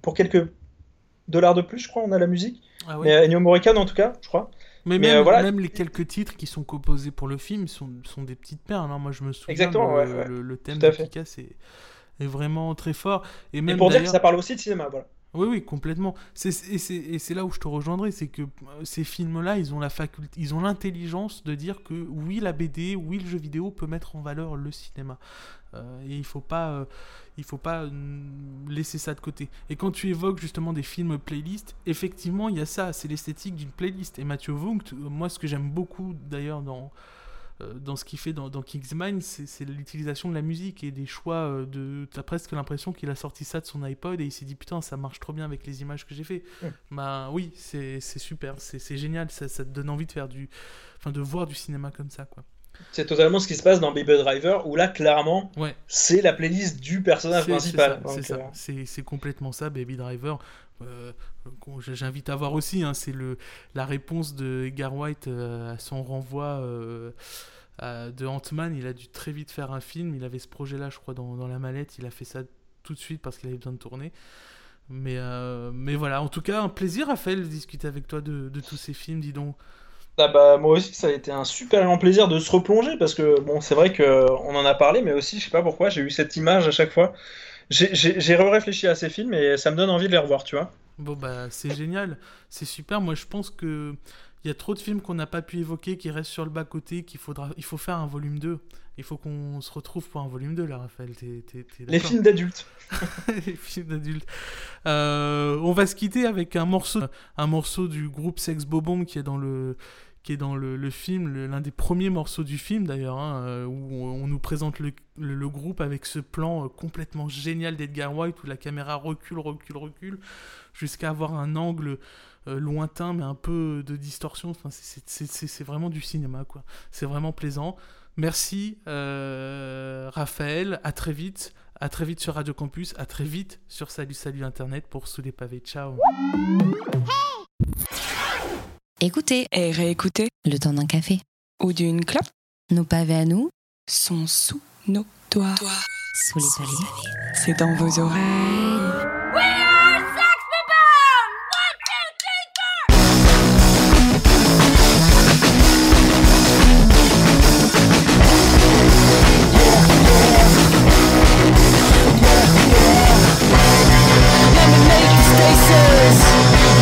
S2: pour quelques dollars de plus, je crois, on a la musique. Ah Mais Ennio Morricone, en tout cas, je crois.
S1: Mais, même, voilà. même, les quelques titres qui sont composés pour le film sont, sont des petites perles. Hein. Moi, je me souviens.
S2: Exactement,
S1: le, le, thème de Pika, c'est est vraiment très fort.
S2: Et, même, pour dire que ça parle aussi de cinéma, voilà.
S1: Oui, oui, complètement. et c'est là où je te rejoindrai, c'est que euh, ces films-là, ils ont la faculté, ils ont l'intelligence de dire que oui, la BD, oui, le jeu vidéo peut mettre en valeur le cinéma. Euh, et il faut pas, euh, il faut pas mm, laisser ça de côté. Et quand tu évoques justement des films playlist, effectivement, il y a ça, c'est l'esthétique d'une playlist. Et Mathieu Wundt, moi, ce que j'aime beaucoup d'ailleurs dans dans ce qu'il fait dans, dans Kingsman, c'est l'utilisation de la musique et des choix euh, de. T'as presque l'impression qu'il a sorti ça de son iPod et il s'est dit putain, ça marche trop bien avec les images que j'ai fait. Bah oui, c'est super, c'est génial, ça, ça, te donne envie de faire du. Enfin, de voir du cinéma comme ça, quoi.
S2: C'est totalement ce qui se passe dans Baby Driver, où là, clairement, ouais. c'est la playlist du personnage principal.
S1: C'est euh, complètement ça, Baby Driver. Euh, J'invite à voir aussi, hein, c'est la réponse de Edgar White euh, à son renvoi euh, de Ant-Man. Il a dû très vite faire un film. Il avait ce projet-là, je crois, dans, dans, la mallette. Il a fait ça tout de suite parce qu'il avait besoin de tourner. Mais, euh, mais voilà, en tout cas, un plaisir, Raphaël, de discuter avec toi de, de tous ces films, dis donc.
S2: Ah bah, moi aussi, ça a été un super grand plaisir de se replonger parce que bon, c'est vrai qu'on en a parlé, mais aussi, je sais pas pourquoi, j'ai eu cette image à chaque fois j'ai réfléchi à ces films et ça me donne envie de les revoir, tu vois.
S1: Bon, bah, c'est génial. C'est super. Moi, je pense que. Il y a trop de films qu'on n'a pas pu évoquer qui restent sur le bas-côté, qu'il faudra, il faut faire un volume 2. Il faut qu'on se retrouve pour un volume 2 là, Raphaël.
S2: les films d'adultes.
S1: les films d'adultes. Euh, on va se quitter avec un morceau, un morceau du groupe Sex Bobomb qui est dans le, qui est dans le, film, l'un des premiers morceaux du film d'ailleurs, hein, euh, où on, nous présente le, groupe avec ce plan euh, complètement génial d'Edgar White où la caméra recule, recule, recule, jusqu'à avoir un angle euh, lointain mais un peu de distorsion. Enfin, c'est vraiment du cinéma, quoi. C'est vraiment plaisant. Merci Raphaël, à très vite. À très vite sur Radio Campus, à très vite sur Salut Salut Internet pour Sous les pavés. Ciao.
S5: Écoutez
S6: et réécouter
S5: le temps d'un café
S6: ou d'une clope.
S5: Nos pavés à nous
S6: sont sous nos doigts. Toi.
S5: Sous les paliers.
S6: C'est dans vos oreilles. We are sex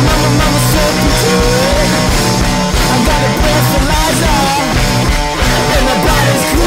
S6: Mama, mama, Yeah!